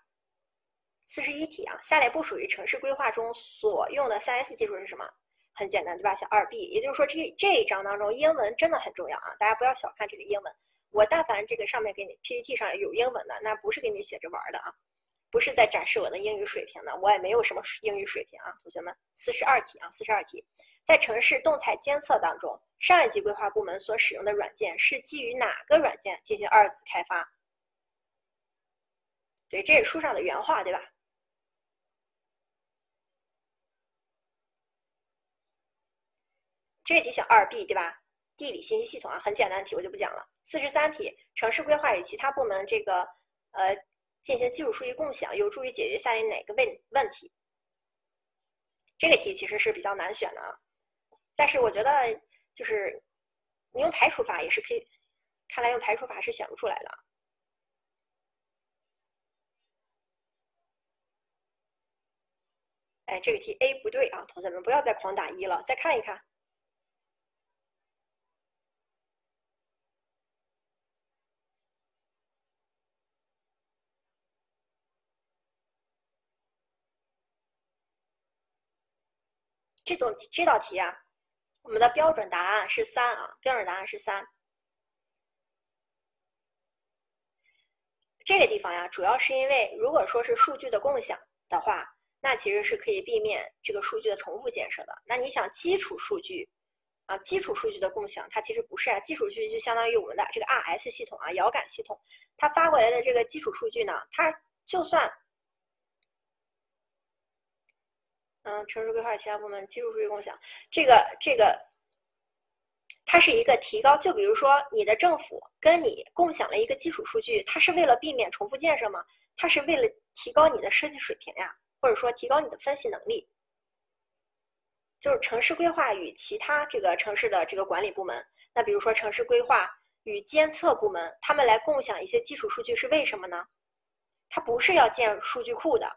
四十一题啊，下列不属于城市规划中所用的三 S 技术是什么？很简单，对吧？小二 B，也就是说这这一章当中英文真的很重要啊，大家不要小看这个英文。我但凡这个上面给你 PPT 上有英文的，那不是给你写着玩的啊。不是在展示我的英语水平的，我也没有什么英语水平啊，同学们。四十二题啊，四十二题，在城市动态监测当中，上一级规划部门所使用的软件是基于哪个软件进行二次开发？对，这是书上的原话，对吧？这题选二 B 对吧？地理信息系统啊，很简单的题，我就不讲了。四十三题，城市规划与其他部门这个呃。进行基础数据共享，有助于解决下列哪个问问题？这个题其实是比较难选的啊，但是我觉得就是你用排除法也是可以，看来用排除法是选不出来的。哎，这个题 A 不对啊，同学们不要再狂打一了，再看一看。这道这道题啊，我们的标准答案是三啊，标准答案是三。这个地方呀，主要是因为如果说是数据的共享的话，那其实是可以避免这个数据的重复建设的。那你想基础数据啊，基础数据的共享，它其实不是啊，基础数据就相当于我们的这个 RS 系统啊，遥感系统，它发过来的这个基础数据呢，它就算。嗯，城市规划其他部门基础数据共享，这个这个，它是一个提高。就比如说，你的政府跟你共享了一个基础数据，它是为了避免重复建设吗？它是为了提高你的设计水平呀，或者说提高你的分析能力。就是城市规划与其他这个城市的这个管理部门，那比如说城市规划与监测部门，他们来共享一些基础数据是为什么呢？它不是要建数据库的，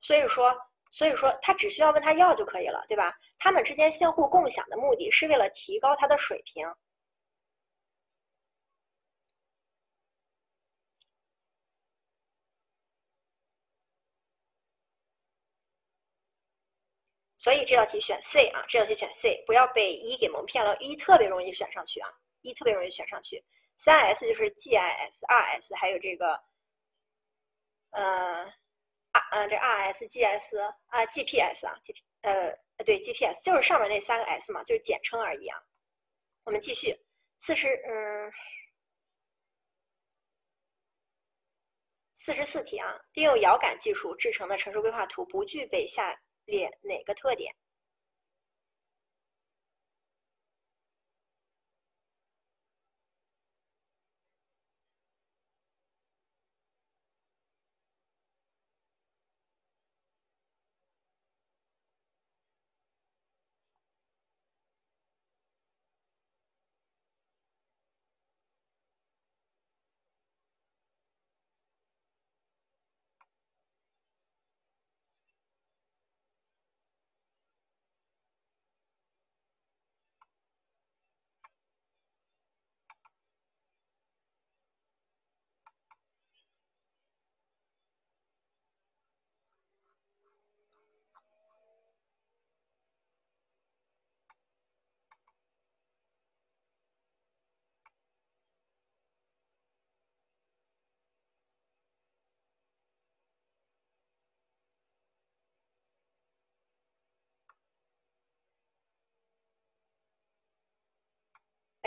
所以说。所以说，他只需要问他要就可以了，对吧？他们之间相互共享的目的是为了提高他的水平。所以这道题选 C 啊，这道题选 C，不要被一给蒙骗了，一特别容易选上去啊，一特别容易选上去。三 S 就是 GIS、RS，还有这个，呃。啊，这 R S G S 啊，G P S 啊，G P 呃，对，G P S 就是上面那三个 S 嘛，就是简称而已啊。我们继续，四十嗯，四十四题啊，利用遥感技术制成的城市规划图不具备下列哪个特点？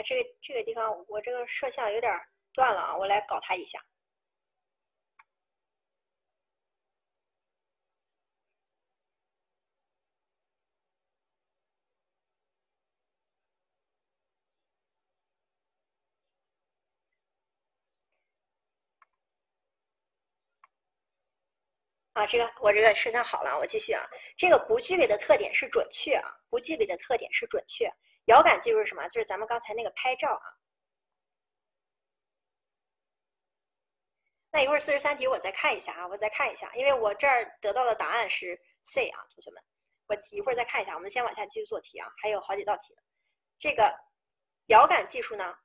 这个这个地方我这个摄像有点断了啊我来搞它一下。啊这个我这个摄像好了我继续啊。这个不具备的特点是准确啊不具备的特点是准确。遥感技术是什么？就是咱们刚才那个拍照啊。那一会儿四十三题我再看一下啊，我再看一下，因为我这儿得到的答案是 C 啊，同学们，我一会儿再看一下。我们先往下继续做题啊，还有好几道题。这个遥感技术呢，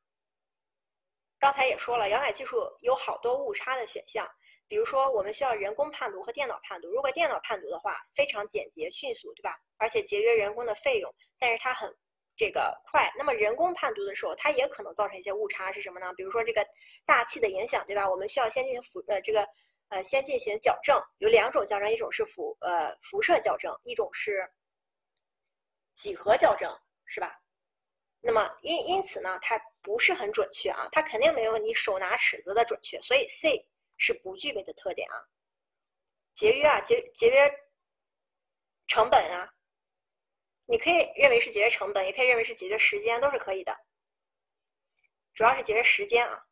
刚才也说了，遥感技术有好多误差的选项。比如说，我们需要人工判读和电脑判读。如果电脑判读的话，非常简洁、迅速，对吧？而且节约人工的费用，但是它很这个快。那么人工判读的时候，它也可能造成一些误差，是什么呢？比如说这个大气的影响，对吧？我们需要先进行辐呃这个呃先进行矫正，有两种矫正，一种是辐呃辐射矫正，一种是几何矫正，是吧？那么因因此呢，它不是很准确啊，它肯定没有你手拿尺子的准确，所以 C。是不具备的特点啊，节约啊，节节约成本啊，你可以认为是节约成本，也可以认为是节约时间，都是可以的。主要是节约时间啊，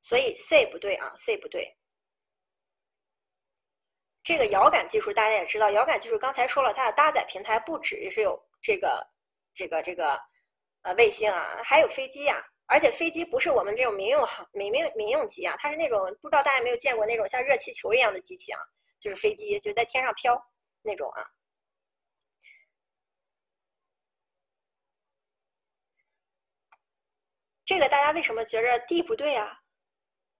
所以 C 不对啊，C 不对。这个遥感技术大家也知道，遥感技术刚才说了，它的搭载平台不只是有这个这个这个呃卫星啊，还有飞机呀。而且飞机不是我们这种民用航民民民用机啊，它是那种不知道大家有没有见过那种像热气球一样的机器啊，就是飞机就在天上飘那种啊。这个大家为什么觉着 D 不对啊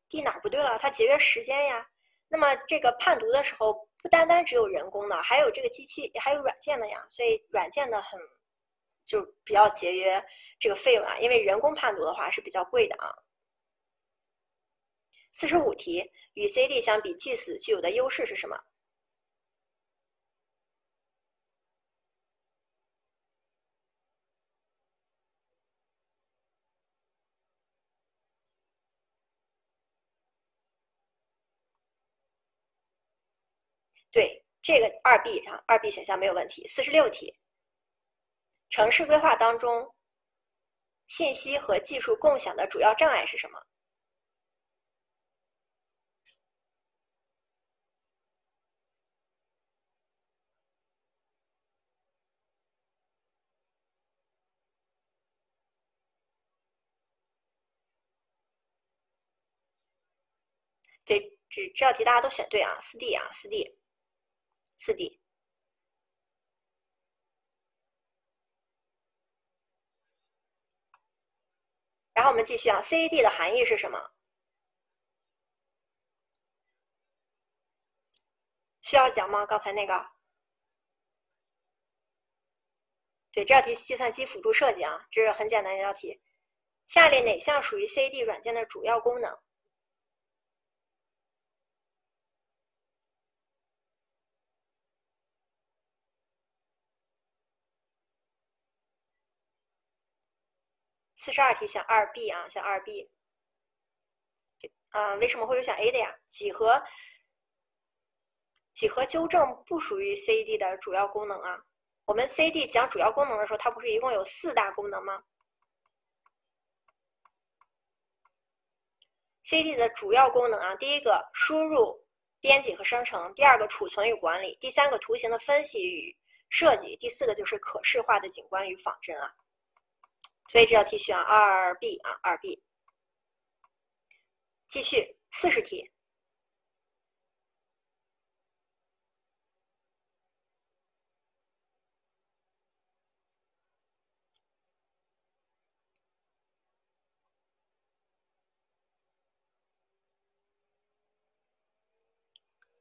？D 哪不对了？它节约时间呀。那么这个判读的时候不单单只有人工的，还有这个机器还有软件的呀，所以软件的很。就比较节约这个费用啊，因为人工判读的话是比较贵的啊。四十五题，与 CD 相比，GIS 具有的优势是什么？对，这个二 B 啊，二 B 选项没有问题。四十六题。城市规划当中，信息和技术共享的主要障碍是什么？对，这这道题大家都选对啊，四 D 啊，四 D，四 D。然后我们继续啊，CAD 的含义是什么？需要讲吗？刚才那个？对，这道题计算机辅助设计啊，这是很简单一道题。下列哪项属于 CAD 软件的主要功能？四十二题选二 B 啊，选二 B。啊，为什么会有选 A 的呀？几何几何纠正不属于 CAD 的主要功能啊。我们 CAD 讲主要功能的时候，它不是一共有四大功能吗？C、D 的主要功能啊，第一个输入、编辑和生成；第二个储存与管理；第三个图形的分析与设计；第四个就是可视化的景观与仿真啊。所以这道题选二 B 啊，二 B。继续四十题，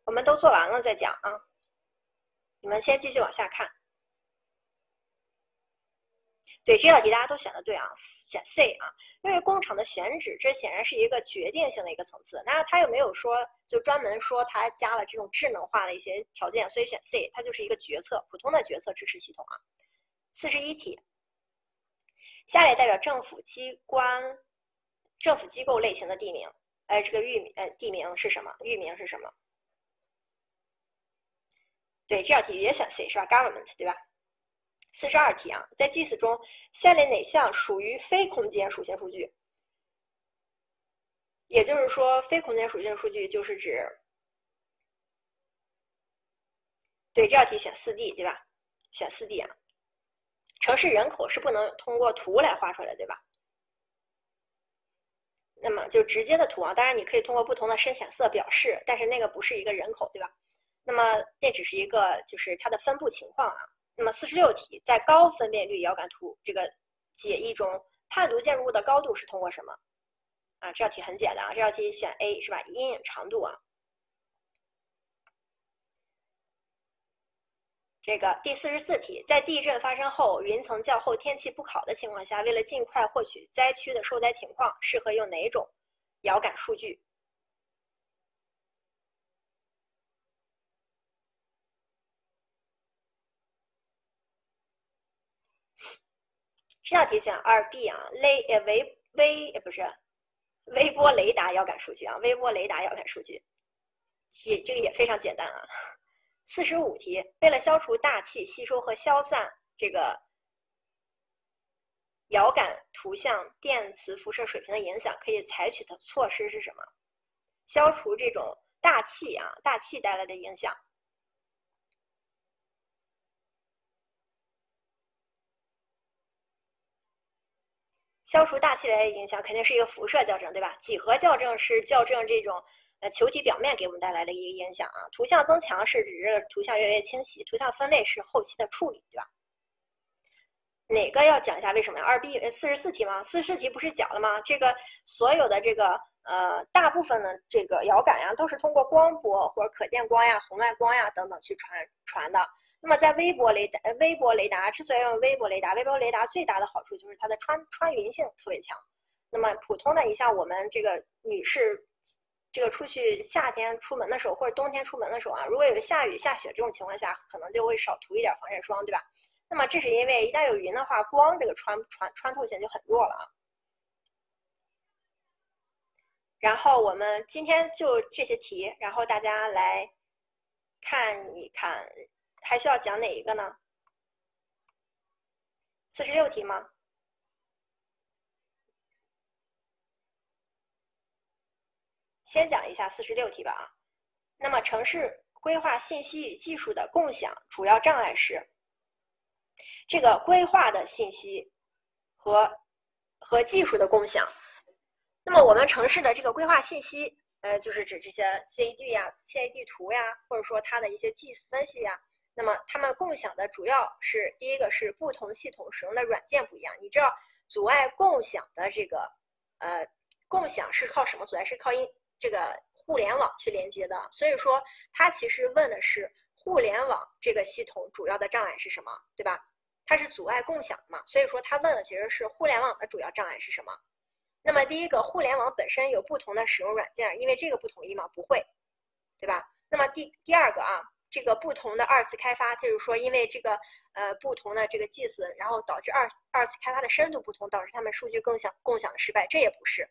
我们都做完了再讲啊。你们先继续往下看。对这道题大家都选的对啊，选 C 啊，因为工厂的选址，这显然是一个决定性的一个层次。那他又没有说，就专门说他加了这种智能化的一些条件，所以选 C，它就是一个决策，普通的决策支持系统啊。四十一题，下列代表政府机关、政府机构类型的地名，哎，这个域名，呃，地名是什么？域名是什么？对，这道题也选 C 是吧？Government 对吧？四十二题啊，在 GIS 中，下列哪项属于非空间属性数据？也就是说，非空间属性数据就是指，对这道题选四 D 对吧？选四 D 啊，城市人口是不能通过图来画出来的对吧？那么就直接的图啊，当然你可以通过不同的深浅色表示，但是那个不是一个人口对吧？那么那只是一个就是它的分布情况啊。那么四十六题，在高分辨率遥感图这个解译中，判读建筑物的高度是通过什么？啊，这道题很简单啊，这道题选 A 是吧？阴影长度啊。这个第四十四题，在地震发生后，云层较厚、天气不好的情况下，为了尽快获取灾区的受灾情况，适合用哪种遥感数据？这道题选二 B 啊，雷呃微微呃不是微波雷达遥感数据啊，微波雷达遥感数据，这这个也非常简单啊。四十五题，为了消除大气吸收和消散这个遥感图像电磁辐射水平的影响，可以采取的措施是什么？消除这种大气啊，大气带来的影响。消除大气带来的影响，肯定是一个辐射校正，对吧？几何校正是校正这种。呃，球体表面给我们带来的一个影响啊，图像增强是指图像越来越清晰，图像分类是后期的处理，对吧？哪个要讲一下为什么呀？二 B 四十四题吗？四十四题不是讲了吗？这个所有的这个呃大部分的这个遥感呀，都是通过光波或者可见光呀、红外光呀等等去传传的。那么在微波雷达，微波雷达之所以用微波雷达，微波雷达最大的好处就是它的穿穿云性特别强。那么普通的，你像我们这个女士。这个出去夏天出门的时候，或者冬天出门的时候啊，如果有下雨下雪这种情况下，可能就会少涂一点防晒霜，对吧？那么这是因为一旦有云的话，光这个穿穿穿透性就很弱了啊。然后我们今天就这些题，然后大家来看一看，还需要讲哪一个呢？四十六题吗？先讲一下四十六题吧啊，那么城市规划信息与技术的共享主要障碍是这个规划的信息和和技术的共享。那么我们城市的这个规划信息，呃，就是指这些 CAD 呀、CAD 图呀，或者说它的一些技术分析呀。那么它们共享的主要是第一个是不同系统使用的软件不一样。你知道阻碍共享的这个呃共享是靠什么阻碍？是靠因。这个互联网去连接的，所以说它其实问的是互联网这个系统主要的障碍是什么，对吧？它是阻碍共享嘛，所以说它问的其实是互联网的主要障碍是什么？那么第一个，互联网本身有不同的使用软件，因为这个不统一嘛，不会，对吧？那么第第二个啊，这个不同的二次开发，就是说因为这个呃不同的这个 GIS，然后导致二二次开发的深度不同，导致他们数据共享共享的失败，这也不是。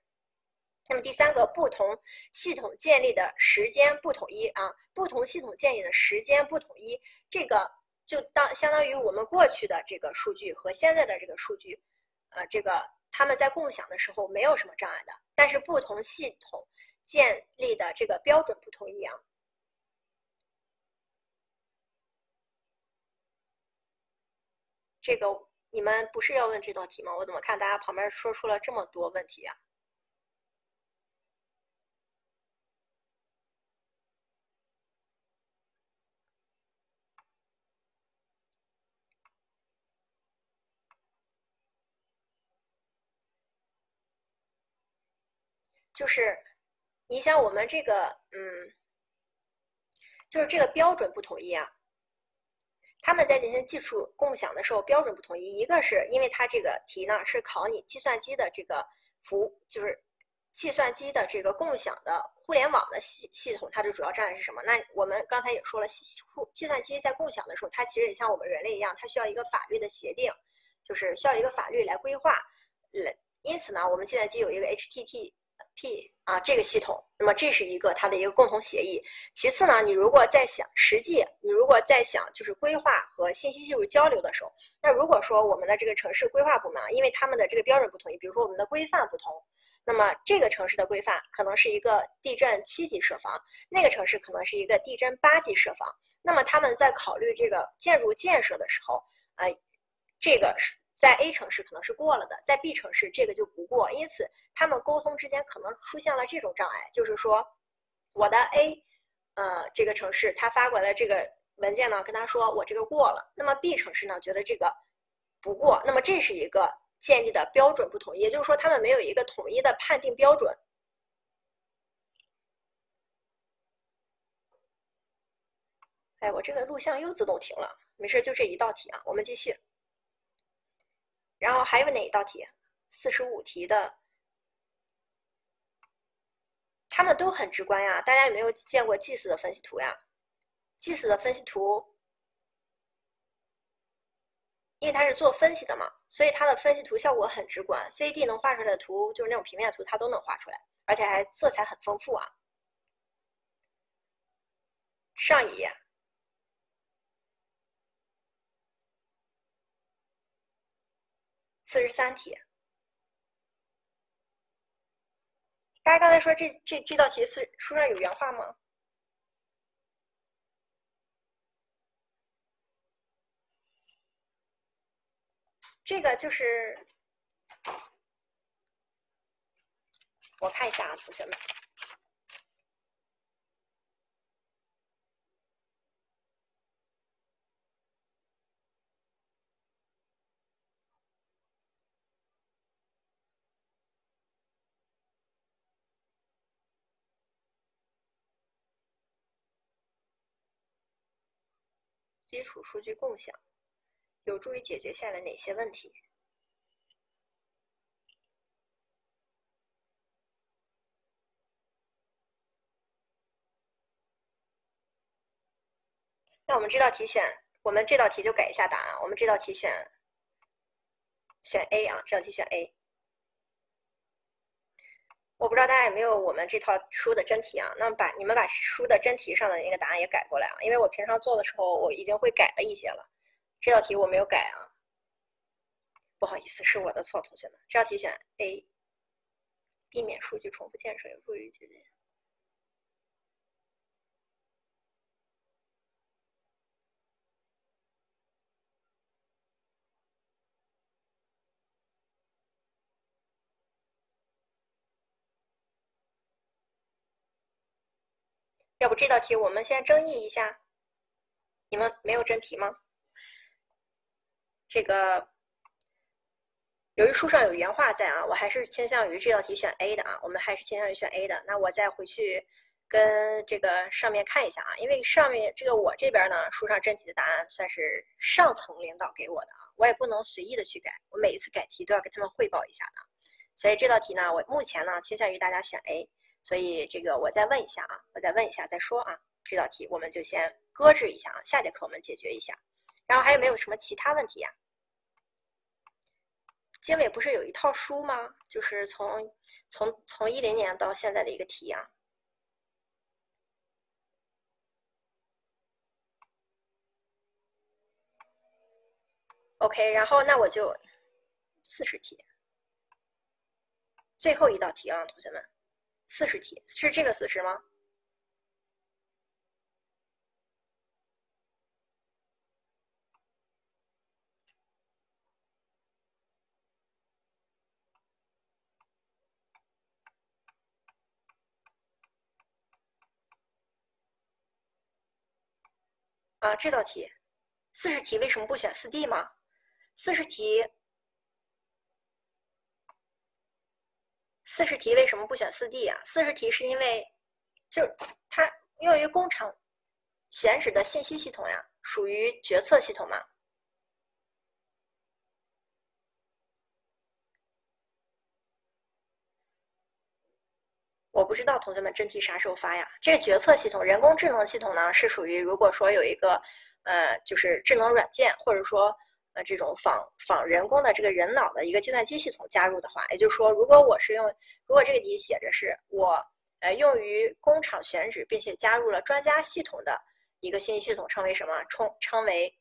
那么第三个，不同系统建立的时间不统一啊，不同系统建立的时间不统一，这个就当相当于我们过去的这个数据和现在的这个数据，呃，这个他们在共享的时候没有什么障碍的，但是不同系统建立的这个标准不统一啊，这个你们不是要问这道题吗？我怎么看大家旁边说出了这么多问题啊？就是，你想我们这个，嗯，就是这个标准不统一啊。他们在进行技术共享的时候，标准不统一。一个是因为它这个题呢是考你计算机的这个服，就是计算机的这个共享的互联网的系系统，它的主要障碍是什么？那我们刚才也说了，互计算机在共享的时候，它其实也像我们人类一样，它需要一个法律的协定，就是需要一个法律来规划。来，因此呢，我们计算机有一个 HTT。P 啊，这个系统，那么这是一个它的一个共同协议。其次呢，你如果在想实际，你如果在想就是规划和信息技术交流的时候，那如果说我们的这个城市规划部门，因为他们的这个标准不统一，比如说我们的规范不同，那么这个城市的规范可能是一个地震七级设防，那个城市可能是一个地震八级设防。那么他们在考虑这个建筑建设的时候，呃，这个是在 A 城市可能是过了的，在 B 城市这个就不过，因此他们沟通之间可能出现了这种障碍，就是说我的 A，呃，这个城市他发过来这个文件呢，跟他说我这个过了，那么 B 城市呢觉得这个不过，那么这是一个建立的标准不统一，也就是说他们没有一个统一的判定标准。哎，我这个录像又自动停了，没事，就这一道题啊，我们继续。然后还有哪一道题？四十五题的，他们都很直观呀。大家有没有见过 GIS 的分析图呀？GIS 的分析图，因为它是做分析的嘛，所以它的分析图效果很直观。CAD 能画出来的图，就是那种平面图，它都能画出来，而且还色彩很丰富啊。上一页。四十三题，大家刚才说这这这道题是书上有原话吗？这个就是我看一下啊，同学们。基础数据共享有助于解决下列哪些问题？那我们这道题选，我们这道题就改一下答案。我们这道题选选 A 啊，这道题选 A。我不知道大家有没有我们这套书的真题啊？那么把你们把书的真题上的那个答案也改过来啊，因为我平常做的时候我已经会改了一些了。这道题我没有改啊，不好意思，是我的错，同学们。这道题选 A，避免数据重复建设有助于解决。要不这道题我们先争议一下，你们没有真题吗？这个由于书上有原话在啊，我还是倾向于这道题选 A 的啊，我们还是倾向于选 A 的。那我再回去跟这个上面看一下啊，因为上面这个我这边呢，书上真题的答案算是上层领导给我的啊，我也不能随意的去改，我每一次改题都要跟他们汇报一下的。所以这道题呢，我目前呢倾向于大家选 A。所以这个我再问一下啊，我再问一下再说啊。这道题我们就先搁置一下啊，下节课我们解决一下。然后还有没有什么其他问题呀？经纬不是有一套书吗？就是从从从一零年到现在的一个题啊。OK，然后那我就四十题，最后一道题啊，同学们。四十题是这个四十吗？啊，这道题，四十题为什么不选四 D 吗？四十题。四十题为什么不选四 D 啊？四十题是因为，就它用于工厂选址的信息系统呀，属于决策系统嘛。我不知道同学们真题啥时候发呀？这个决策系统、人工智能系统呢，是属于如果说有一个呃，就是智能软件或者说。呃，这种仿仿人工的这个人脑的一个计算机系统加入的话，也就是说，如果我是用，如果这个题写着是我呃用于工厂选址，并且加入了专家系统的一个信息系统，称为什么？称称为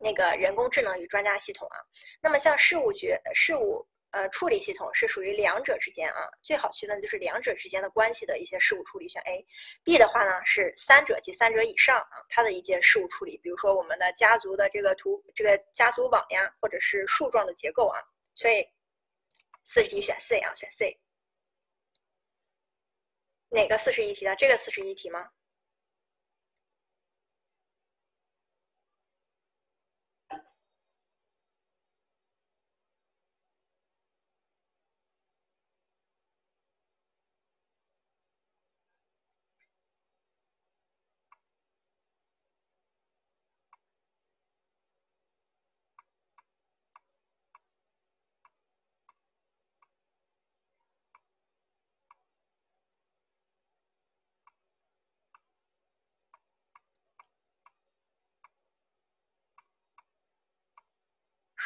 那个人工智能与专家系统啊。那么像事务决事务呃处理系统是属于两者之间啊，最好区分就是两者之间的关系的一些事务处理选 A。B 的话呢是三者及三者以上啊，它的一些事务处理，比如说我们的家族的这个图这个家族网呀，或者是树状的结构啊，所以四十题选 C 啊，选 C。哪个四十一题的？这个四十一题吗？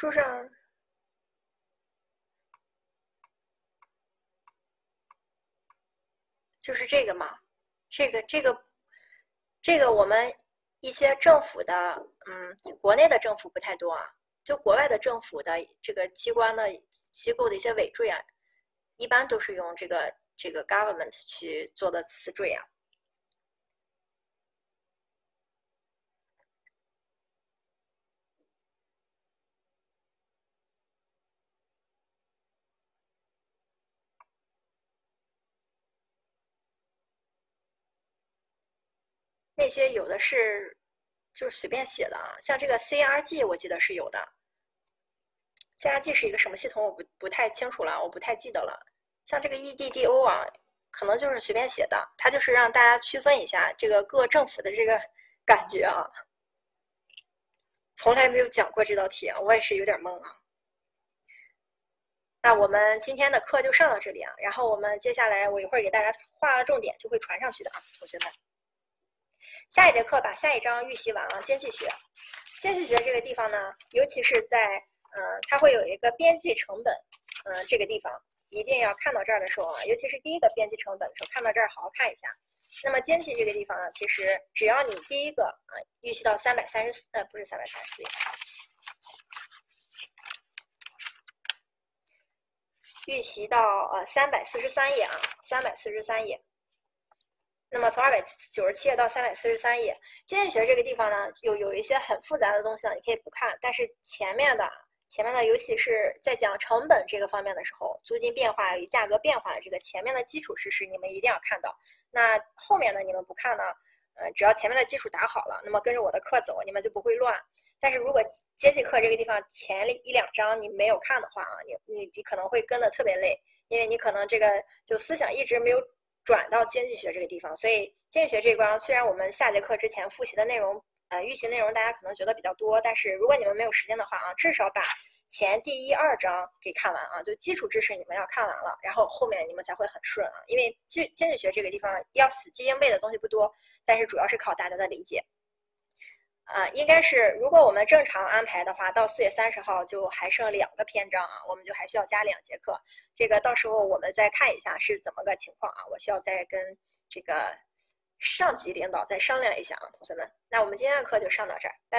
书上就是这个嘛，这个这个这个我们一些政府的，嗯，国内的政府不太多啊，就国外的政府的这个机关的机构的一些尾缀啊，一般都是用这个这个 government 去做的词缀啊。那些有的是就是随便写的啊，像这个 CRG 我记得是有的，CRG 是一个什么系统我不不太清楚了，我不太记得了。像这个 EDDO 啊，可能就是随便写的，它就是让大家区分一下这个各政府的这个感觉啊。从来没有讲过这道题啊，我也是有点懵啊。那我们今天的课就上到这里啊，然后我们接下来我一会儿给大家画了重点就会传上去的啊，同学们。下一节课把下一章预习完了，经济学。经济学这个地方呢，尤其是在嗯，它会有一个边际成本，嗯，这个地方一定要看到这儿的时候啊，尤其是第一个边际成本的时候，看到这儿好好看一下。那么经济这个地方呢，其实只要你第一个啊预习到三百三十四，呃，不是三百三十四，预习到呃三百四十三页啊，三百四十三页。那么从二百九十七页到三百四十三页，经济学这个地方呢，有有一些很复杂的东西呢，你可以不看。但是前面的前面的，尤其是在讲成本这个方面的时候，租金变化与价格变化的这个前面的基础知识，你们一定要看到。那后面的你们不看呢？呃，只要前面的基础打好了，那么跟着我的课走，你们就不会乱。但是如果经济课这个地方前一两章你没有看的话啊，你你你可能会跟的特别累，因为你可能这个就思想一直没有。转到经济学这个地方，所以经济学这一关虽然我们下节课之前复习的内容，呃，预习内容大家可能觉得比较多，但是如果你们没有时间的话啊，至少把前第一二章给看完啊，就基础知识你们要看完了，然后后面你们才会很顺啊。因为经经济学这个地方要死记硬背的东西不多，但是主要是靠大家的理解。啊，应该是如果我们正常安排的话，到四月三十号就还剩两个篇章啊，我们就还需要加两节课。这个到时候我们再看一下是怎么个情况啊，我需要再跟这个上级领导再商量一下啊，同学们。那我们今天的课就上到这儿，拜。